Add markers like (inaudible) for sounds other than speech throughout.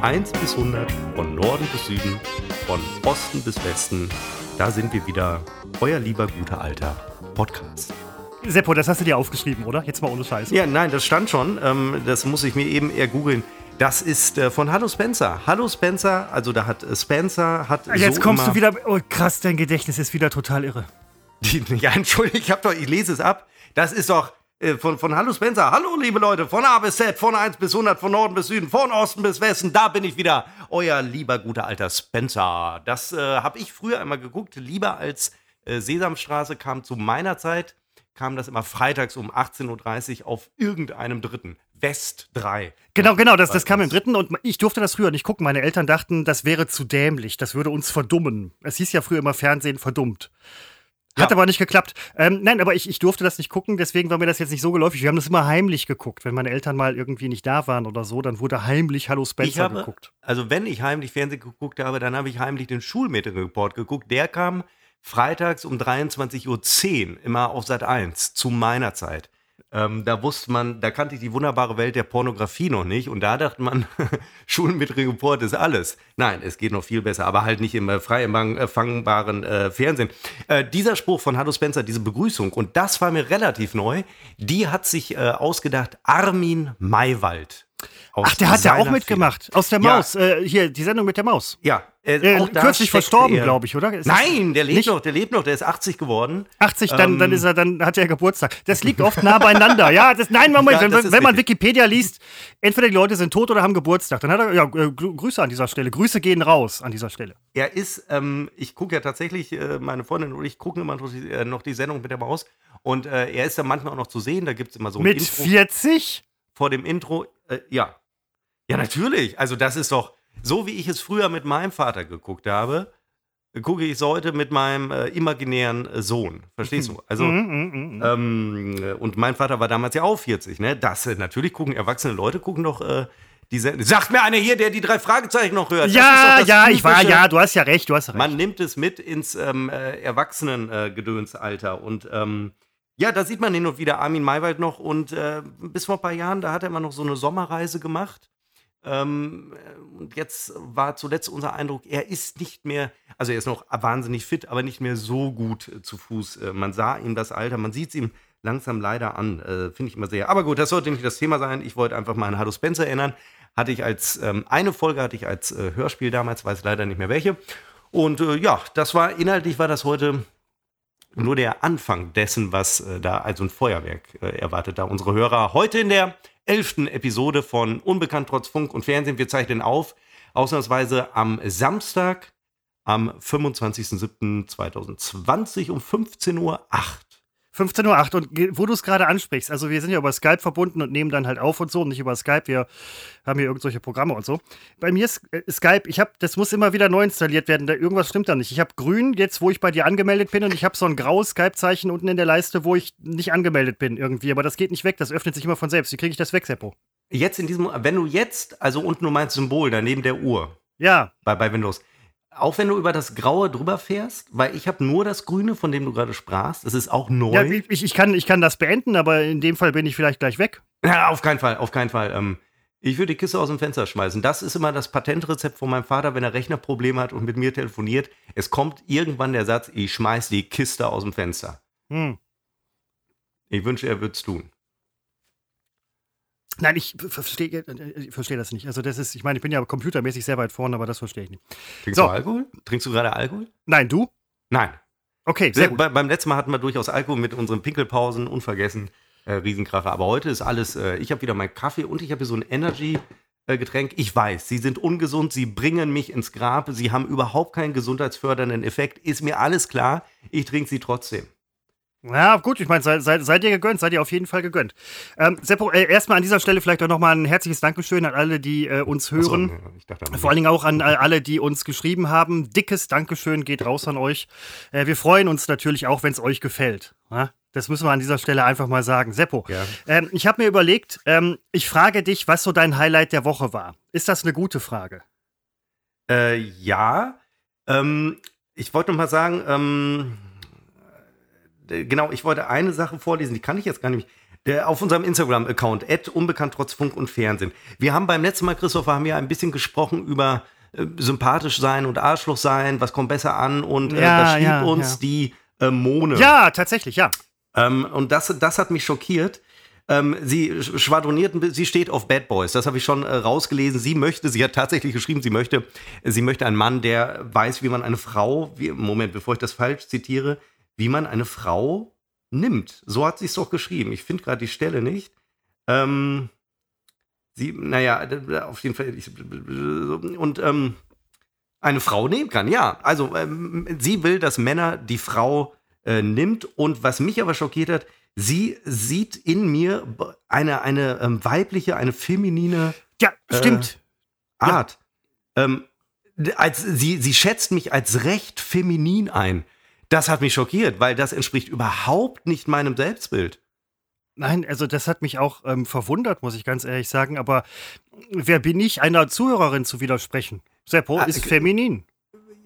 Von 1 bis 100, von Norden bis Süden, von Osten bis Westen. Da sind wir wieder. Euer lieber guter alter Podcast. Seppo, das hast du dir aufgeschrieben, oder? Jetzt mal ohne Scheiß. Ja, nein, das stand schon. Ähm, das muss ich mir eben eher googeln. Das ist äh, von Hallo Spencer. Hallo Spencer, also da hat äh, Spencer hat. Jetzt so kommst du wieder. Oh, krass, dein Gedächtnis ist wieder total irre. (laughs) Ja, entschuldige, ich hab doch, ich lese es ab. Das ist doch von, von Hallo Spencer. Hallo, liebe Leute, von A bis Z, von 1 bis 100, von Norden bis Süden, von Osten bis Westen. Da bin ich wieder, euer lieber guter alter Spencer. Das äh, habe ich früher einmal geguckt. Lieber als äh, Sesamstraße kam zu meiner Zeit, kam das immer freitags um 18.30 Uhr auf irgendeinem Dritten. West 3. Genau, genau, das, das kam im dritten und ich durfte das früher nicht gucken. Meine Eltern dachten, das wäre zu dämlich, das würde uns verdummen. Es hieß ja früher immer Fernsehen verdummt. Hat Ja. aber nicht geklappt. Ähm, nein, aber ich, ich durfte das nicht gucken, deswegen war mir das jetzt nicht so geläufig. Wir haben das immer heimlich geguckt. Wenn meine Eltern mal irgendwie nicht da waren oder so, dann wurde heimlich Hallo Ich Spencer habe, geguckt. also wenn ich heimlich Fernsehen geguckt habe, dann habe ich heimlich den Schulmädchenreport geguckt. Der kam freitags um 23.10 Uhr, immer auf Sat 1, zu meiner Zeit. Ähm, da wusste man, da kannte ich die wunderbare Welt der Pornografie noch nicht und da dachte man, (laughs) Schulmädchenreport ist alles. Nein, es geht noch viel besser, aber halt nicht im äh, frei empfangbaren äh, Fernsehen. Äh, dieser Spruch von Hallo Spencer, diese Begrüßung, und das war mir relativ neu, die hat sich äh, ausgedacht Armin Maywald. Ach, der hat ja auch mitgemacht. Aus der Ja. Maus. Äh, hier, die Sendung mit der Maus. ja, äh, Äh, auch kürzlich verstorben, er- glaube ich, oder? Ist Nein, der lebt Nicht? noch, der lebt noch, der ist 80 geworden. 80, dann, Ähm, dann ist er, dann hat er Geburtstag. Das liegt oft nah beieinander. Ja, das, nein, Moment, Ja, wenn, wenn man. Wikipedia liest, entweder die Leute sind tot oder haben Geburtstag. Dann hat er, ja, äh, Grü- Grüße an dieser Stelle. Grüße gehen raus an dieser Stelle. Er ist, ähm, ich gucke ja tatsächlich, äh, meine Freundin und ich gucken immer noch die, noch die Sendung mit der Maus. Und er ist dann manchmal auch noch zu sehen, da gibt es immer so ein Mit Intro 40? Vor dem Intro. Äh, ja. Ja, natürlich. Also das ist doch, so wie ich es früher mit meinem Vater geguckt habe, äh, gucke ich es heute mit meinem äh, imaginären äh, Sohn. Verstehst du? Also, Mhm, mhm, mhm. Ähm, äh, und mein Vater war damals ja auch 40, ne? Das äh, natürlich gucken erwachsene Leute gucken doch äh, diese. Sagt mir einer hier, der die drei Fragezeichen noch hört. Ja, ja, ich war, typische- ja, du hast ja recht, du hast recht. Man nimmt es mit ins ähm, äh, Erwachsenengedönsalter und ähm, ja, da sieht man hin und wieder Armin Maywald noch und äh, bis vor ein paar Jahren, da hat er immer noch so eine Sommerreise gemacht. Ähm, äh, und jetzt war zuletzt unser Eindruck, er ist nicht mehr, also er ist noch wahnsinnig fit, aber nicht mehr so gut äh, zu Fuß. Äh, man sah ihm das Alter, man sieht es ihm langsam leider an. Äh, Finde ich immer sehr. Aber gut, das sollte nicht das Thema sein. Ich wollte einfach mal an Hallo Spencer erinnern. Hatte ich als, ähm, eine Folge hatte ich als äh, Hörspiel damals, weiß leider nicht mehr welche. Und äh, ja, das war, inhaltlich war das heute nur der Anfang dessen, was äh, da als ein Feuerwerk äh, erwartet da unsere Hörer. Heute in der elften Episode von Unbekannt trotz Funk und Fernsehen. Wir zeichnen auf, ausnahmsweise am Samstag, am 25.07.2020 um 15.08 Uhr. 15.08 Uhr. Und wo du es gerade ansprichst, also wir sind ja über Skype verbunden und nehmen dann halt auf und so, und nicht über Skype. Wir haben hier irgendwelche Programme und so. Bei mir ist äh, Skype, ich habe, das muss immer wieder neu installiert werden. Da, irgendwas stimmt da nicht. Ich habe grün jetzt, wo ich bei dir angemeldet bin, und ich habe so ein graues Skype-Zeichen unten in der Leiste, wo ich nicht angemeldet bin irgendwie. Aber das geht nicht weg. Das öffnet sich immer von selbst. Wie kriege ich das weg, Seppo? Jetzt in diesem, wenn du jetzt, also unten du meinst Symbol, daneben der Uhr, Ja, bei, bei Windows. Auch wenn du über das Graue drüber fährst, weil ich habe nur das Grüne, von dem du gerade sprachst. Das ist auch neu. ja ich, ich, kann, ich kann das beenden, aber in dem Fall bin ich vielleicht gleich weg. Ja, auf keinen Fall, auf keinen Fall. Ähm, ich würde die Kiste aus dem Fenster schmeißen. Das ist immer das Patentrezept von meinem Vater, wenn er Rechnerprobleme hat und mit mir telefoniert. Es kommt irgendwann der Satz, ich schmeiß die Kiste aus dem Fenster. Hm. Ich wünsche, er würde es tun. Nein, ich verstehe ich verstehe das nicht. Also das ist, ich meine, ich bin ja computermäßig sehr weit vorne, aber das verstehe ich nicht. Trinkst So. du Alkohol? Trinkst du gerade Alkohol? Nein, du? Nein. Okay, sehr gut. Bei, beim letzten Mal hatten wir durchaus Alkohol mit unseren Pinkelpausen, unvergessen, äh, Riesenkracher. Aber heute ist alles, äh, ich habe wieder meinen Kaffee und ich habe hier so ein Energy-Getränk. Ich weiß, sie sind ungesund, sie bringen mich ins Grab, sie haben überhaupt keinen gesundheitsfördernden Effekt. Ist mir alles klar, ich trinke sie trotzdem. Ja, gut, ich meine, seid, seid, seid ihr gegönnt, seid ihr auf jeden Fall gegönnt. Ähm, Seppo, äh, erstmal an dieser Stelle vielleicht auch nochmal ein herzliches Dankeschön an alle, die äh, uns hören. Ich dachte, Vor allen Dingen auch an äh, alle, die uns geschrieben haben. Dickes Dankeschön geht raus an euch. Äh, wir freuen uns natürlich auch, wenn es euch gefällt. Ja? Das müssen wir an dieser Stelle einfach mal sagen. Seppo, Ja. ähm, ich habe mir überlegt, ähm, ich frage dich, was so dein Highlight der Woche war. Ist das eine gute Frage? Äh, ja. Ähm, ich wollte noch mal sagen, ähm, äh, genau, ich wollte eine Sache vorlesen, die kann ich jetzt gar nicht. Der, auf unserem Instagram-Account, unbekannt trotz Funk und Fernsehen. Wir haben beim letzten Mal, Christopher, haben wir ein bisschen gesprochen über äh, sympathisch sein und Arschloch sein, was kommt besser an und äh, Ja, da schrieb ja, uns ja. die äh, Mone. Ja, tatsächlich, ja. Ähm, und das, das hat mich schockiert. Ähm, sie sch- schwadroniert, sie steht auf Bad Boys, das habe ich schon äh, rausgelesen. Sie möchte, sie hat tatsächlich geschrieben, sie möchte, sie möchte einen Mann, der weiß, wie man eine Frau, wie, Moment, bevor ich das falsch zitiere, wie man eine Frau nimmt. So hat sie es doch geschrieben. Ich finde gerade die Stelle nicht. Ähm, sie, naja, auf jeden Fall. Ich, und ähm, eine Frau nehmen kann, ja. Also ähm, sie will, dass Männer die Frau äh, nimmt. Und was mich aber schockiert hat, sie sieht in mir eine, eine ähm, weibliche, eine feminine Ja, stimmt. Ja. Art. Ähm, d- als, sie, sie schätzt mich als recht feminin ein. Das hat mich schockiert, weil das entspricht überhaupt nicht meinem Selbstbild. Nein, also das hat mich auch ähm, verwundert, muss ich ganz ehrlich sagen. Aber wer bin ich, einer Zuhörerin zu widersprechen? Seppo Ah, ist äh, feminin.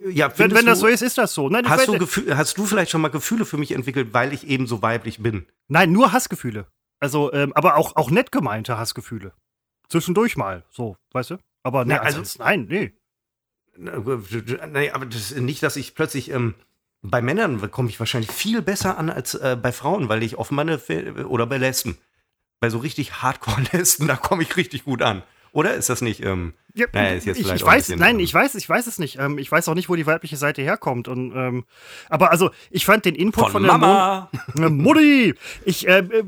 Ja, Wenn, wenn das so ist, ist das so. Nein, Hast du, Gefühl, hast du vielleicht schon mal Gefühle für mich entwickelt, weil ich eben so weiblich bin? Nein, nur Hassgefühle. Also, ähm, aber auch, auch nett gemeinte Hassgefühle. Zwischendurch mal, so, weißt du? Aber ne, Na, also- also, nein, nee. Nee, aber das nicht, dass ich plötzlich ähm, bei Männern komme ich wahrscheinlich viel besser an als äh, bei Frauen, weil ich offenbar eine oder bei Lesben. Bei so richtig Hardcore-Lesben, (laughs) da komme ich richtig gut an. Oder ist das nicht? Ähm, Ja, Naja, ist jetzt ich, vielleicht ich weiß, bisschen, nein, ich weiß, ich weiß es nicht. Ähm, ich weiß auch nicht, wo die weibliche Seite herkommt. Und, ähm, aber also, ich fand den Input von, von, der Mama. Mon (laughs) Mutti! Ich äh, äh,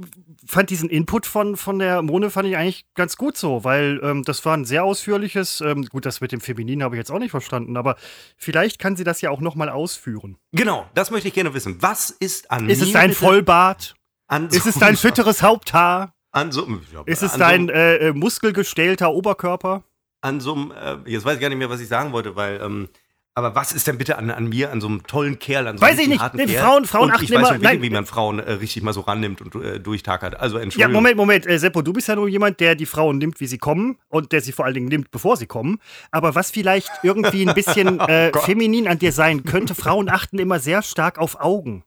fand diesen Input von, von der Mone fand ich eigentlich ganz gut so, weil ähm, das war ein sehr ausführliches, ähm, gut, das mit dem Feminin habe ich jetzt auch nicht verstanden, aber vielleicht kann sie das ja auch noch mal ausführen. Genau, das möchte ich gerne wissen. Was ist an Ist es dein Vollbart? An Ist so, es dein (laughs) fitteres Haupthaar? An so, ja, Ist es dein So, äh, äh, muskelgestählter Oberkörper? an so einem, äh, jetzt weiß ich gar nicht mehr, was ich sagen wollte, weil, ähm, aber was ist denn bitte an, an mir, an so einem tollen Kerl, an so Weiß einem ich nicht. harten Nee, Kerl? Frauen- Frauen Und achten ich weiß immer- schon, wirklich, nein. wie man Frauen äh, richtig mal so rannimmt und äh, durchtakert. Also Ja, Entschuldigung. Moment, Moment. Äh, Seppo, du bist ja nur jemand, der die Frauen nimmt, wie sie kommen und der sie vor allen Dingen nimmt, bevor sie kommen. Aber was vielleicht irgendwie ein bisschen (laughs) äh, Gott. feminin an dir sein könnte, Frauen achten immer sehr stark auf Augen.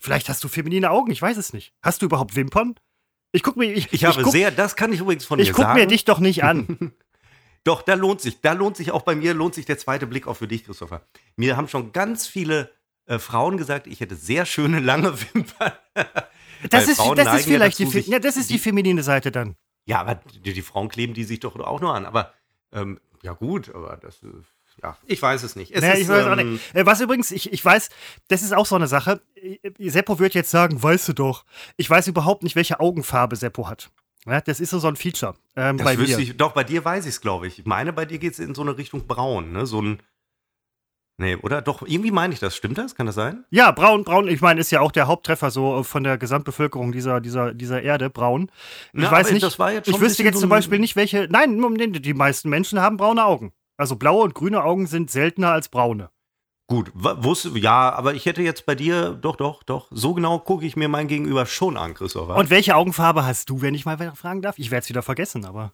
Vielleicht hast du feminine Augen, ich weiß es nicht. Hast du überhaupt Wimpern? Ich guck mir, ich, Ich habe guck, sehr, das kann ich übrigens von ich dir guck sagen. mir dich doch nicht an. (laughs) Doch, da lohnt sich, da lohnt sich auch bei mir, lohnt sich der zweite Blick auch für dich, Christopher. Mir haben schon ganz viele äh, Frauen gesagt, ich hätte sehr schöne lange Wimpern. (laughs) Das ist, das ist ja vielleicht die, dazu, sich ja, das ist die, die- feminine Seite dann. Ja, aber die, die Frauen kleben die sich doch auch nur an. Aber ähm, ja gut, aber das ist, ja, ich weiß es nicht. Es Naja, ist, ich weiß auch ähm, nicht. Äh, Was übrigens, ich, ich weiß, das ist auch so eine Sache. Äh, Seppo wird jetzt sagen, weißt du doch. Ich weiß überhaupt nicht, welche Augenfarbe Seppo hat. Ja, das ist so, ein Feature ähm, Das bei wüsste mir. ich, doch, bei dir weiß ich es, glaube ich. Ich meine, bei dir geht es in so eine Richtung braun, ne? So ein. Nee, oder? Doch, irgendwie meine ich das. Stimmt das? Kann das sein? Ja, braun, braun, ich meine, ist ja auch der Haupttreffer so äh, von der Gesamtbevölkerung dieser, dieser, dieser Erde, braun. Ich Na, weiß nicht, ich wüsste jetzt so zum Beispiel nicht, welche, nein, die meisten Menschen haben braune Augen. Also blaue und grüne Augen sind seltener als braune. Gut, wusste, ja, aber ich hätte jetzt bei dir, doch, doch, doch, so genau gucke ich mir mein Gegenüber schon an, Christopher. Und welche Augenfarbe hast du, wenn ich mal fragen darf? Ich werde es wieder vergessen, aber.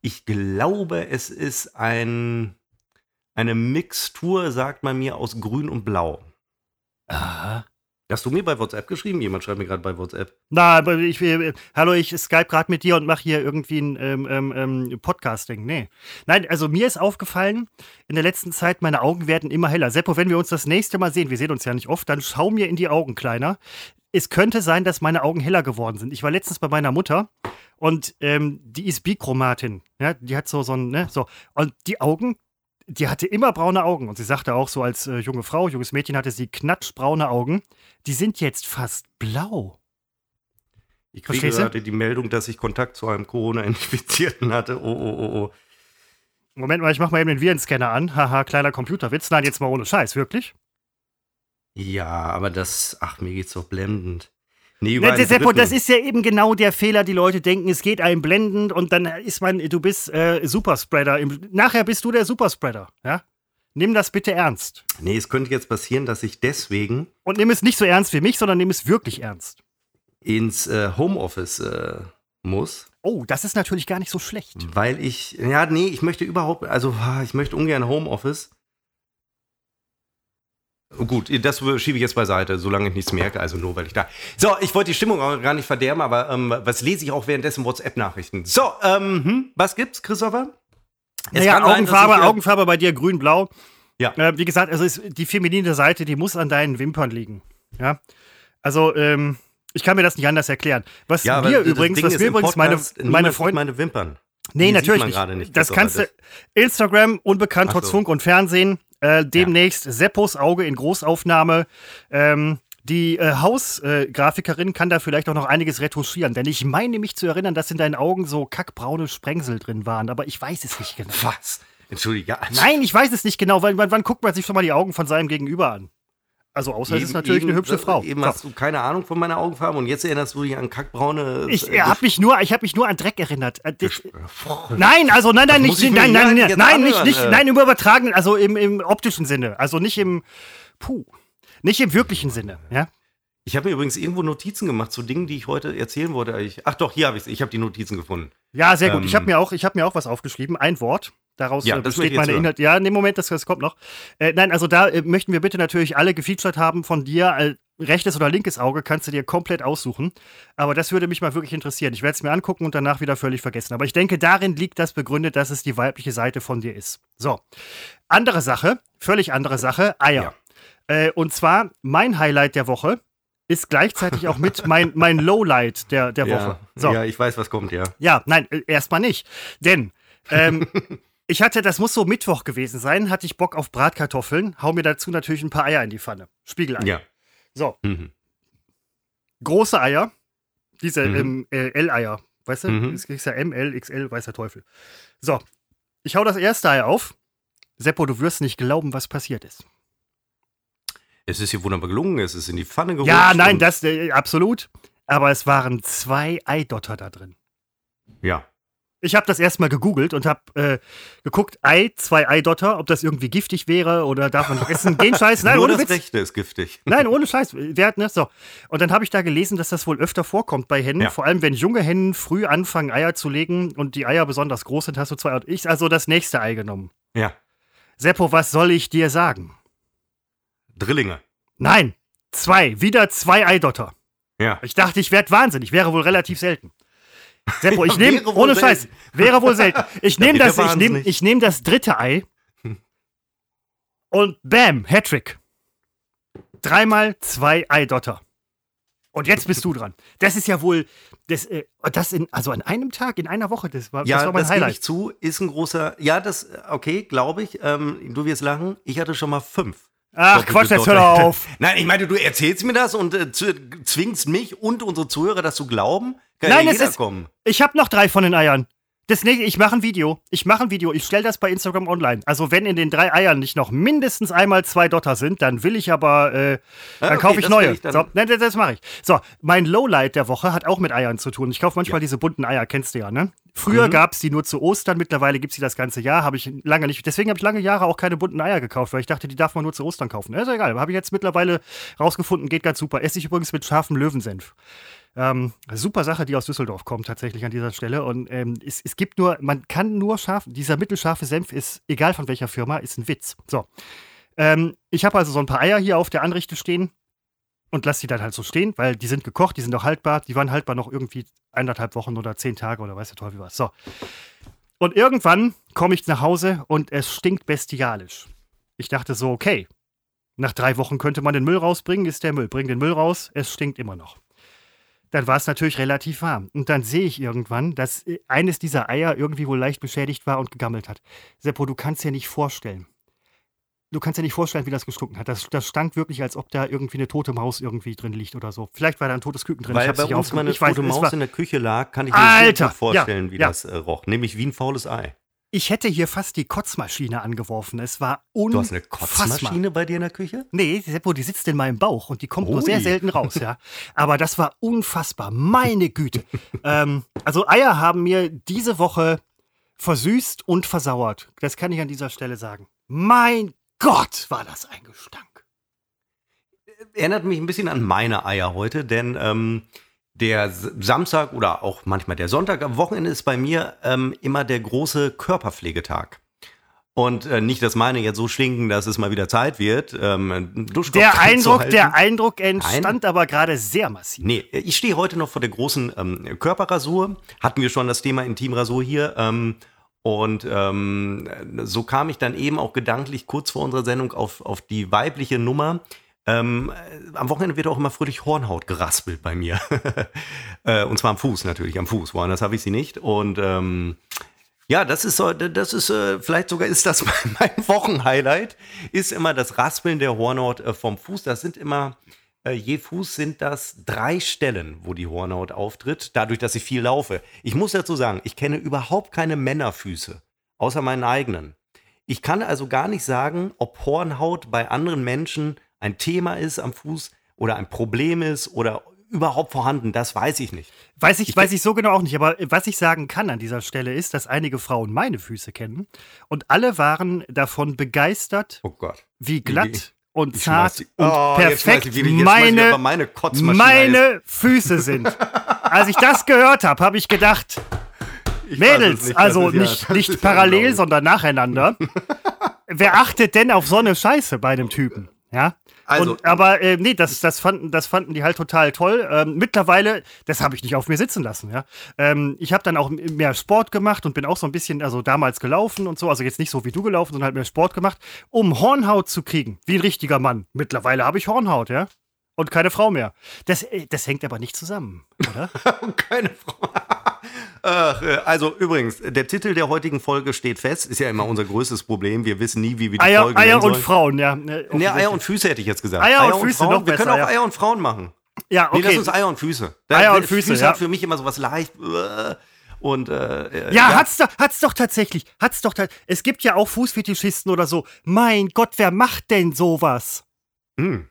ich glaube, es ist ein, eine Mixtur, sagt man mir, aus Grün und Blau. Aha. Hast du mir bei WhatsApp geschrieben? Jemand schreibt mir gerade bei WhatsApp. Na, aber ich, äh, hallo, ich Skype gerade mit dir und mache hier irgendwie ein ähm, ähm, ähm, Podcasting. Nee. Nein, also mir ist aufgefallen, in der letzten Zeit, meine Augen werden immer heller. Seppo, wenn wir uns das nächste Mal sehen, wir sehen uns ja nicht oft, dann schau mir in die Augen, Kleiner. Es könnte sein, dass meine Augen heller geworden sind. Ich war letztens bei meiner Mutter und ähm, die ist Bichromatin. Ja, die hat so so ein, ne, so. Und die Augen, die hatte immer braune Augen. Und sie sagte auch so, als äh, junge Frau, junges Mädchen hatte sie knatschbraune Augen. Die sind jetzt fast blau. Ich kriege gerade die Meldung, dass ich Kontakt zu einem Corona-Infizierten hatte. Oh, oh, oh, oh. Moment mal, ich mach mal eben den Virenscanner an. Haha, kleiner Computerwitz. Nein, jetzt mal ohne Scheiß, wirklich? Ja, aber das, ach, mir geht's doch blendend. Nee, Ne, überall der Seppo, das ist ja eben genau der Fehler. Die Leute denken, es geht einem blendend und dann ist man, du bist äh, Superspreader. Im, nachher bist du der Superspreader, ja? Nimm das bitte ernst. Nee, es könnte jetzt passieren, dass ich deswegen Und nimm es nicht so ernst wie mich, sondern nimm es wirklich ernst. ins äh, Homeoffice äh, muss, Oh, das ist natürlich gar nicht so schlecht. weil ich, ja, nee, ich möchte überhaupt, also ich möchte ungern Homeoffice. Gut, das schiebe ich jetzt beiseite, solange ich nichts merke, also nur weil ich da. So, ich wollte die Stimmung auch gar nicht verderben, aber ähm, was lese ich auch währenddessen WhatsApp-Nachrichten? So, ähm, hm, was gibt's, Christopher? Es naja, Augenfarbe, sein, Augenfarbe bei dir grün-blau. Ja. Äh, wie gesagt, also ist die feminine Seite, die muss an deinen Wimpern liegen. Ja. Also, ähm, ich kann mir das nicht anders erklären. Was ja, wir übrigens, was wir übrigens meine, meine Freunde. meine Wimpern. Nee, die natürlich nicht. nicht. Das kannst du. Instagram, unbekannt trotz so. Funk und Fernsehen. Äh, demnächst ja. Seppos Auge in Großaufnahme. Ähm, die äh, Hausgrafikerin äh, kann da vielleicht auch noch einiges retuschieren, denn ich meine mich zu erinnern, dass in deinen Augen so kackbraune Sprengsel drin waren, aber ich weiß es nicht genau. Was? Entschuldige. Nein, ich weiß es nicht genau, weil wann, wann guckt man sich schon mal die Augen von seinem Gegenüber an? Also außer eben, es ist natürlich eben, eine hübsche Frau. Eben hast du keine Ahnung von meiner Augenfarbe und jetzt erinnerst du dich an kackbraune. Ich äh, habe mich nur, ich habe mich nur an Dreck erinnert. Äh, das, nein, also nein, nein, nicht, nein, nein, nein, nein, nicht, nicht, äh. nein, im übertragenen, also im, im optischen Sinne, also nicht im, puh, nicht im wirklichen Sinne, ja. Ich habe mir übrigens irgendwo Notizen gemacht zu Dingen, die ich heute erzählen wollte. Ich, ach doch, hier habe ich Ich habe die Notizen gefunden. Ja, sehr gut. Ähm, ich habe mir auch, ich habe mir auch was aufgeschrieben. Ein Wort. Daraus ja, äh, besteht meine Inhalt. Ja, in dem Moment, das, das kommt noch. Äh, nein, also da äh, möchten wir bitte natürlich alle gefeatured haben von dir. Äh, rechtes oder linkes Auge kannst du dir komplett aussuchen. Aber das würde mich mal wirklich interessieren. Ich werde es mir angucken und danach wieder völlig vergessen. Aber ich denke, darin liegt das begründet, dass es die weibliche Seite von dir ist. So. Andere Sache, völlig andere Sache, Eier. Ja. Äh, und zwar mein Highlight der Woche ist gleichzeitig auch mit mein, mein Lowlight der, der Woche. So. Ja, ich weiß, was kommt, ja. Ja, nein, äh, erstmal nicht. Denn ähm, (laughs) ich hatte, das muss so Mittwoch gewesen sein, hatte ich Bock auf Bratkartoffeln, hau mir dazu natürlich ein paar Eier in die Pfanne. Spiegeleier. Ja. So. Mhm. Große Eier, diese mhm. ähm, äh, L-Eier, weißt du? Mhm. Es gibt ja M, L, XL, weiß der Teufel. So. Ich hau das erste Ei auf. Seppo, du wirst nicht glauben, was passiert ist. Es ist hier wunderbar gelungen, es ist in die Pfanne gerutscht. Ja, nein, das äh, absolut. Aber es waren zwei Eidotter da drin. Ja. Ich habe das erstmal gegoogelt und habe äh, geguckt, Ei, zwei Eidotter, ob das irgendwie giftig wäre oder darf man nicht essen. Gen Scheiß, nein, (laughs) Nur ohne das Witz. Rechte ist giftig. Nein, ohne (laughs) Scheiß. Wer hat, ne? So. Und dann habe ich da gelesen, dass das wohl öfter vorkommt bei Hennen. Ja. Vor allem, wenn junge Hennen früh anfangen, Eier zu legen und die Eier besonders groß sind, hast du zwei. Ich also das nächste Ei genommen. Ja. Seppo, was soll ich dir sagen? Drillinge. Nein, zwei. Wieder zwei Eidotter. Ja. Ich dachte, ich werde wahnsinnig. Wäre wohl relativ selten. Seppo, ich (laughs) nehme, ohne Scheiß, wäre wohl selten. Ich (laughs) nehme das, ich nehm, ich nehm das dritte Ei und bam, Hattrick. Dreimal zwei Eidotter. Und jetzt bist du dran. Das ist ja wohl, das, äh, das in, also an einem Tag, in einer Woche, das war, ja, das war mein das Highlight. Ich zu, ist ein großer, ja, das, okay, glaube ich. Ähm, du wirst lachen, ich hatte schon mal fünf. Ach, Quatsch, jetzt hör auf. (laughs) Nein, ich meine, du erzählst mir das und äh, zwingst mich und unsere Zuhörer, das zu glauben. Kann Nein, ja es ist, kommen. ich habe noch drei von den Eiern. Das nächste, ich mache ein Video. Ich mache ein Video. Ich stelle das bei Instagram online. Also wenn in den drei Eiern nicht noch mindestens einmal zwei Dotter sind, dann will ich aber, äh, dann ah, okay, kaufe ich neue. Ich so, nein, das, das mache ich. So, mein Lowlight der Woche hat auch mit Eiern zu tun. Ich kaufe manchmal ja. diese bunten Eier, kennst du ja, ne? Früher mhm. gab es die nur zu Ostern, mittlerweile gibt es die das ganze Jahr. Habe ich lange nicht. Deswegen habe ich lange Jahre auch keine bunten Eier gekauft, weil ich dachte, die darf man nur zu Ostern kaufen. ist ja egal. Habe ich jetzt mittlerweile rausgefunden, geht ganz super. Esse ich übrigens mit scharfem Löwensenf. Ähm, super Sache, die aus Düsseldorf kommt tatsächlich an dieser Stelle. Und ähm, es, es gibt nur, man kann nur scharf, dieser mittelscharfe Senf ist, egal von welcher Firma, ist ein Witz. So. Ähm, ich habe also so ein paar Eier hier auf der Anrichte stehen und lasse die dann halt so stehen, weil die sind gekocht, die sind auch haltbar. Die waren haltbar noch irgendwie eineinhalb Wochen oder zehn Tage oder weiß der Teufel was. So. Und irgendwann komme ich nach Hause und es stinkt bestialisch. Ich dachte so, okay, nach drei Wochen könnte man den Müll rausbringen, ist der Müll. Bring den Müll raus, es stinkt immer noch dann war es natürlich relativ warm. Und dann sehe ich irgendwann, dass äh, eines dieser Eier irgendwie wohl leicht beschädigt war und gegammelt hat. Seppo, du kannst dir nicht vorstellen. Du kannst dir nicht vorstellen, wie das gestunken hat. Das, das stank wirklich, als ob da irgendwie eine tote Maus irgendwie drin liegt oder so. Vielleicht war da ein totes Küken drin. Weil ich bei uns mal eine tote Maus in der Küche lag, kann ich mir Alter, vorstellen, ja, wie ja. das äh, roch. Nämlich wie ein faules Ei. Ich hätte hier fast die Kotzmaschine angeworfen. Es war unfassbar. Du hast eine Kotzmaschine bei dir in der Küche? Nee, Seppo, die sitzt in meinem Bauch und die kommt Ui. nur sehr selten raus, ja. (laughs) Aber das war unfassbar. Meine Güte. ähm, also Eier haben mir diese Woche versüßt und versauert. Das kann ich an dieser Stelle sagen. Mein Gott, war das ein Gestank. Erinnert mich ein bisschen an meine Eier heute, denn ähm, der Samstag oder auch manchmal der Sonntag am Wochenende ist bei mir ähm, immer der große Körperpflegetag. Und äh, nicht, dass meine jetzt so stinken, dass es mal wieder Zeit wird. Ähm, der (laughs) Eindruck, der Eindruck entstand Nein. aber gerade sehr massiv. Nee, ich stehe heute noch vor der großen ähm, Körperrasur. Hatten wir schon das Thema Intimrasur hier. Ähm, und ähm, so kam ich dann eben auch gedanklich kurz vor unserer Sendung auf, auf die weibliche Nummer. Ähm, am Wochenende wird auch immer fröhlich Hornhaut geraspelt bei mir. (laughs) äh, und zwar am Fuß natürlich, am Fuß. Woanders habe ich sie nicht. Und ähm, ja, das ist so, das ist, äh, vielleicht sogar ist das (laughs) mein Wochenhighlight, ist immer das Raspeln der Hornhaut äh, vom Fuß. Das sind immer, äh, je Fuß sind das drei Stellen, wo die Hornhaut auftritt, dadurch, dass ich viel laufe. Ich muss dazu sagen, ich kenne überhaupt keine Männerfüße, außer meinen eigenen. Ich kann also gar nicht sagen, ob Hornhaut bei anderen Menschen ein Thema ist am Fuß oder ein Problem ist oder überhaupt vorhanden? Das weiß ich nicht. Weiß ich, ich weiß ich so genau auch nicht. Aber was ich sagen kann an dieser Stelle ist, dass einige Frauen meine Füße kennen und alle waren davon begeistert, oh Gott. wie glatt und zart die, und oh, perfekt meine, meine, meine Füße sind. (laughs) Als ich das gehört habe, habe ich gedacht, ich Mädels, nicht, also nicht, ja, nicht parallel, sondern nacheinander. (laughs) Wer achtet denn auf so eine Scheiße bei dem Typen? Ja. Also, und, aber äh, nee, das, das, fanden, das fanden die halt total toll. Ähm, mittlerweile, das habe ich nicht auf mir sitzen lassen. Ja? Ähm, ich habe dann auch mehr Sport gemacht und bin auch so ein bisschen, also damals gelaufen und so, also jetzt nicht so wie du gelaufen, sondern halt mehr Sport gemacht, um Hornhaut zu kriegen, wie ein richtiger Mann. Mittlerweile habe ich Hornhaut, ja. Und keine Frau mehr. Das, äh, das hängt aber nicht zusammen, oder? (laughs) keine Frau. (laughs) Ach, äh, also übrigens, der Titel der heutigen Folge steht fest. Ist ja immer unser größtes Problem. Wir wissen nie, wie wir die Eier, Folge Eier und Frauen, ja. Ne, Eier und Füße hätte ich jetzt gesagt. Eier, Eier und, Füße Frauen. noch Wir können auch Eier und Frauen machen. Ja, okay. Nee, lass uns Eier und Füße. Eier und Füße, Füße ja. hat für mich immer so was leicht. Äh, und äh, ja, ja, hat's doch, hat's doch tatsächlich, hat's doch. Es gibt ja auch Fußfetischisten oder so. Mein Gott, wer macht denn sowas? Hm.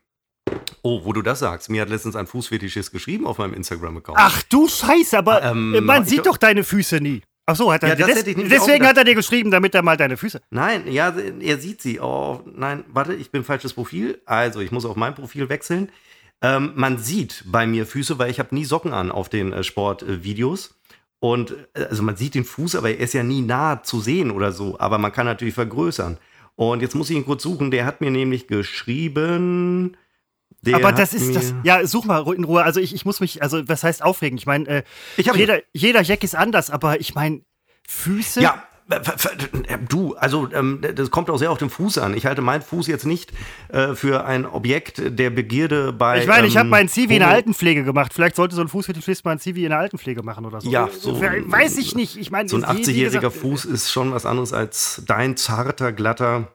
Oh, wo du das sagst, mir hat letztens ein Fußfetischist geschrieben auf meinem Instagram-Account. Ach du Scheiße, aber ähm, man sieht doch deine Füße nie. Ach so, hat er, ja, des, deswegen hat er dir geschrieben, damit er mal deine Füße. Nein, ja, er sieht sie. Oh, nein, warte, ich bin falsches Profil. Also, ich muss auf mein Profil wechseln. Ähm, man sieht bei mir Füße, weil ich habe nie Socken an auf den äh, Sportvideos. Und äh, also man sieht den Fuß, aber er ist ja nie nah zu sehen oder so. Aber man kann natürlich vergrößern. Und jetzt muss ich ihn kurz suchen. Der hat mir nämlich geschrieben. Der aber das ist das. Ja, such mal in Ruhe. Also ich, ich muss mich, also was heißt aufregen? Ich meine, äh, jeder, jeder Jack ist anders, aber ich meine, Füße. Ja, Du, also ähm, das kommt auch sehr auf den Fuß an. Ich halte meinen Fuß jetzt nicht äh, für ein Objekt der Begierde bei. Ich meine, ich habe ähm, meinen Zivi in der Altenpflege gemacht. Vielleicht sollte so ein Fußfetischist mal ein Zivi in der Altenpflege machen oder so. Ja, so. Weiß ich nicht. Ich meine, so ein 80-jähriger Fuß ist schon was anderes als dein zarter, glatter.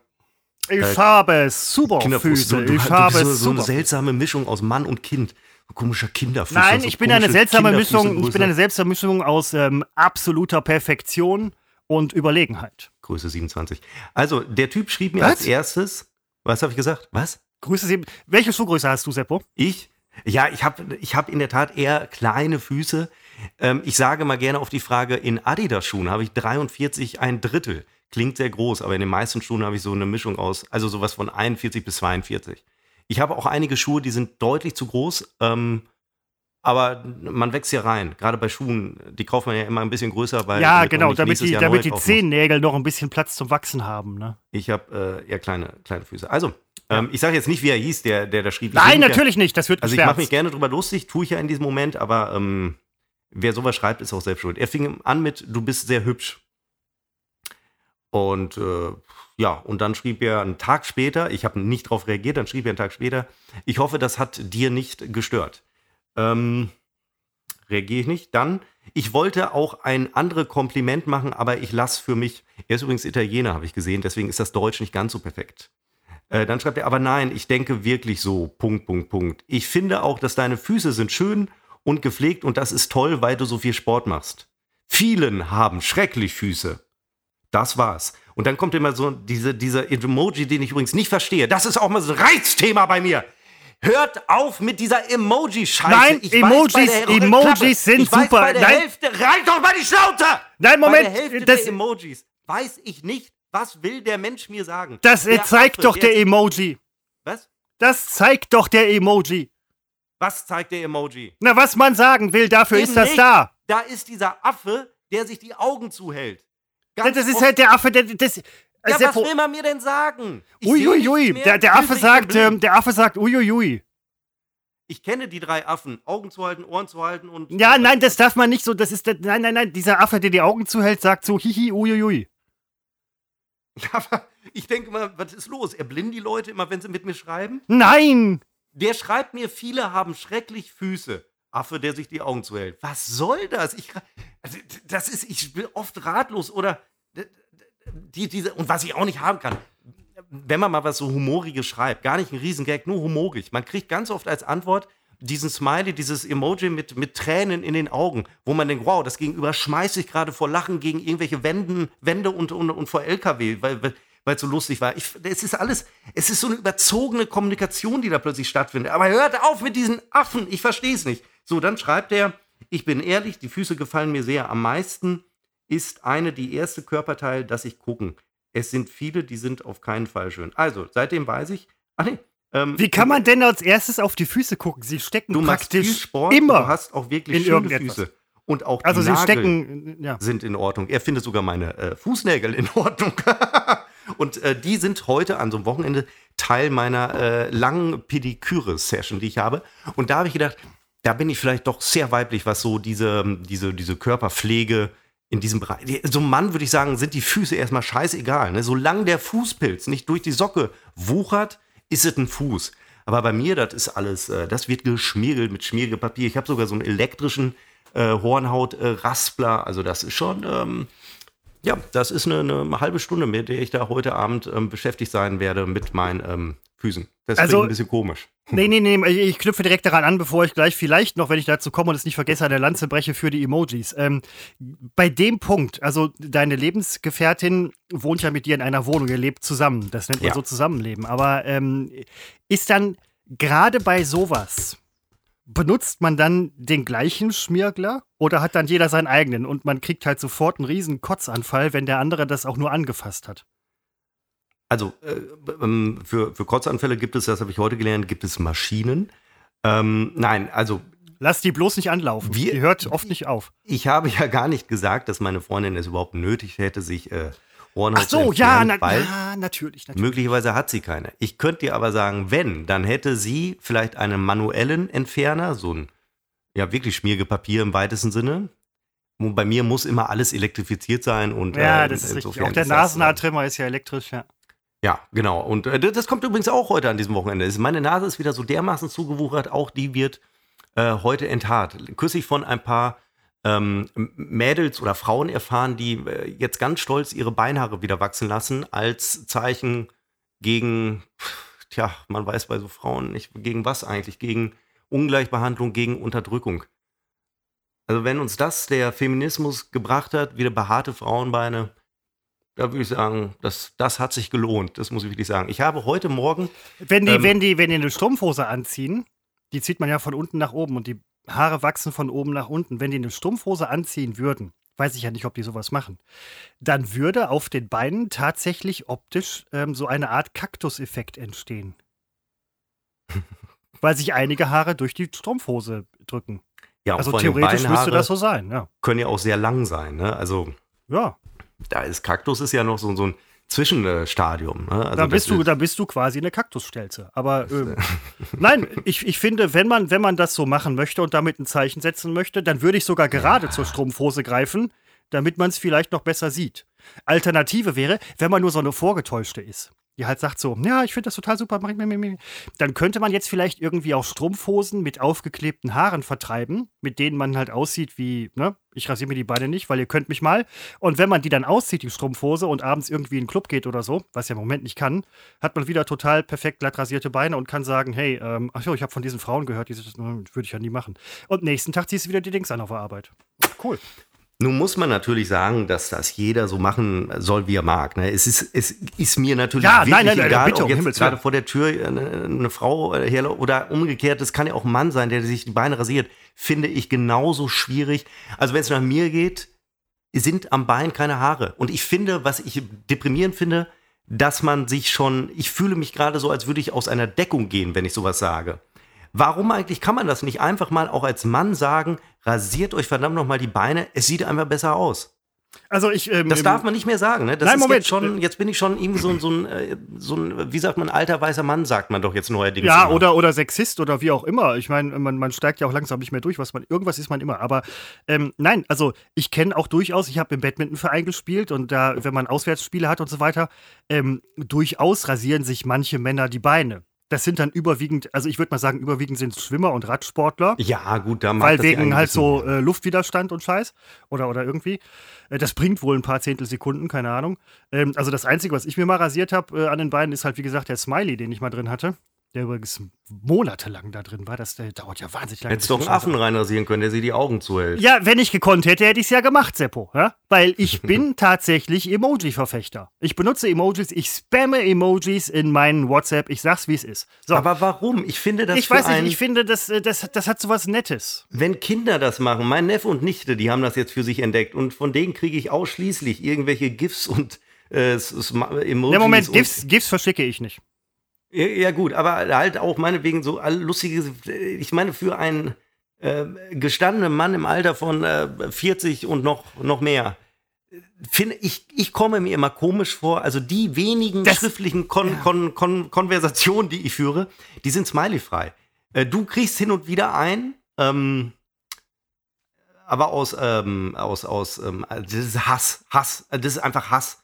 Ich äh, habe super Füße. Du, du, ich du habe so, so eine seltsame Mischung aus Mann und Kind komischer Kinderfuß. Nein, ich bin eine seltsame Mischung. Ich bin eine seltsame Mischung aus ähm, absoluter Perfektion und Überlegenheit. Größe 27. Also, der Typ schrieb mir was? als erstes, was habe ich gesagt? Was? Größe 7. Welche Schuhgröße hast du, Seppo? Ich? Ja, ich habe ich hab in der Tat eher kleine Füße. Ähm, ich sage mal gerne auf die Frage, in Adidas-Schuhen habe ich 43, ein Drittel. Klingt sehr groß, aber in den meisten Schuhen habe ich so eine Mischung aus, also sowas von 41 bis 42. Ich habe auch einige Schuhe, die sind deutlich zu groß. Ähm, aber man wächst ja rein. Gerade bei Schuhen, die kauft man ja immer ein bisschen größer, weil. Ja, genau, damit die, damit die Zehennägel noch ein bisschen Platz zum Wachsen haben. Ne? Ich habe äh, eher kleine, kleine Füße. Also, ähm, ich sage jetzt nicht, wie er hieß, der, der da schrieb. Nein, natürlich ja, nicht, das wird Also, ich mache mich gerne drüber lustig, tue ich ja in diesem Moment, aber ähm, wer sowas schreibt, ist auch selbst schuld. Er fing an mit: Du bist sehr hübsch. Und äh, ja, und dann schrieb er einen Tag später, ich habe nicht darauf reagiert, dann schrieb er einen Tag später: Ich hoffe, das hat dir nicht gestört. Ähm, reagiere ich nicht. Dann, ich wollte auch ein anderes Kompliment machen, aber ich lasse für mich, er ist übrigens Italiener, habe ich gesehen, deswegen ist das Deutsch nicht ganz so perfekt. Äh, dann schreibt er, aber nein, ich denke wirklich so, Punkt, Punkt, Punkt. Ich finde auch, dass deine Füße sind schön und gepflegt und das ist toll, weil du so viel Sport machst. Vielen haben schrecklich Füße. Das war's. Und dann kommt immer so diese, dieser Emoji, den ich übrigens nicht verstehe. Das ist auch mal so ein Reizthema bei mir. Hört auf mit dieser Emoji-Scheiße. Nein, ich Emojis, Emojis sind ich super. Bei der Nein. Hälfte, reicht doch mal die Schnauze! Nein, Moment. Bei der Hälfte das, der Emojis weiß ich nicht, was will der Mensch mir sagen. Das der zeigt Affe, doch der, der Emoji. Was? Das zeigt doch der Emoji. Was zeigt der Emoji? Na, was man sagen will, dafür Eben ist das nicht. da. Da ist dieser Affe, der sich die Augen zuhält. Ganz das ist halt der Affe, der, das, Ja, was will man mir denn sagen? Uiuiui, der, der Affe sagt, ähm, der Affe sagt, uiuiui. Ich kenne die drei Affen. Augen zu halten, Ohren zu halten und. Ja, nein, das darf man nicht so, das ist, der, nein, nein, nein, dieser Affe, der die Augen zuhält, sagt so, hihi, uiuiui. Ja, (laughs) aber ich denke mal, was ist los? Erblinden die Leute immer, wenn sie mit mir schreiben? Nein! Der schreibt mir, viele haben schrecklich Füße. Affe, der sich die Augen zuhält. Was soll das? Ich, also, das ist, ich bin oft ratlos oder die, diese, und was ich auch nicht haben kann, wenn man mal was so Humoriges schreibt, gar nicht ein Riesengag, nur humorig. Man kriegt ganz oft als Antwort diesen Smiley, dieses Emoji mit, mit Tränen in den Augen, wo man denkt, wow, das Gegenüber schmeißt sich gerade vor Lachen gegen irgendwelche Wänden, Wände und, und, und vor LKW, weil, weil es so lustig war. Ich, es ist alles, es ist so eine überzogene Kommunikation, die da plötzlich stattfindet. Aber hört auf mit diesen Affen, ich verstehe es nicht. So, dann schreibt er, ich bin ehrlich, die Füße gefallen mir sehr. Am meisten ist eine die erste Körperteil, das ich gucken. Es sind viele, die sind auf keinen Fall schön. Also, seitdem weiß ich, ach nee, ähm, Wie kann man denn als erstes auf die Füße gucken? Sie stecken du machst viel praktisch Sport, immer. du hast auch wirklich schöne. Füße. Und auch Also die sie Nagel stecken, ja. sind in Ordnung. Er findet sogar meine äh, Fußnägel in Ordnung. (laughs) Und äh, die sind heute an so einem Wochenende Teil meiner äh, langen Pediküre-Session, die ich habe. Und da habe ich gedacht, da bin ich vielleicht doch sehr weiblich, was so diese, diese, diese Körperpflege in diesem Bereich. So einem Mann würde ich sagen, sind die Füße erstmal scheißegal. Ne? Solange der Fußpilz nicht durch die Socke wuchert, ist es ein Fuß. Aber bei mir, das ist alles, äh, das wird geschmiergelt mit Schmiergepapier. Ich habe sogar so einen elektrischen äh, Hornhaut-Raspler. also das ist schon, ähm, ja, das ist eine, eine halbe Stunde, mit der ich da heute Abend ähm, beschäftigt sein werde mit meinen ähm, Füßen. Das Also- klingt ein bisschen komisch. (laughs) Nee, nee, nee, ich, ich knüpfe direkt daran an, bevor ich gleich vielleicht noch, wenn ich dazu komme und es nicht vergesse, eine Lanze breche für die Emojis. Ähm, bei dem Punkt, also deine Lebensgefährtin wohnt ja mit dir in einer Wohnung, ihr lebt zusammen. Das nennt man Ja. so Zusammenleben. Aber ähm, ist dann gerade bei sowas, benutzt man dann den gleichen Schmiergler oder hat dann jeder seinen eigenen und man kriegt halt sofort einen riesen Kotzanfall, wenn der andere das auch nur angefasst hat? Also äh, ähm, für, für Kotzanfälle gibt es, das habe ich heute gelernt, gibt es Maschinen. Ähm, nein, also Lass die bloß nicht anlaufen. Wir- die hört oft nicht auf. ich habe ja gar nicht gesagt, dass meine Freundin es überhaupt nötig hätte, sich äh, Hornhaut Ach so, ja, na, ja, natürlich, natürlich. möglicherweise hat sie keine. Ich könnte dir aber sagen, wenn, dann hätte sie vielleicht einen manuellen Entferner, so ein ja wirklich Schmiergepapier im weitesten Sinne. Und bei mir muss immer alles elektrifiziert sein und Ja, äh, das ist richtig. Auch der äh, Nasenhaartrimmer ist ja elektrisch, ja. Ja, genau. Und äh, das kommt übrigens auch heute an diesem Wochenende. Meine Nase ist wieder so dermaßen zugewuchert, auch die wird äh, heute enthaart. Kürzlich von ein paar ähm, Mädels oder Frauen erfahren, die äh, jetzt ganz stolz ihre Beinhaare wieder wachsen lassen, als Zeichen gegen, tja, man weiß bei so Frauen nicht, gegen was eigentlich? Gegen Ungleichbehandlung, gegen Unterdrückung. Also wenn uns das der Feminismus gebracht hat, wieder behaarte Frauenbeine, da würde ich sagen, das, das hat sich gelohnt. Das muss ich wirklich sagen. Ich habe heute Morgen, Wenn die, Ähm. wenn die, wenn die eine Strumpfhose anziehen, die zieht man ja von unten nach oben und die Haare wachsen von oben nach unten. Wenn die eine Strumpfhose anziehen würden, weiß ich ja nicht, ob die sowas machen, dann würde auf den Beinen tatsächlich optisch ähm, so eine Art Kaktuseffekt entstehen. (laughs) Weil sich einige Haare durch die Strumpfhose drücken. ja, Also theoretisch müsste Beinhaare das so sein, ja. können ja auch sehr lang sein. Ne? Also Ja, da ist Kaktus ist ja noch so, so ein Zwischenstadium. Ne? Also dann, bist du, dann bist du quasi eine Kaktusstelze. Aber ähm, nein, ich, ich finde, wenn man, wenn man das so machen möchte und damit ein Zeichen setzen möchte, dann würde ich sogar gerade zur Strumpfhose greifen, damit man es vielleicht noch besser sieht. Alternative wäre, wenn man nur so eine vorgetäuschte ist. Die halt sagt so, ja, ich finde das total super, mach ich mir, mir, mir. Dann könnte man jetzt vielleicht irgendwie auch Strumpfhosen mit aufgeklebten Haaren vertreiben, mit denen man halt aussieht wie, ne, ich rasiere mir die Beine nicht, weil ihr könnt mich mal. Und wenn man die dann auszieht, die Strumpfhose, und abends irgendwie in den Club geht oder so, was ja im Moment nicht kann, hat man wieder total perfekt glatt rasierte Beine und kann sagen, hey, ähm, ach so, ich habe von diesen Frauen gehört, das würde ich ja nie machen. Und nächsten Tag ziehst du wieder die Dings an auf der Arbeit. Cool. Nun muss man natürlich sagen, dass das jeder so machen soll, wie er mag. Ne? Es, ist, es ist mir natürlich Ja, wirklich nein, nein, nein, egal, bitte, um ob jetzt Himmels gerade vor der Tür eine, eine Frau äh, herläuft oder umgekehrt. Es kann ja auch ein Mann sein, der sich die Beine rasiert. Finde ich genauso schwierig. Also wenn es nach mir geht, sind am Bein keine Haare. Und ich finde, was ich deprimierend finde, dass man sich schon, ich fühle mich gerade so, als würde ich aus einer Deckung gehen, wenn ich sowas sage. Warum eigentlich kann man das nicht einfach mal auch als Mann sagen, rasiert euch verdammt nochmal die Beine, es sieht einfach besser aus. Also ich, ähm, Das darf man nicht mehr sagen, ne? Das Nein, ist Moment. Jetzt, schon, jetzt bin ich schon irgendwie so, ein- so, ein, äh, so ein, wie sagt man, alter weißer Mann, sagt man doch jetzt neuerdings. Ja, immer. oder, oder Sexist oder wie auch immer. Ich meine, man, man steigt ja auch langsam nicht mehr durch, was man, irgendwas ist man immer. Aber ähm, nein, also ich kenne auch durchaus, ich habe im Badmintonverein gespielt und da, wenn man Auswärtsspiele hat und so weiter, ähm, durchaus rasieren sich manche Männer die Beine. Das sind dann überwiegend, also ich würde mal sagen, überwiegend sind es Schwimmer und Radsportler. Ja, gut, da Weil wegen halt so äh, Luftwiderstand und Scheiß. Oder, oder irgendwie. Äh, das bringt wohl ein paar Zehntelsekunden, keine Ahnung. Ähm, also das Einzige, was ich mir mal rasiert habe äh, an den Beinen, ist halt, wie gesagt, der Smiley, den ich mal drin hatte. Der übrigens monatelang da drin war. Das der dauert ja wahnsinnig lange. Hättest doch einen Affen reinrasieren können, der sich die Augen zuhält. Ja, wenn ich gekonnt hätte, hätte ich es ja gemacht, Seppo. Ja? Weil ich (laughs) bin tatsächlich Emoji-Verfechter. Ich benutze Emojis, ich spamme Emojis in meinen WhatsApp. Ich sag's, wie es ist. So, Aber warum? Ich finde das ich weiß nicht, ich finde, das, äh, das, das hat so was Nettes. wenn Kinder das machen, mein Neffe und Nichte, die haben das jetzt für sich entdeckt und von denen kriege ich ausschließlich irgendwelche GIFs und äh, Emojis. Ja, Moment, GIFs, GIFs verschicke ich nicht. Ja, ja, gut, aber halt auch meinetwegen so all- lustige, ich meine, für einen äh, gestandenen Mann im Alter von äh, 40 und noch, noch mehr, finde ich, ich komme mir immer komisch vor. Also die wenigen Das- schriftlichen Kon Kon Kon Konversationen, die ich führe, die sind smileyfrei. Äh, du kriegst hin und wieder ein, ähm, aber aus, ähm, aus, aus, ähm, das ist Hass, Hass, das ist einfach Hass.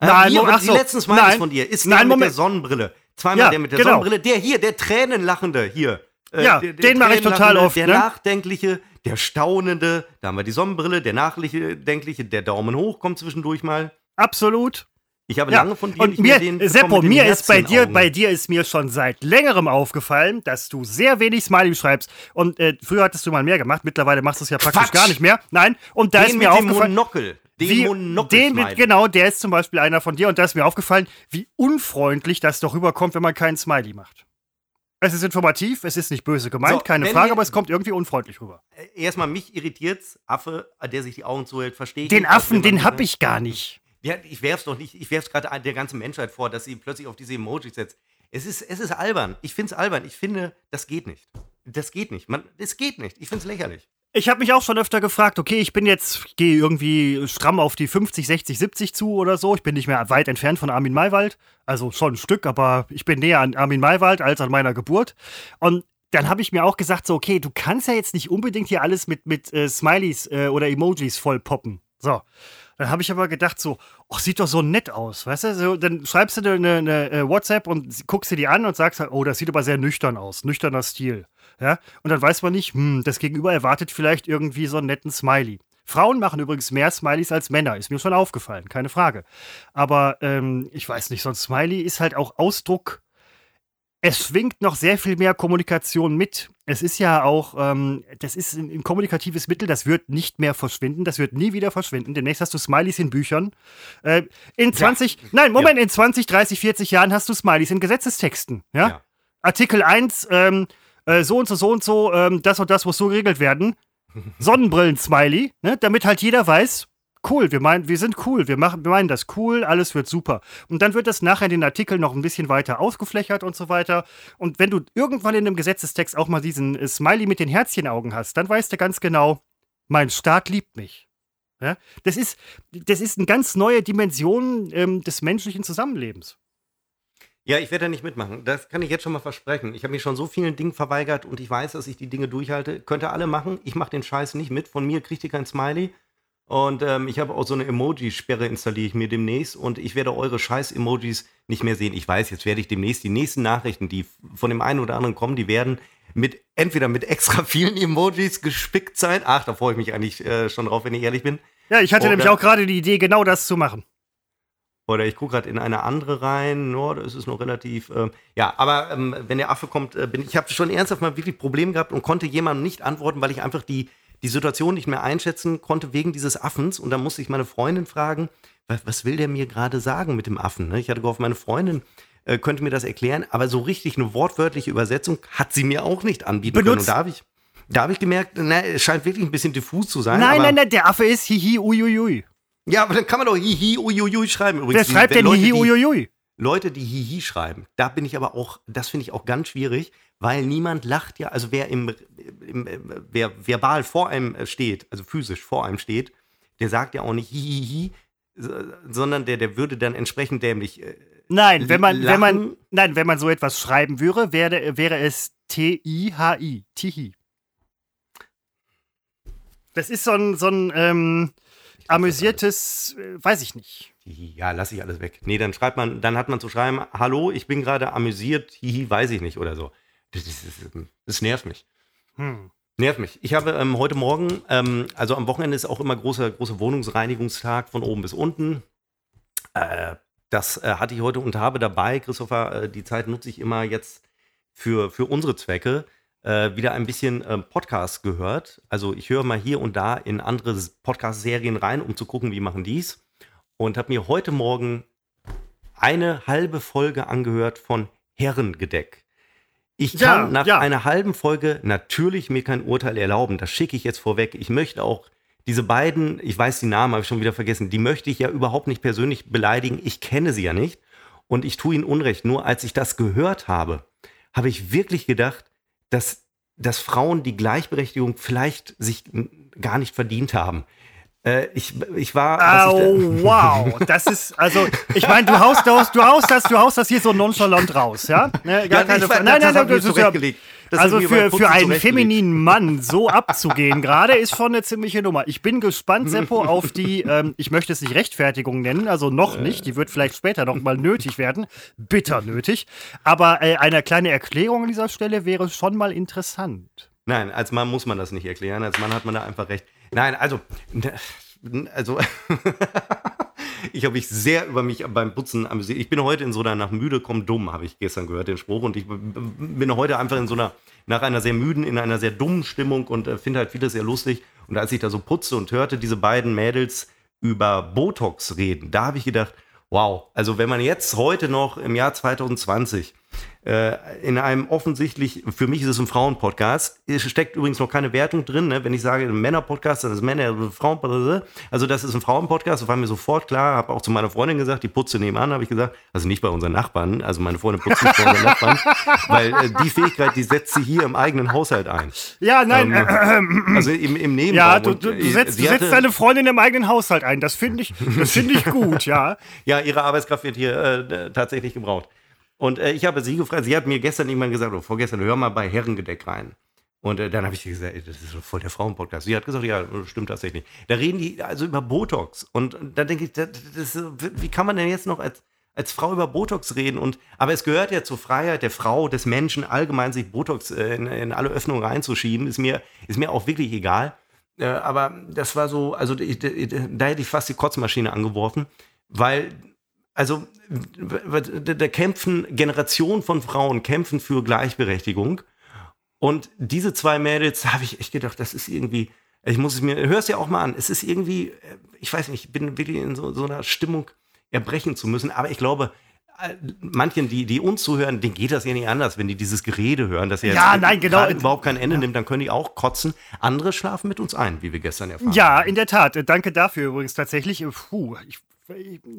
Äh, Nein, hier, Moment, die so. letzten Smileys Nein. von dir ist Nein, mit der. Sonnenbrille. Zweimal Ja, der mit der genau. Sonnenbrille. Der hier, der Tränenlachende hier. Äh, Ja, der, der den mache ich total oft, Der ne? Nachdenkliche, der Staunende. Da haben wir die Sonnenbrille. Der Nachdenkliche, der Daumen hoch kommt zwischendurch mal. Absolut. Ich habe Ja. lange von dir Und nicht mir, mehr den Seppo, mit mir ist bei dir, bei dir ist mir schon seit längerem aufgefallen, dass du sehr wenig Smiley schreibst. Und äh, früher hattest du mal mehr gemacht, mittlerweile machst du es ja praktisch Quatsch! gar nicht mehr. Nein, und da den ist mit mir dem aufgefallen. Monokel. Den wie, den genau, der ist zum Beispiel einer von dir und da ist mir aufgefallen, wie unfreundlich das doch rüberkommt, wenn man keinen Smiley macht. Es ist informativ, es ist nicht böse gemeint, So, keine Frage, wir- aber es kommt irgendwie unfreundlich rüber. Äh, Erstmal mich irritiert's. Affe, der sich die Augen zuhält, verstehe ich Den nicht, Affen, den hab ich gar nicht. Ja, ich werf's doch nicht, ich werf's gerade der ganzen Menschheit vor, dass sie plötzlich auf diese Emojis setzt. Es ist, es ist albern. Ich find's albern. Ich finde, das geht nicht. Das geht nicht. Man, es geht nicht. Ich find's lächerlich. Ich habe mich auch schon öfter gefragt, okay, ich bin jetzt, gehe irgendwie stramm auf die 50, 60, 70 zu oder so. Ich bin nicht mehr weit entfernt von Armin Maywald. Also schon ein Stück, aber ich bin näher an Armin Maywald als an meiner Geburt. Und dann habe ich mir auch gesagt, so, okay, du kannst ja jetzt nicht unbedingt hier alles mit, mit äh, Smileys äh, oder Emojis voll poppen. So. Dann habe ich aber gedacht, so, oh, sieht doch so nett aus, weißt du? So, dann schreibst du dir eine, eine äh, WhatsApp und guckst dir die an und sagst halt, oh, das sieht aber sehr nüchtern aus, nüchterner Stil. Ja? Und dann weiß man nicht, hm, das Gegenüber erwartet vielleicht irgendwie so einen netten Smiley. Frauen machen übrigens mehr Smileys als Männer, ist mir schon aufgefallen, keine Frage. Aber ähm, ich weiß nicht, so ein Smiley ist halt auch Ausdruck. Es schwingt noch sehr viel mehr Kommunikation mit. Es ist ja auch, ähm, das ist ein, ein kommunikatives Mittel, das wird nicht mehr verschwinden, das wird nie wieder verschwinden. Demnächst hast du Smileys in Büchern. Äh, in 20, nein, Moment, in 20, 30, 40 Jahren hast du Smileys in Gesetzestexten. Ja? Ja. Artikel 1, ähm, äh, so und so, so und so, ähm, das und das muss so geregelt werden. (laughs) Sonnenbrillen-Smiley, ne? damit halt jeder weiß, cool, wir meinen, wir sind cool, wir, machen, wir meinen das cool, alles wird super. Und dann wird das nachher in den Artikeln noch ein bisschen weiter ausgeflächert und so weiter. Und wenn du irgendwann in einem Gesetzestext auch mal diesen äh, Smiley mit den Herzchenaugen hast, dann weißt du ganz genau, mein Staat liebt mich. Ja? Das, ist, das ist eine ganz neue Dimension ähm, des menschlichen Zusammenlebens. Ja, ich werde da nicht mitmachen. Das kann ich jetzt schon mal versprechen. Ich habe mich schon so vielen Dingen verweigert und ich weiß, dass ich die Dinge durchhalte. Könnt ihr alle machen. Ich mache den Scheiß nicht mit. Von mir kriegt ihr kein Smiley. Und ähm, ich habe auch so eine Emoji-Sperre installiere ich mir demnächst und ich werde eure Scheiß-Emojis nicht mehr sehen. Ich weiß, jetzt werde ich demnächst die nächsten Nachrichten, die von dem einen oder anderen kommen, die werden mit entweder mit extra vielen Emojis gespickt sein. Ach, da freue ich mich eigentlich äh, schon drauf, wenn ich ehrlich bin. Ja, ich hatte Oder- nämlich auch gerade die Idee, genau das zu machen. Oder ich gucke gerade in eine andere rein. No, das ist noch relativ. ähm, ja, aber ähm, wenn der Affe kommt, äh, bin ich habe schon ernsthaft mal wirklich Probleme gehabt und konnte jemandem nicht antworten, weil ich einfach die, die Situation nicht mehr einschätzen konnte wegen dieses Affens. Und dann musste ich meine Freundin fragen, was, was will der mir gerade sagen mit dem Affen? Ne? Ich hatte gehofft, meine Freundin äh, könnte mir das erklären, aber so richtig eine wortwörtliche Übersetzung hat sie mir auch nicht anbieten können. Und Benutzt- da habe ich, da habe ich gemerkt, na, es scheint wirklich ein bisschen diffus zu sein. Nein, nein, nein, der Affe ist hihi uiuiui. Ja, aber dann kann man doch hihi uiuiui schreiben. Übrigens, Wer schreibt denn Leute, hihi die- uiuiui? Leute, die Hihi schreiben, da bin ich aber auch, das finde ich auch ganz schwierig, weil niemand lacht ja, also wer im, im, wer verbal vor einem steht, also physisch vor einem steht, der sagt ja auch nicht hihihi, sondern der, der würde dann entsprechend dämlich. Äh, nein, wenn man, wenn man, nein, wenn man so etwas schreiben würde, wäre, wäre es T-I-H-I. Tihi. Das ist so ein, so ein ähm, amüsiertes, äh, weiß ich nicht. Ja, lass ich alles weg. Nee, dann schreibt man, dann hat man zu schreiben, hallo, ich bin gerade amüsiert, hihi, weiß ich nicht oder so. Das, das, das, das nervt mich. Hm. Nervt mich. Ich habe ähm, heute Morgen, ähm, also am Wochenende ist auch immer großer, großer Wohnungsreinigungstag von oben bis unten. Äh, das äh, hatte ich heute und habe dabei, Christopher, äh, die Zeit nutze ich immer jetzt für, für unsere Zwecke, äh, wieder ein bisschen ähm, Podcast gehört. Also ich höre mal hier und da in andere Podcast-Serien rein, um zu gucken, wie machen dies. Und habe mir heute Morgen eine halbe Folge angehört von Herrengedeck. Ich kann ja, nach ja. einer halben Folge natürlich mir kein Urteil erlauben. Das schicke ich jetzt vorweg. Ich möchte auch diese beiden, ich weiß die Namen, habe ich schon wieder vergessen, die möchte ich ja überhaupt nicht persönlich beleidigen. Ich kenne sie ja nicht und ich tue ihnen Unrecht. Nur als ich das gehört habe, habe ich wirklich gedacht, dass, dass Frauen die Gleichberechtigung vielleicht sich gar nicht verdient haben. Äh, ich, ich war. Oh, ich (laughs) wow. Das ist, also, ich meine, du haust, du, haust, du, haust das, du haust das hier so nonchalant raus, ja? Ne, gar ja, keine Frage. Nein, nein, nein, das ist ja. Also für, für einen femininen Mann so abzugehen gerade ist schon eine ziemliche Nummer. Ich bin gespannt, Seppo, (laughs) auf die, ähm, ich möchte es nicht Rechtfertigung nennen, also noch äh. nicht, die wird vielleicht später noch mal nötig werden, bitter nötig. Aber äh, eine kleine Erklärung an dieser Stelle wäre schon mal interessant. Nein, als Mann muss man das nicht erklären, als Mann hat man da einfach recht. Nein, also, also (laughs) ich habe mich sehr über mich beim Putzen amüsiert. Ich bin heute in so einer nach müde komm dumm, habe ich gestern gehört, den Spruch. Und ich bin heute einfach in so einer, nach einer sehr müden, in einer sehr dummen Stimmung und äh, finde halt vieles sehr lustig. Und als ich da so putze und hörte diese beiden Mädels über Botox reden, da habe ich gedacht, wow, also wenn man jetzt heute noch im Jahr 2020 äh, in einem offensichtlich, für mich ist es ein Frauenpodcast, es steckt übrigens noch keine Wertung drin, ne? wenn ich sage ein Männerpodcast, dann ist Männer, Frauen, also das ist ein Frauenpodcast, das war mir sofort klar, habe auch zu meiner Freundin gesagt, die putze nebenan, habe ich gesagt, also nicht bei unseren Nachbarn, also meine Freundin putzt nicht bei unseren Nachbarn, (laughs) weil äh, die Fähigkeit, die setzt sie hier im eigenen Haushalt ein. Ja, nein, ähm, äh, also im, im Nebenraum. Ja, du, du, du setzt, du setzt deine Freundin im eigenen Haushalt ein, das finde ich, das finde ich (laughs) gut, ja. ja, ihre Arbeitskraft wird hier äh, tatsächlich gebraucht. Und äh, ich habe sie gefragt, sie hat mir gestern irgendwann gesagt, oder vorgestern, hör mal bei Herrengedeck rein. Und äh, dann habe ich gesagt, ey, das ist voll der Frauenpodcast. Sie hat gesagt, ja, stimmt tatsächlich. Da reden die also über Botox. Und da denke ich, das, das, wie kann man denn jetzt noch als, als Frau über Botox reden? Und, aber es gehört ja zur Freiheit der Frau, des Menschen, allgemein sich Botox äh, in, in, alle Öffnungen reinzuschieben. Ist mir, ist mir auch wirklich egal. Äh, aber das war so, also ich, da hätte ich fast die Kotzmaschine angeworfen, weil also da kämpfen Generationen von Frauen kämpfen für Gleichberechtigung. Und diese zwei Mädels, habe ich echt gedacht, das ist irgendwie, ich muss es mir, hör es ja auch mal an, es ist irgendwie, äh, ich weiß nicht, ich bin wirklich in so, so einer Stimmung, erbrechen zu müssen. Aber ich glaube, äh, manchen, die, die uns zuhören, denen geht das ja nicht anders, wenn die dieses Gerede hören, dass er ja, nein, genau. überhaupt kein Ende ja. nimmt, dann können die auch kotzen. Andere schlafen mit uns ein, wie wir gestern erfahren Ja, haben. in der Tat. Danke dafür übrigens tatsächlich. Puh, ich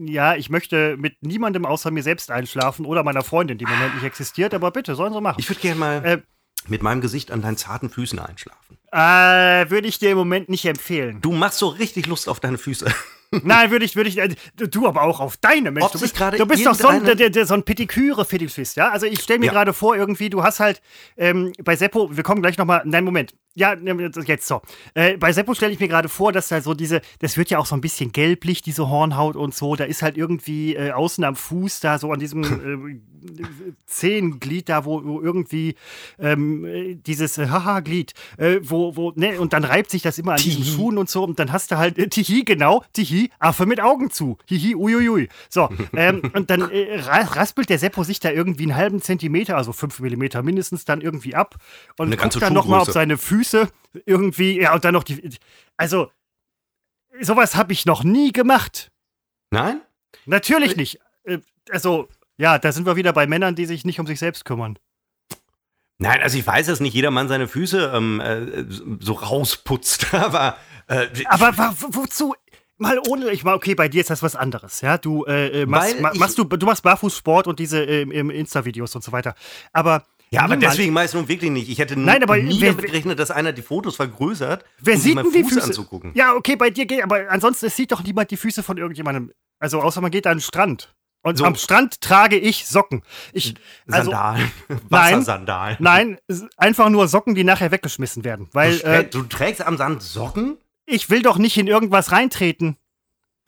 ja, ich möchte mit niemandem außer mir selbst einschlafen oder meiner Freundin, die im Moment nicht existiert, aber bitte, sollen sie machen. Ich würde gerne mal äh, mit meinem Gesicht an deinen zarten Füßen einschlafen. Äh, würde ich dir im Moment nicht empfehlen. Du machst so richtig Lust auf deine Füße. (laughs) Nein, würde ich, würde ich, äh, du aber auch auf deine Mensch. Du bist, du bist doch so ein, der, der, so ein Petiküre-Fetischist, ja? Also ich stelle mir ja. gerade vor, irgendwie, du hast halt ähm, bei Seppo, wir kommen gleich nochmal, nein, Moment, ja, jetzt so. Äh, bei Seppo stelle ich mir gerade vor, dass da so diese, das wird ja auch so ein bisschen gelblich, diese Hornhaut und so. Da ist halt irgendwie äh, außen am Fuß, da so an diesem (laughs) äh, Zehenglied da, wo, wo irgendwie ähm, dieses äh, Haha-Glied, äh, wo, wo, ne, und dann reibt sich das immer an Tihi. diesen Schuhen und so. Und dann hast du halt, äh, Tihi, genau, Tihi, Affe mit Augen zu. Hihi, uiuiui. So, ähm, (laughs) und dann raspelt der Seppo sich da irgendwie einen halben Zentimeter, also fünf Millimeter mindestens, dann irgendwie ab und guckt dann nochmal auf seine Füße Füße irgendwie, ja, und dann noch die. Also, sowas habe ich noch nie gemacht. Nein? Natürlich nicht. Äh, also, ja, da sind wir wieder bei Männern, die sich nicht um sich selbst kümmern. Nein, also ich weiß, dass nicht jeder Mann seine Füße ähm, äh, so rausputzt, (laughs) aber. Äh, aber wozu? Mal ohne, ich mal, okay, bei dir ist das was anderes, ja. Du äh, äh machst, ma, machst du, du machst Barfußsport und diese äh, Insta-Videos und so weiter. Aber Ja, aber Niemand. deswegen meist nun wirklich nicht. Ich hätte Nein, aber nie wer- damit gerechnet, dass einer die Fotos vergrößert, Wer um sieht meinen Fuß Füße? anzugucken. Ja, okay, bei dir geht, aber ansonsten es sieht doch niemand die Füße von irgendjemandem. Also außer man geht an den Strand. Und So. am Strand trage ich Socken. Ich, also, Sandalen. (laughs) Nein. Wassersandalen. nein, es- einfach nur Socken, die nachher weggeschmissen werden. Du, Weil trä- äh, du trägst am Sand Socken? ich will doch nicht in irgendwas reintreten. (laughs)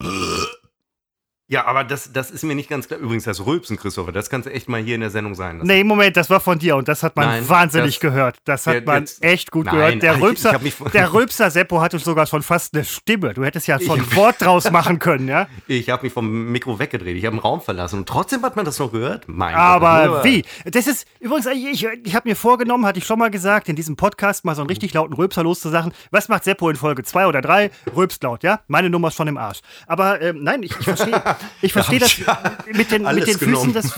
Ja, aber das, das ist mir nicht ganz klar. Übrigens, das Rülpsen, Christopher, das kannst du echt mal hier in der Sendung sein lassen. Nee, Moment, das war von dir und das hat man Nein, wahnsinnig das- gehört. Das hat Der- man jetzt- echt gut Nein, gehört. Der ich- Rülpser, ich mich- der Rülpser Seppo hatte sogar schon fast eine Stimme. Du hättest ja schon Ich- ein Wort draus machen können, ja? (laughs) Ich habe mich vom Mikro weggedreht. Ich habe den Raum verlassen. Und trotzdem hat man das noch gehört? Mein Aber Gott. wie? Das ist übrigens, ich, ich habe mir vorgenommen, hatte ich schon mal gesagt, in diesem Podcast mal so einen richtig lauten Rülpser loszusagen. Was macht Seppo in Folge 2 oder 3? Rülpst laut, ja? Meine Nummer ist schon im Arsch. Aber ähm, nein, ich, ich verstehe (laughs) ich verstehe das (laughs) mit den, mit den Füßen, das,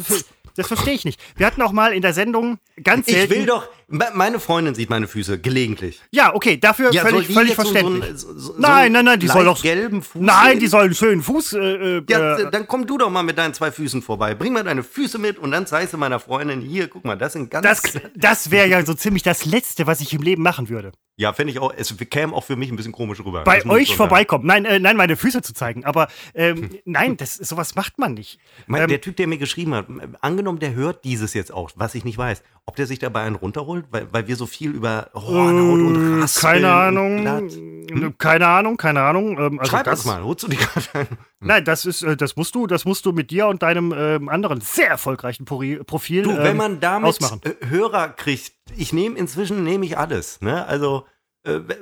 das verstehe ich nicht. Wir hatten auch mal in der Sendung ganz selten. Ich will doch. Me- Meine Freundin sieht meine Füße gelegentlich. Ja, okay, dafür Ja, völlig, völlig so- verständlich. So, so, so Nein, nein, nein, die soll doch- gelben Fuß. Nein, sehen? die soll einen schönen Fuß. Äh, äh, Ja, äh, dann komm du doch mal mit deinen zwei Füßen vorbei. Bring mal deine Füße mit und dann zeigst du meiner Freundin hier, guck mal, das sind ganz. das (laughs) das wäre ja so ziemlich das Letzte, was ich im Leben machen würde. ja, finde ich auch. Es käme auch für mich ein bisschen komisch rüber. Bei euch sagen. vorbeikommen. Nein, äh, nein, meine Füße zu zeigen. Aber ähm, (laughs) nein, das, sowas macht man nicht. Mein, Ähm, der Typ, der mir geschrieben hat, angenommen, der hört dieses jetzt auch, was ich nicht weiß, ob der sich dabei einen runterholt, weil, weil wir so viel über Hornhaut und äh, Raspeln keine Ahnung. Glatt- Keine Ahnung, keine Ahnung. Ähm, also Schreib das, das mal, holst du die gerade ein? (laughs) Nein, das ist, äh, das musst du, das musst du mit dir und deinem ähm, anderen sehr erfolgreichen Profil Du, ähm, wenn man damit ausmachen. äh, Hörer kriegt, ich nehme inzwischen nehme ich alles. Ne? Also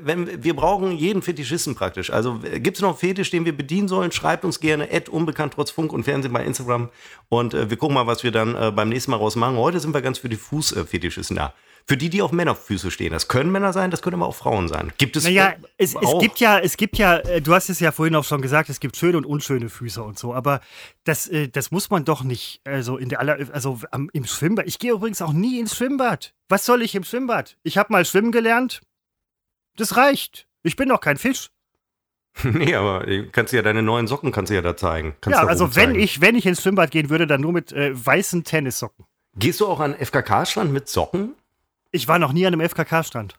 wenn, wir brauchen jeden Fetischisten praktisch. Also gibt es noch einen Fetisch, den wir bedienen sollen, schreibt uns gerne at unbekannt trotz Funk und Fernsehen bei Instagram und äh, wir gucken mal, was wir dann äh, beim nächsten Mal rausmachen. Heute sind wir ganz für die Fußfetischisten da. Für die, die auf Männerfüße stehen. Das können Männer sein, das können aber auch Frauen sein. Gibt es Naja, äh, es, es gibt ja, es gibt ja, äh, du hast es ja vorhin auch schon gesagt, es gibt schöne und unschöne Füße und so, aber das, äh, das muss man doch nicht, also in der aller, also im Schwimmbad. Ich gehe übrigens auch nie ins Schwimmbad. Was soll ich im Schwimmbad? Ich habe mal schwimmen gelernt. Das reicht. Ich bin doch kein Fisch. (laughs) Nee, aber äh, kannst du ja deine neuen Socken kannst du ja da zeigen. Kannst ja, also wenn rumzeigen. ich, wenn ich ins Schwimmbad gehen würde, dann nur mit äh, weißen Tennissocken. Gehst du auch an FKK-Strand mit Socken? Ich war noch nie an einem FKK-Stand.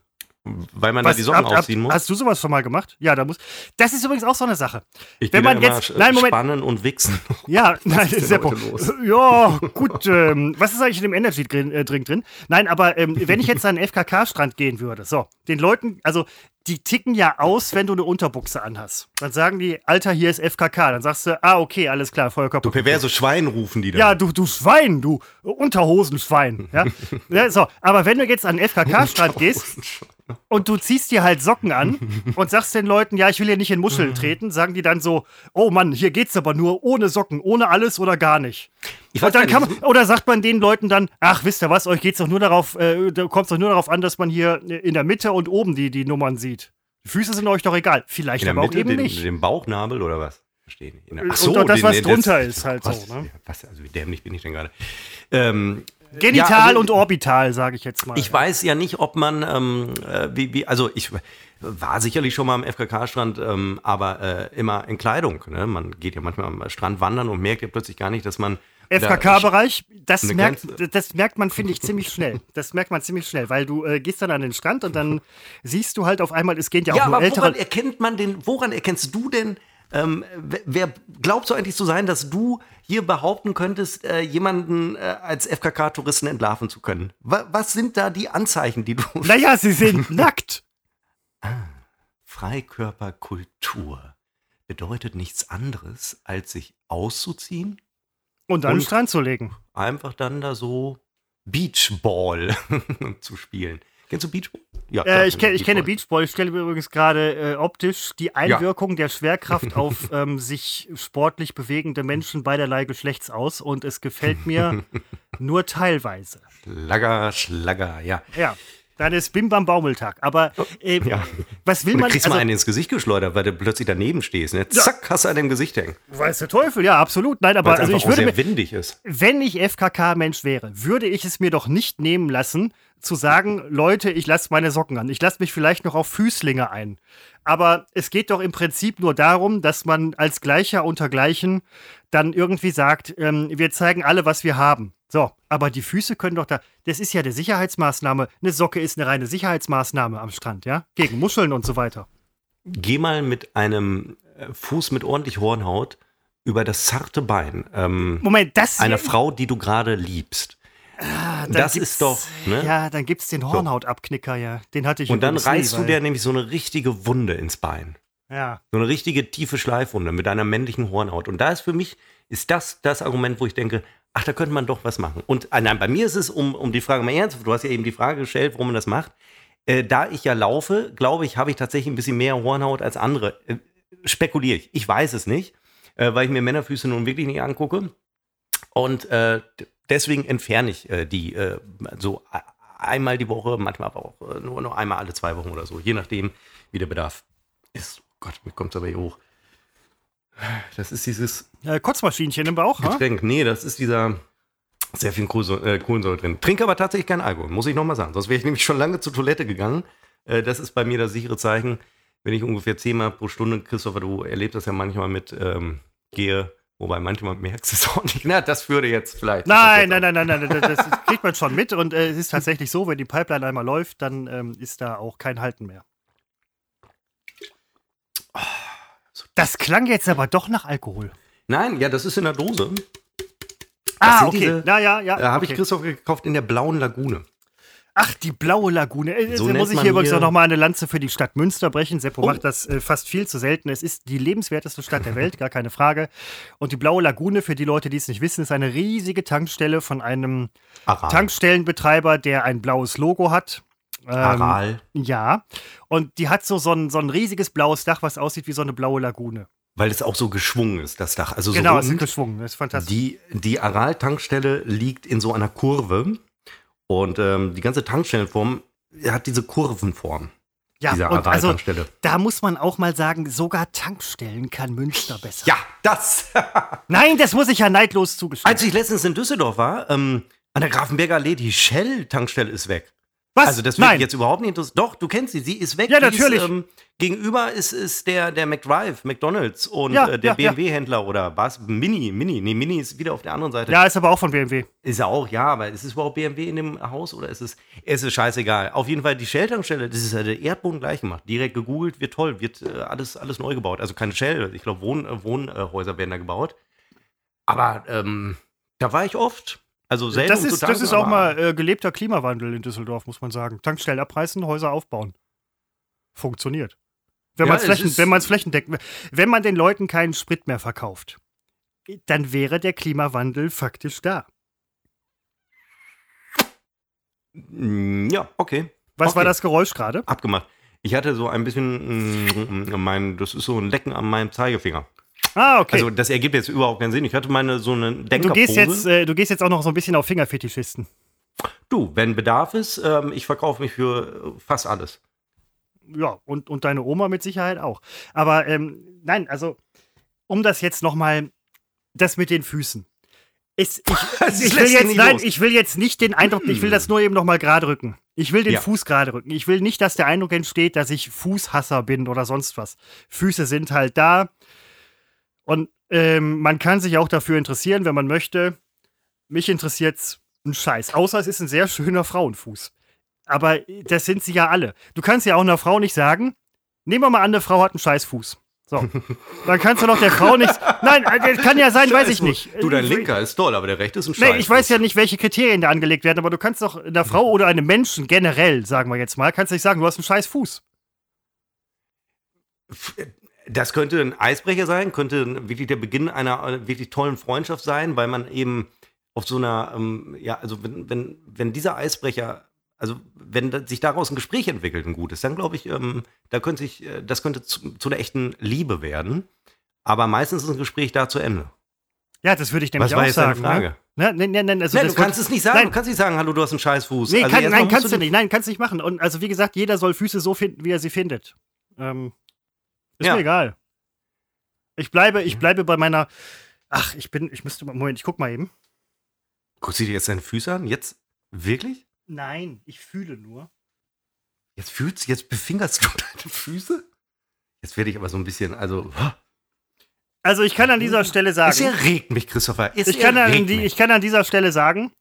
Weil man da die Socken ausziehen muss? Hast du sowas schon mal gemacht? Ja, da muss. Das ist übrigens auch so eine Sache. Ich wenn man jetzt- nein, Moment. spannen und wichsen. (laughs) Ja, nein, ist Seppo. (laughs) Ja, gut. Ähm, was ist eigentlich in dem Energy Drink, äh, drin? Nein, aber ähm, wenn ich jetzt an einen FKK-Strand gehen würde, so, den Leuten, also die ticken ja aus, wenn du eine Unterbuchse anhast. Dann sagen die, Alter, hier ist FKK. Dann sagst du, ah, okay, alles klar, Feuerkörper. Du perverse Schwein rufen die da. Ja, du, du Schwein, du Unterhosenschwein. Ja? (laughs) ja, so. Aber wenn du jetzt an den FKK-Strand gehst und du ziehst dir halt Socken an (laughs) und sagst den Leuten, ja, ich will hier nicht in Muscheln Mhm. treten, sagen die dann so, oh Mann, hier geht's aber nur ohne Socken, ohne alles oder gar nicht. Und dann kann man, oder sagt man den Leuten dann, ach, wisst ihr was, euch geht's doch nur darauf, äh, da kommt's doch nur darauf an, dass man hier in der Mitte und oben die, die Nummern sieht. Die Füße sind euch doch egal. Vielleicht in der aber auch Mitte eben den, nicht. den Bauchnabel oder was? Verstehe nicht. Der- Ach Und doch das, was den- drunter ist, halt was, so, ne? Was, also wie dämlich bin ich denn gerade? Ähm, Genital ja, also- und orbital, sage ich jetzt mal. Ich weiß ja nicht, ob man, ähm, äh, wie, wie, also ich war sicherlich schon mal am FKK-Strand, ähm, aber äh, immer in Kleidung. Ne? Man geht ja manchmal am Strand wandern und merkt ja plötzlich gar nicht, dass man. FKK-Bereich, das merkt, das merkt man, finde ich, ziemlich schnell. Das merkt man ziemlich schnell, weil du äh, gehst dann an den Strand und dann siehst du halt auf einmal, es gehen ja auch Ja, nur aber woran ältere. erkennt man denn, woran erkennst du denn, ähm, wer, glaubst du eigentlich zu sein, dass du hier behaupten könntest, äh, jemanden äh, als FKK-Touristen entlarven zu können? Wa was sind da die Anzeichen, die du. Naja, sie sind (laughs) nackt. Freikörperkultur bedeutet nichts anderes, als sich auszuziehen, Und dann an den Strand zu legen. einfach dann da so Beachball (laughs) zu spielen. Kennst du Beachball? Ja, klar, Äh, ich, kenn, ich kenne Beachball. Beachball. Ich stelle mir übrigens gerade äh, optisch die Einwirkung der Schwerkraft (laughs) auf ähm, sich sportlich bewegende Menschen beiderlei Geschlechts aus und es gefällt mir (laughs) nur teilweise. Schlager, Schlager, ja. Ja, dann ist Bim Bam Baumeltag. Aber äh, Ja. was will Und du man? kriegst also- mal einen ins Gesicht geschleudert, weil du plötzlich daneben stehst. Ne? Zack, hast du einen im Gesicht hängen. Weiß der Teufel, ja, absolut. Nein, aber also ich würde sehr windig ist. wenn ich FKK-Mensch wäre, würde ich es mir doch nicht nehmen lassen, zu sagen, Leute, ich lasse meine Socken an. Ich lasse mich vielleicht noch auf Füßlinge ein. Aber es geht doch im Prinzip nur darum, dass man als Gleicher unter Gleichen dann irgendwie sagt, ähm, wir zeigen alle, was wir haben. So, aber die Füße können doch da. Das ist ja eine Sicherheitsmaßnahme. Eine Socke ist eine reine Sicherheitsmaßnahme am Strand, ja? Gegen Muscheln und so weiter. Geh mal mit einem äh, Fuß mit ordentlich Hornhaut über das zarte Bein ähm, Moment, das einer Frau, die du gerade liebst. Ah, das ist doch, ne? Ja, dann gibt's den Hornhautabknicker, ja. Den hatte ich Und dann übrigens nie, reißt du dir nämlich so eine richtige Wunde ins Bein. Ja. So eine richtige tiefe Schleifwunde mit einer männlichen Hornhaut. Und da ist für mich, ist das das Argument, wo ich denke, ach, da könnte man doch was machen. Und ah, nein, bei mir ist es, um, um die Frage mal ernsthaft, du hast ja eben die Frage gestellt, warum man das macht. Äh, da ich ja laufe, glaube ich, habe ich tatsächlich ein bisschen mehr Hornhaut als andere. Äh, spekuliere ich. Ich weiß es nicht, äh, weil ich mir Männerfüße nun wirklich nicht angucke. Und äh, deswegen entferne ich äh, die äh, so einmal die Woche, manchmal aber auch äh, nur noch einmal alle zwei Wochen oder so, je nachdem, wie der Bedarf ist. Oh Gott, mir kommt es aber hier hoch. Das ist dieses Äh, Kotzmaschinchen im Bauch, ha? Getränk. Nee, das ist dieser sehr viel Kohlensäure, äh, Kohlensäure drin. Trinke aber tatsächlich keinen Alkohol, muss ich nochmal sagen. Sonst wäre ich (laughs) nämlich schon lange zur Toilette gegangen. Äh, das ist bei mir das sichere Zeichen, wenn ich ungefähr zehnmal pro Stunde, Christopher, du erlebst das ja manchmal mit, ähm, gehe, wobei manchmal merkst du es auch nicht. Na, das würde jetzt vielleicht. Nein, das nein, nein, nein, nein, das, das kriegt man schon mit und äh, es ist tatsächlich so, wenn die Pipeline einmal läuft, dann ähm, ist da auch kein Halten mehr. Das klang jetzt aber doch nach Alkohol. Nein, ja, das ist in der Dose. Ah, sind okay. diese- ja, ja, ja. Da habe okay. ich Christoph gekauft in der blauen Lagune. Ach, die blaue Lagune. Äh, So muss ich hier übrigens hier- auch nochmal eine Lanze für die Stadt Münster brechen. Seppo Oh. macht das äh, fast viel zu selten. Es ist die lebenswerteste Stadt der Welt, gar keine Frage. Und die blaue Lagune, für die Leute, die es nicht wissen, ist eine riesige Tankstelle von einem Aral. Tankstellenbetreiber, der ein blaues Logo hat. Ähm, Aral. Ja. Und die hat so, so, ein, so ein riesiges blaues Dach, was aussieht wie so eine blaue Lagune. Weil es auch so geschwungen ist, das Dach. Also genau, so es ist geschwungen. Das ist fantastisch. Die, die Aral-Tankstelle liegt in so einer Kurve und ähm, die ganze Tankstellenform hat diese Kurvenform ja, dieser und also da muss man auch mal sagen, sogar Tankstellen kann Münster besser. ja, das. (laughs) Nein, das muss ich ja neidlos zugestehen. Als ich letztens in Düsseldorf war, ähm, an der Grafenberger Allee, die Shell-Tankstelle ist weg. Was? Also das wird jetzt überhaupt nicht interessieren. Doch, du kennst sie, sie ist weg. Ja, natürlich. Ist, ähm, gegenüber ist, ist der, der McDrive, McDonalds und Ja, äh, der ja, ja. BMW-Händler oder was? Mini, Mini. Nee, Mini ist wieder auf der anderen Seite. Ja, ist aber auch von BMW. Ist er auch, ja, aber ist es überhaupt BMW in dem Haus oder ist es, es ist scheißegal. Auf jeden Fall die Shell-Tankstelle, das ist ja der Erdboden gleich gemacht. Direkt gegoogelt, wird toll, wird äh, alles, alles neu gebaut. Also keine Shell, ich glaube Wohn, äh, Wohnhäuser werden da gebaut. Aber ähm, da war ich oft. Also selten Das ist, das ist auch mal äh, gelebter Klimawandel in Düsseldorf, muss man sagen. Tankstellen abreißen, Häuser aufbauen. Funktioniert. Wenn Ja, man es flächen, wenn flächendeckend, wenn man den Leuten keinen Sprit mehr verkauft, dann wäre der Klimawandel faktisch da. Mm, Ja, okay. Was Okay. war das Geräusch gerade? Abgemacht. Ich hatte so ein bisschen, mm, mm, mein, das ist so ein Lecken an meinem Zeigefinger. Ah, okay. Also das ergibt jetzt überhaupt keinen Sinn. Ich hatte meine so eine du, Denkerpose. gehst jetzt, äh, du gehst jetzt auch noch so ein bisschen auf Fingerfetischisten. Du, wenn Bedarf ist, ähm, ich verkaufe mich für äh, fast alles. Ja, und, und deine Oma mit Sicherheit auch. Aber ähm, nein, also, um das jetzt nochmal, das mit den Füßen. Es, ich, (laughs) ich, will jetzt, nicht nein, los. ich will jetzt nicht den Eindruck, ich will das nur eben nochmal gerade rücken. Ich will den Ja. Fuß gerade rücken. Ich will nicht, dass der Eindruck entsteht, dass ich Fußhasser bin oder sonst was. Füße sind halt da. Und ähm, man kann sich auch dafür interessieren, wenn man möchte. Mich interessiert's ein Scheiß. Außer es ist ein sehr schöner Frauenfuß. Aber das sind sie ja alle. Du kannst ja auch einer Frau nicht sagen, nehmen wir mal an, eine Frau hat einen Scheißfuß. So. Dann kannst du doch der Frau nicht. (laughs) Nein, äh, das kann ja sein, weiß ich nicht. Du, dein Äh, linker ist toll, aber der rechte ist ein Scheiß. Nee, ich weiß ja nicht, welche Kriterien da angelegt werden, aber du kannst doch einer Frau oder einem Menschen generell, sagen wir jetzt mal, kannst nicht sagen, du hast einen scheiß Fuß. Das könnte ein Eisbrecher sein, könnte wirklich der Beginn einer äh, wirklich tollen Freundschaft sein, weil man eben auf so einer, ähm, ja, also wenn, wenn, wenn dieser Eisbrecher, also wenn sich daraus ein Gespräch entwickelt, ein gutes, dann glaube ich, ähm, da könnte sich, äh, das könnte zu, zu einer echten Liebe werden. Aber meistens ist ein Gespräch da zu Ende. Ja, das würde ich nämlich Was war auch jetzt deine sagen. Frage? Ne? Ne, ne, ne, also Nein, das du kannst es nicht sagen. Nein. Du kannst nicht sagen, hallo, du hast einen Scheißfuß. Nee, also kann, nein, kannst du nicht. Nein, kannst nicht machen. Und also wie gesagt, jeder soll Füße so finden, wie er sie findet. Ähm, ist Ja. mir egal. Ich bleibe, ich bleibe bei meiner. Ach, ich bin, ich müsste Moment, ich guck mal eben. Guckst du dir jetzt deine Füße an? Jetzt? Wirklich? Nein, ich fühle nur. Jetzt fühlst jetzt befingerst du (laughs) deine Füße? Jetzt werde ich aber so ein bisschen, also. Also ich kann an dieser Stelle sagen. Es erregt mich, Christopher. Es Ich kann, an die, mich. ich kann an dieser Stelle sagen,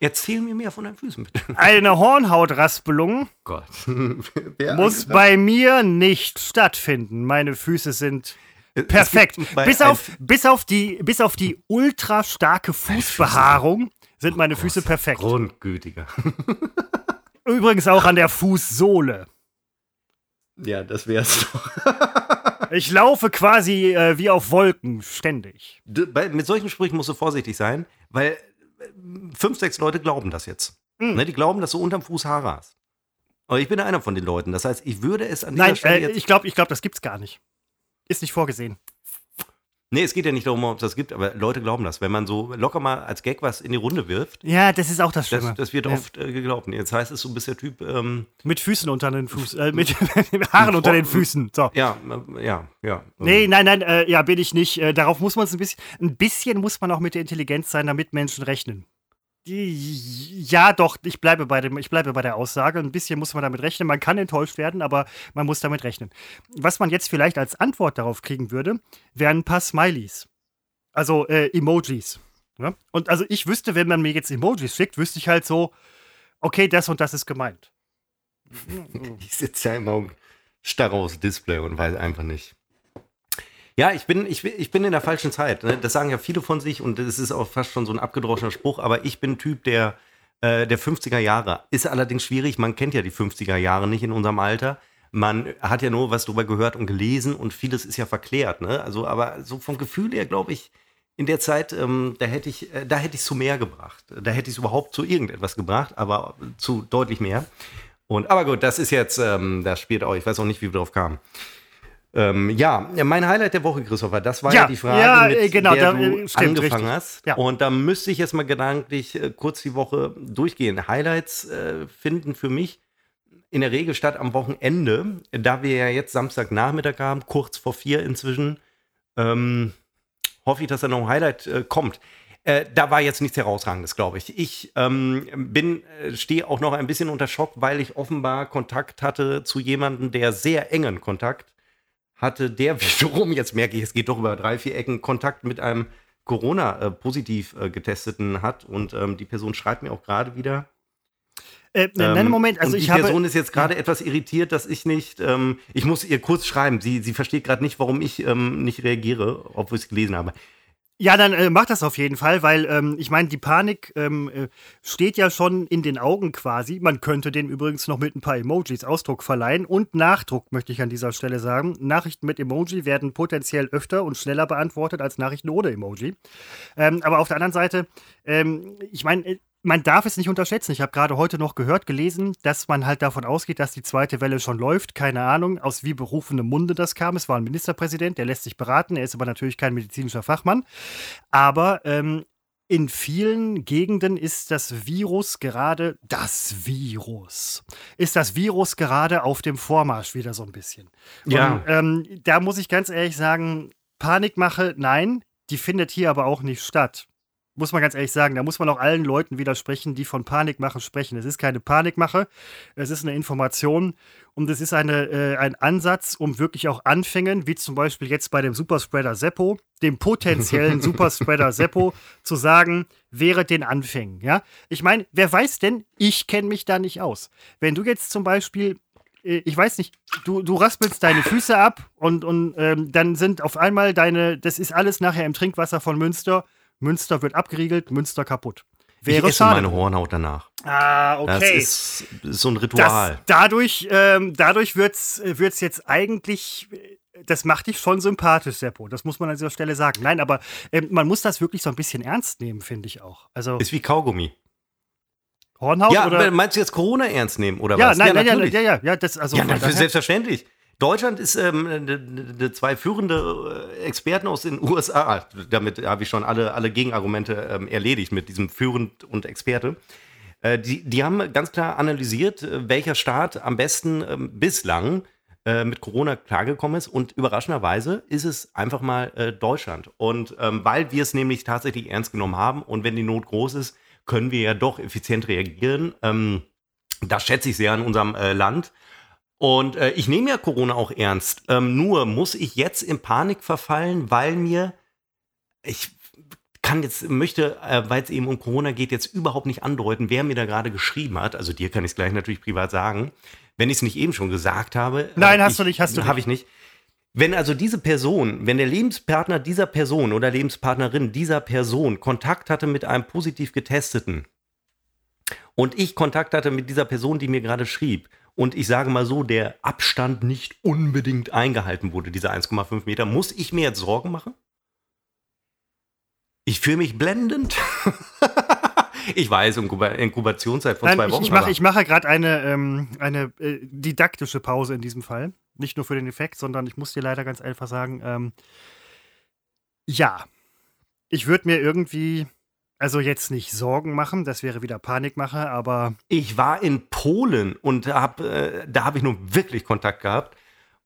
Erzähl mir mehr von deinen Füßen, bitte. Eine Hornhautraspelung Gott. (laughs) muss bei mir nicht stattfinden. Meine Füße sind perfekt. Bis auf, bis, auf die, bis auf die ultra starke Fußbehaarung sind meine Füße perfekt. Grundgütiger. (laughs) Übrigens auch an der Fußsohle. Ja, das wär's doch. (laughs) Ich laufe quasi äh, wie auf Wolken, ständig. Du, bei, mit solchen Sprüchen musst du vorsichtig sein, weil fünf, sechs Leute glauben das jetzt. Hm. Ne, die glauben, dass du unterm Fuß Haare hast. Aber ich bin einer von den Leuten. Das heißt, ich würde es an dieser Nein, Stelle äh, jetzt. ich glaube, ich glaub, das gibt's gar nicht. Ist nicht vorgesehen. Nee, es geht ja nicht darum, ob es das gibt, aber Leute glauben das. Wenn man so locker mal als Gag was in die Runde wirft, Ja, das ist auch das Schlimme. das, das wird Ja. oft äh, geglaubt. Jetzt heißt es, du bist der Typ, ähm, Mit Füßen unter den Fuß, äh, mit (laughs) Haaren unter den Füßen. So. ja, äh, ja, ja. Nee, nein, nein, äh, ja, bin ich nicht. Äh, darauf muss man es ein bisschen, ein bisschen muss man auch mit der Intelligenz sein, damit Menschen rechnen. Ja, doch, ich bleibe bei dem, ich bleibe bei der Aussage. Ein bisschen muss man damit rechnen. Man kann enttäuscht werden, aber man muss damit rechnen. Was man jetzt vielleicht als Antwort darauf kriegen würde, wären ein paar Smileys. Also äh, Emojis. Ne? Und also ich wüsste, wenn man mir jetzt Emojis schickt, wüsste ich halt so, okay, das und das ist gemeint. (laughs) Ich sitze ja immer starr aufs Display und weiß einfach nicht. Ja, ich bin, ich, bin- ich bin in der falschen Zeit. Ne? Das sagen ja viele von sich und das ist auch fast schon so ein abgedroschener Spruch, aber ich bin Typ der, äh, der 50er Jahre. Ist allerdings schwierig, man kennt ja die 50er Jahre nicht in unserem Alter. Man hat ja nur was drüber gehört und gelesen und vieles ist ja verklärt. Ne? Also, aber so vom Gefühl her, glaube ich, in der Zeit, ähm, da hätte ich, äh, da hätte ich zu mehr gebracht. Da hätte ich es überhaupt zu irgendetwas gebracht, aber zu deutlich mehr. Und, aber gut, das ist jetzt, ähm, das spielt auch, ich weiß auch nicht, wie wir drauf kamen. Ähm, ja, mein Highlight der Woche, Christopher, das war ja, Ja, die Frage, ja, mit äh, genau, der da, du äh, stimmt, angefangen richtig. hast. Ja. Und da müsste ich jetzt mal gedanklich äh, kurz die Woche durchgehen. Highlights äh, finden für mich in der Regel statt am Wochenende, da wir ja jetzt Samstagnachmittag haben, kurz vor vier inzwischen. Ähm, hoffe ich, dass da noch ein Highlight äh, kommt. Äh, da war jetzt nichts herausragendes, glaube ich. Ich ähm, bin, äh, stehe auch noch ein bisschen unter Schock, weil ich offenbar Kontakt hatte zu jemandem, der sehr engen Kontakt hatte, der (laughs) wiederum, jetzt merke ich, es geht doch über drei, vier Ecken, Kontakt mit einem Corona-positiv äh, getesteten hat. Und ähm, die Person schreibt mir auch gerade wieder. Äh, nein, Ähm, Moment, also und die habe. Person ist jetzt gerade etwas irritiert, dass ich nicht, ähm, ich muss ihr kurz schreiben. Sie, sie versteht gerade nicht, warum ich ähm, nicht reagiere, obwohl ich es gelesen habe. Ja, dann äh, mach das auf jeden Fall, weil ähm, ich meine, die Panik ähm, äh, steht ja schon in den Augen quasi. Man könnte dem übrigens noch mit ein paar Emojis Ausdruck verleihen und Nachdruck, möchte ich an dieser Stelle sagen. Nachrichten mit Emoji werden potenziell öfter und schneller beantwortet als Nachrichten ohne Emoji. Ähm, aber auf der anderen Seite, ähm, ich meine, äh, man darf es nicht unterschätzen. Ich habe gerade heute noch gehört, gelesen, dass man halt davon ausgeht, dass die zweite Welle schon läuft. Keine Ahnung, aus wie berufenem Munde das kam. Es war ein Ministerpräsident, der lässt sich beraten. Er ist aber natürlich kein medizinischer Fachmann. Aber ähm, in vielen Gegenden ist das Virus gerade, das Virus, ist das Virus gerade auf dem Vormarsch wieder so ein bisschen. Ja. Und, ähm, da muss ich ganz ehrlich sagen, Panikmache, nein, die findet hier aber auch nicht statt. Muss man ganz ehrlich sagen, da muss man auch allen Leuten widersprechen, die von Panikmache sprechen. Es ist keine Panikmache, es ist eine Information und es ist eine, äh, ein Ansatz, um wirklich auch Anfängen, wie zum Beispiel jetzt bei dem Superspreader Seppo, dem potenziellen (laughs) Superspreader Seppo, zu sagen, wäre den Anfängen. Ja? Ich meine, wer weiß denn, ich kenne mich da nicht aus. Wenn du jetzt zum Beispiel äh, ich weiß nicht, du, du raspelst deine Füße ab und, und ähm, dann sind auf einmal deine, das ist alles nachher im Trinkwasser von Münster. Münster wird abgeriegelt, Münster kaputt. Wäre ich esse schade. meine Hornhaut danach. ah, Das okay. ist, ist so ein Das, Ritual. dadurch ähm, dadurch wird es wird's jetzt eigentlich, äh, das macht dich schon sympathisch, Seppo. Das muss man an dieser Stelle sagen. Nein, aber ähm, man muss das wirklich so ein bisschen ernst nehmen, finde ich auch. Also ist wie Kaugummi. Hornhaut ja, oder? meinst du jetzt Corona ernst nehmen oder Ja, was? nein, nein, ja, natürlich. ja, ja, ja, das also ja, selbstverständlich. Deutschland ist ähm, ne, ne, zwei führende äh, Experten aus den USA. Damit habe ich schon alle, alle Gegenargumente ähm, erledigt mit diesem führend und Experte. Äh, die, die haben ganz klar analysiert, äh, welcher Staat am besten ähm, bislang äh, mit Corona klargekommen ist. Und überraschenderweise ist es einfach mal äh, Deutschland. Und ähm, weil wir es nämlich tatsächlich ernst genommen haben und wenn die Not groß ist, können wir ja doch effizient reagieren. Ähm, das schätze ich sehr an unserem äh, Land. Und äh, ich nehme ja Corona auch ernst. Ähm, nur muss ich jetzt in Panik verfallen, weil mir ich kann jetzt, möchte, äh, weil es eben um Corona geht, jetzt überhaupt nicht andeuten, wer mir da gerade geschrieben hat. Also dir kann ich es gleich natürlich privat sagen. Wenn ich es nicht eben schon gesagt habe. Nein, äh, hast ich, du nicht, hast du Habe ich nicht. Wenn also diese Person, wenn der Lebenspartner dieser Person oder Lebenspartnerin dieser Person Kontakt hatte mit einem positiv getesteten und ich Kontakt hatte mit dieser Person, die mir gerade schrieb und ich sage mal so, der Abstand nicht unbedingt eingehalten wurde, diese 1,5 Meter, muss ich mir jetzt Sorgen machen? Ich fühle mich blendend. (laughs) ich weiß, Inkubationszeit von Nein, zwei ich, Wochen. ich mache aber- ich mache gerade eine, ähm, eine äh, didaktische Pause in diesem Fall. Nicht nur für den Effekt, sondern ich muss dir leider ganz einfach sagen, ähm, ja, ich würde mir irgendwie, also jetzt nicht Sorgen machen, das wäre wieder Panikmache, aber Ich war in Polen und hab, äh, da habe ich nun wirklich Kontakt gehabt.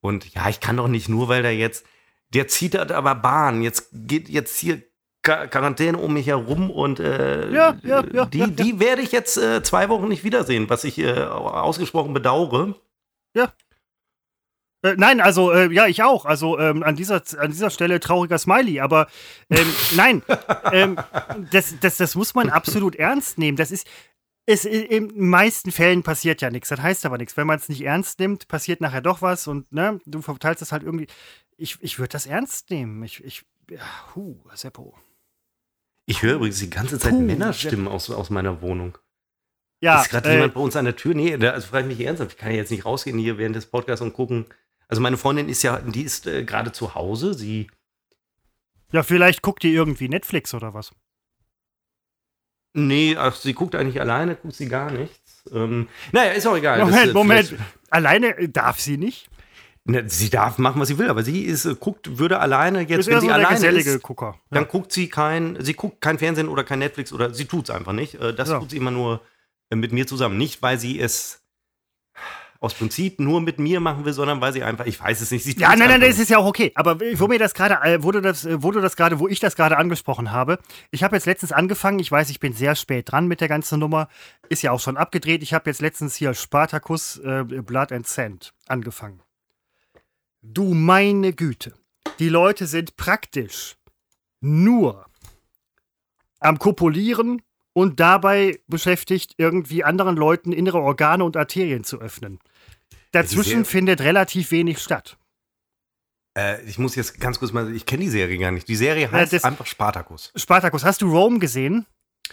Und ja, ich kann doch nicht nur, weil der jetzt, der zieht halt aber Bahn. Jetzt geht jetzt hier Qua- Quarantäne um mich herum und äh, Ja, ja, ja, die, ja, die werde ich jetzt äh, zwei Wochen nicht wiedersehen, was ich äh, ausgesprochen bedauere. Äh, nein, also äh, ja, ich auch. Also ähm, an, dieser, an dieser Stelle trauriger Smiley, aber ähm, (laughs) nein, ähm, das, das, das muss man absolut ernst nehmen. Das ist, es, in den meisten Fällen passiert ja nichts. Das heißt aber nichts. Wenn man es nicht ernst nimmt, passiert nachher doch was und ne, du verteilst das halt irgendwie. Ich, ich würde das ernst nehmen. Ich, ich, ja, huh, Seppo. Ich höre übrigens die ganze Zeit Puh, Männerstimmen aus, aus meiner Wohnung. Ja, ist gerade äh, jemand bei uns an der Tür? Nee, da, also frage ich mich ernsthaft. Ich kann ja jetzt nicht rausgehen hier während des Podcasts und gucken. Also meine Freundin ist ja, die ist äh, gerade zu Hause. Sie ja, vielleicht guckt ihr irgendwie Netflix oder was. Nee, ach, sie guckt eigentlich alleine, guckt sie gar nichts. Ähm, naja, ist auch egal. Das, Moment, äh, Moment. Alleine äh, darf sie nicht. Ne, sie darf machen, was sie will, aber sie ist, äh, guckt, würde alleine jetzt, ist wenn sie so der alleine ist, Gucker. dann Ja. guckt sie kein, sie guckt kein Fernsehen oder kein Netflix oder sie tut es einfach nicht. Äh, Das Ja. tut sie immer nur mit mir zusammen. Nicht, weil sie es aus Prinzip nur mit mir machen will, sondern weil sie einfach, ich weiß es nicht, sie Ja, nein, nein, einfach das ist ja auch okay. Aber wo mir das gerade, äh, wo du das, äh, wo du das gerade, wo ich das gerade angesprochen habe, ich habe jetzt letztens angefangen, ich weiß, ich bin sehr spät dran mit der ganzen Nummer, ist ja auch schon abgedreht. Ich habe jetzt letztens hier Spartacus äh, Blood and Sand angefangen. Du meine Güte. Die Leute sind praktisch nur am Kopulieren und dabei beschäftigt, irgendwie anderen Leuten innere Organe und Arterien zu öffnen. Dazwischen findet relativ wenig statt. Äh, ich muss jetzt ganz kurz mal, ich kenne die Serie gar nicht. Die Serie heißt das- einfach Spartacus. Spartacus, hast du Rome gesehen?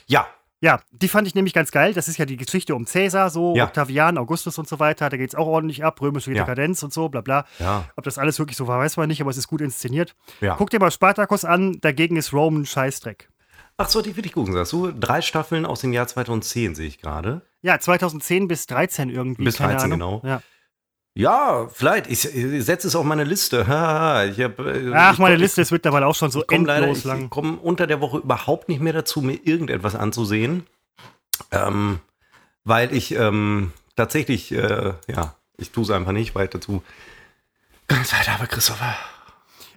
Ja, Ja, die fand ich nämlich ganz geil. Das ist ja die Geschichte um Cäsar, so Ja. Octavian, Augustus und so weiter. Da geht es auch ordentlich ab, römische Ja. Dekadenz und so, bla bla. ja, Ob das alles wirklich so war, weiß man nicht, aber es ist gut inszeniert. ja. Guck dir mal Spartacus an, dagegen ist Rome ein Scheißdreck. Ach so, die will ich gucken, sagst du? Drei Staffeln aus dem Jahr 2010 sehe ich gerade. Ja, 2010 bis 13 irgendwie. Bis keine 13, Ahnung. genau. Ja. Ja, vielleicht. Ich, ich setze es auf meine Liste. (laughs) Ich hab, äh, Ach, ich meine komm- Liste ist mittlerweile auch schon so Ich komme leider, endlos ich lang. komme unter der Woche überhaupt nicht mehr dazu, mir irgendetwas anzusehen. Ähm, weil ich ähm, tatsächlich, äh, ja, ich tue es einfach nicht, weil ich dazu keine Zeit habe, Christopher.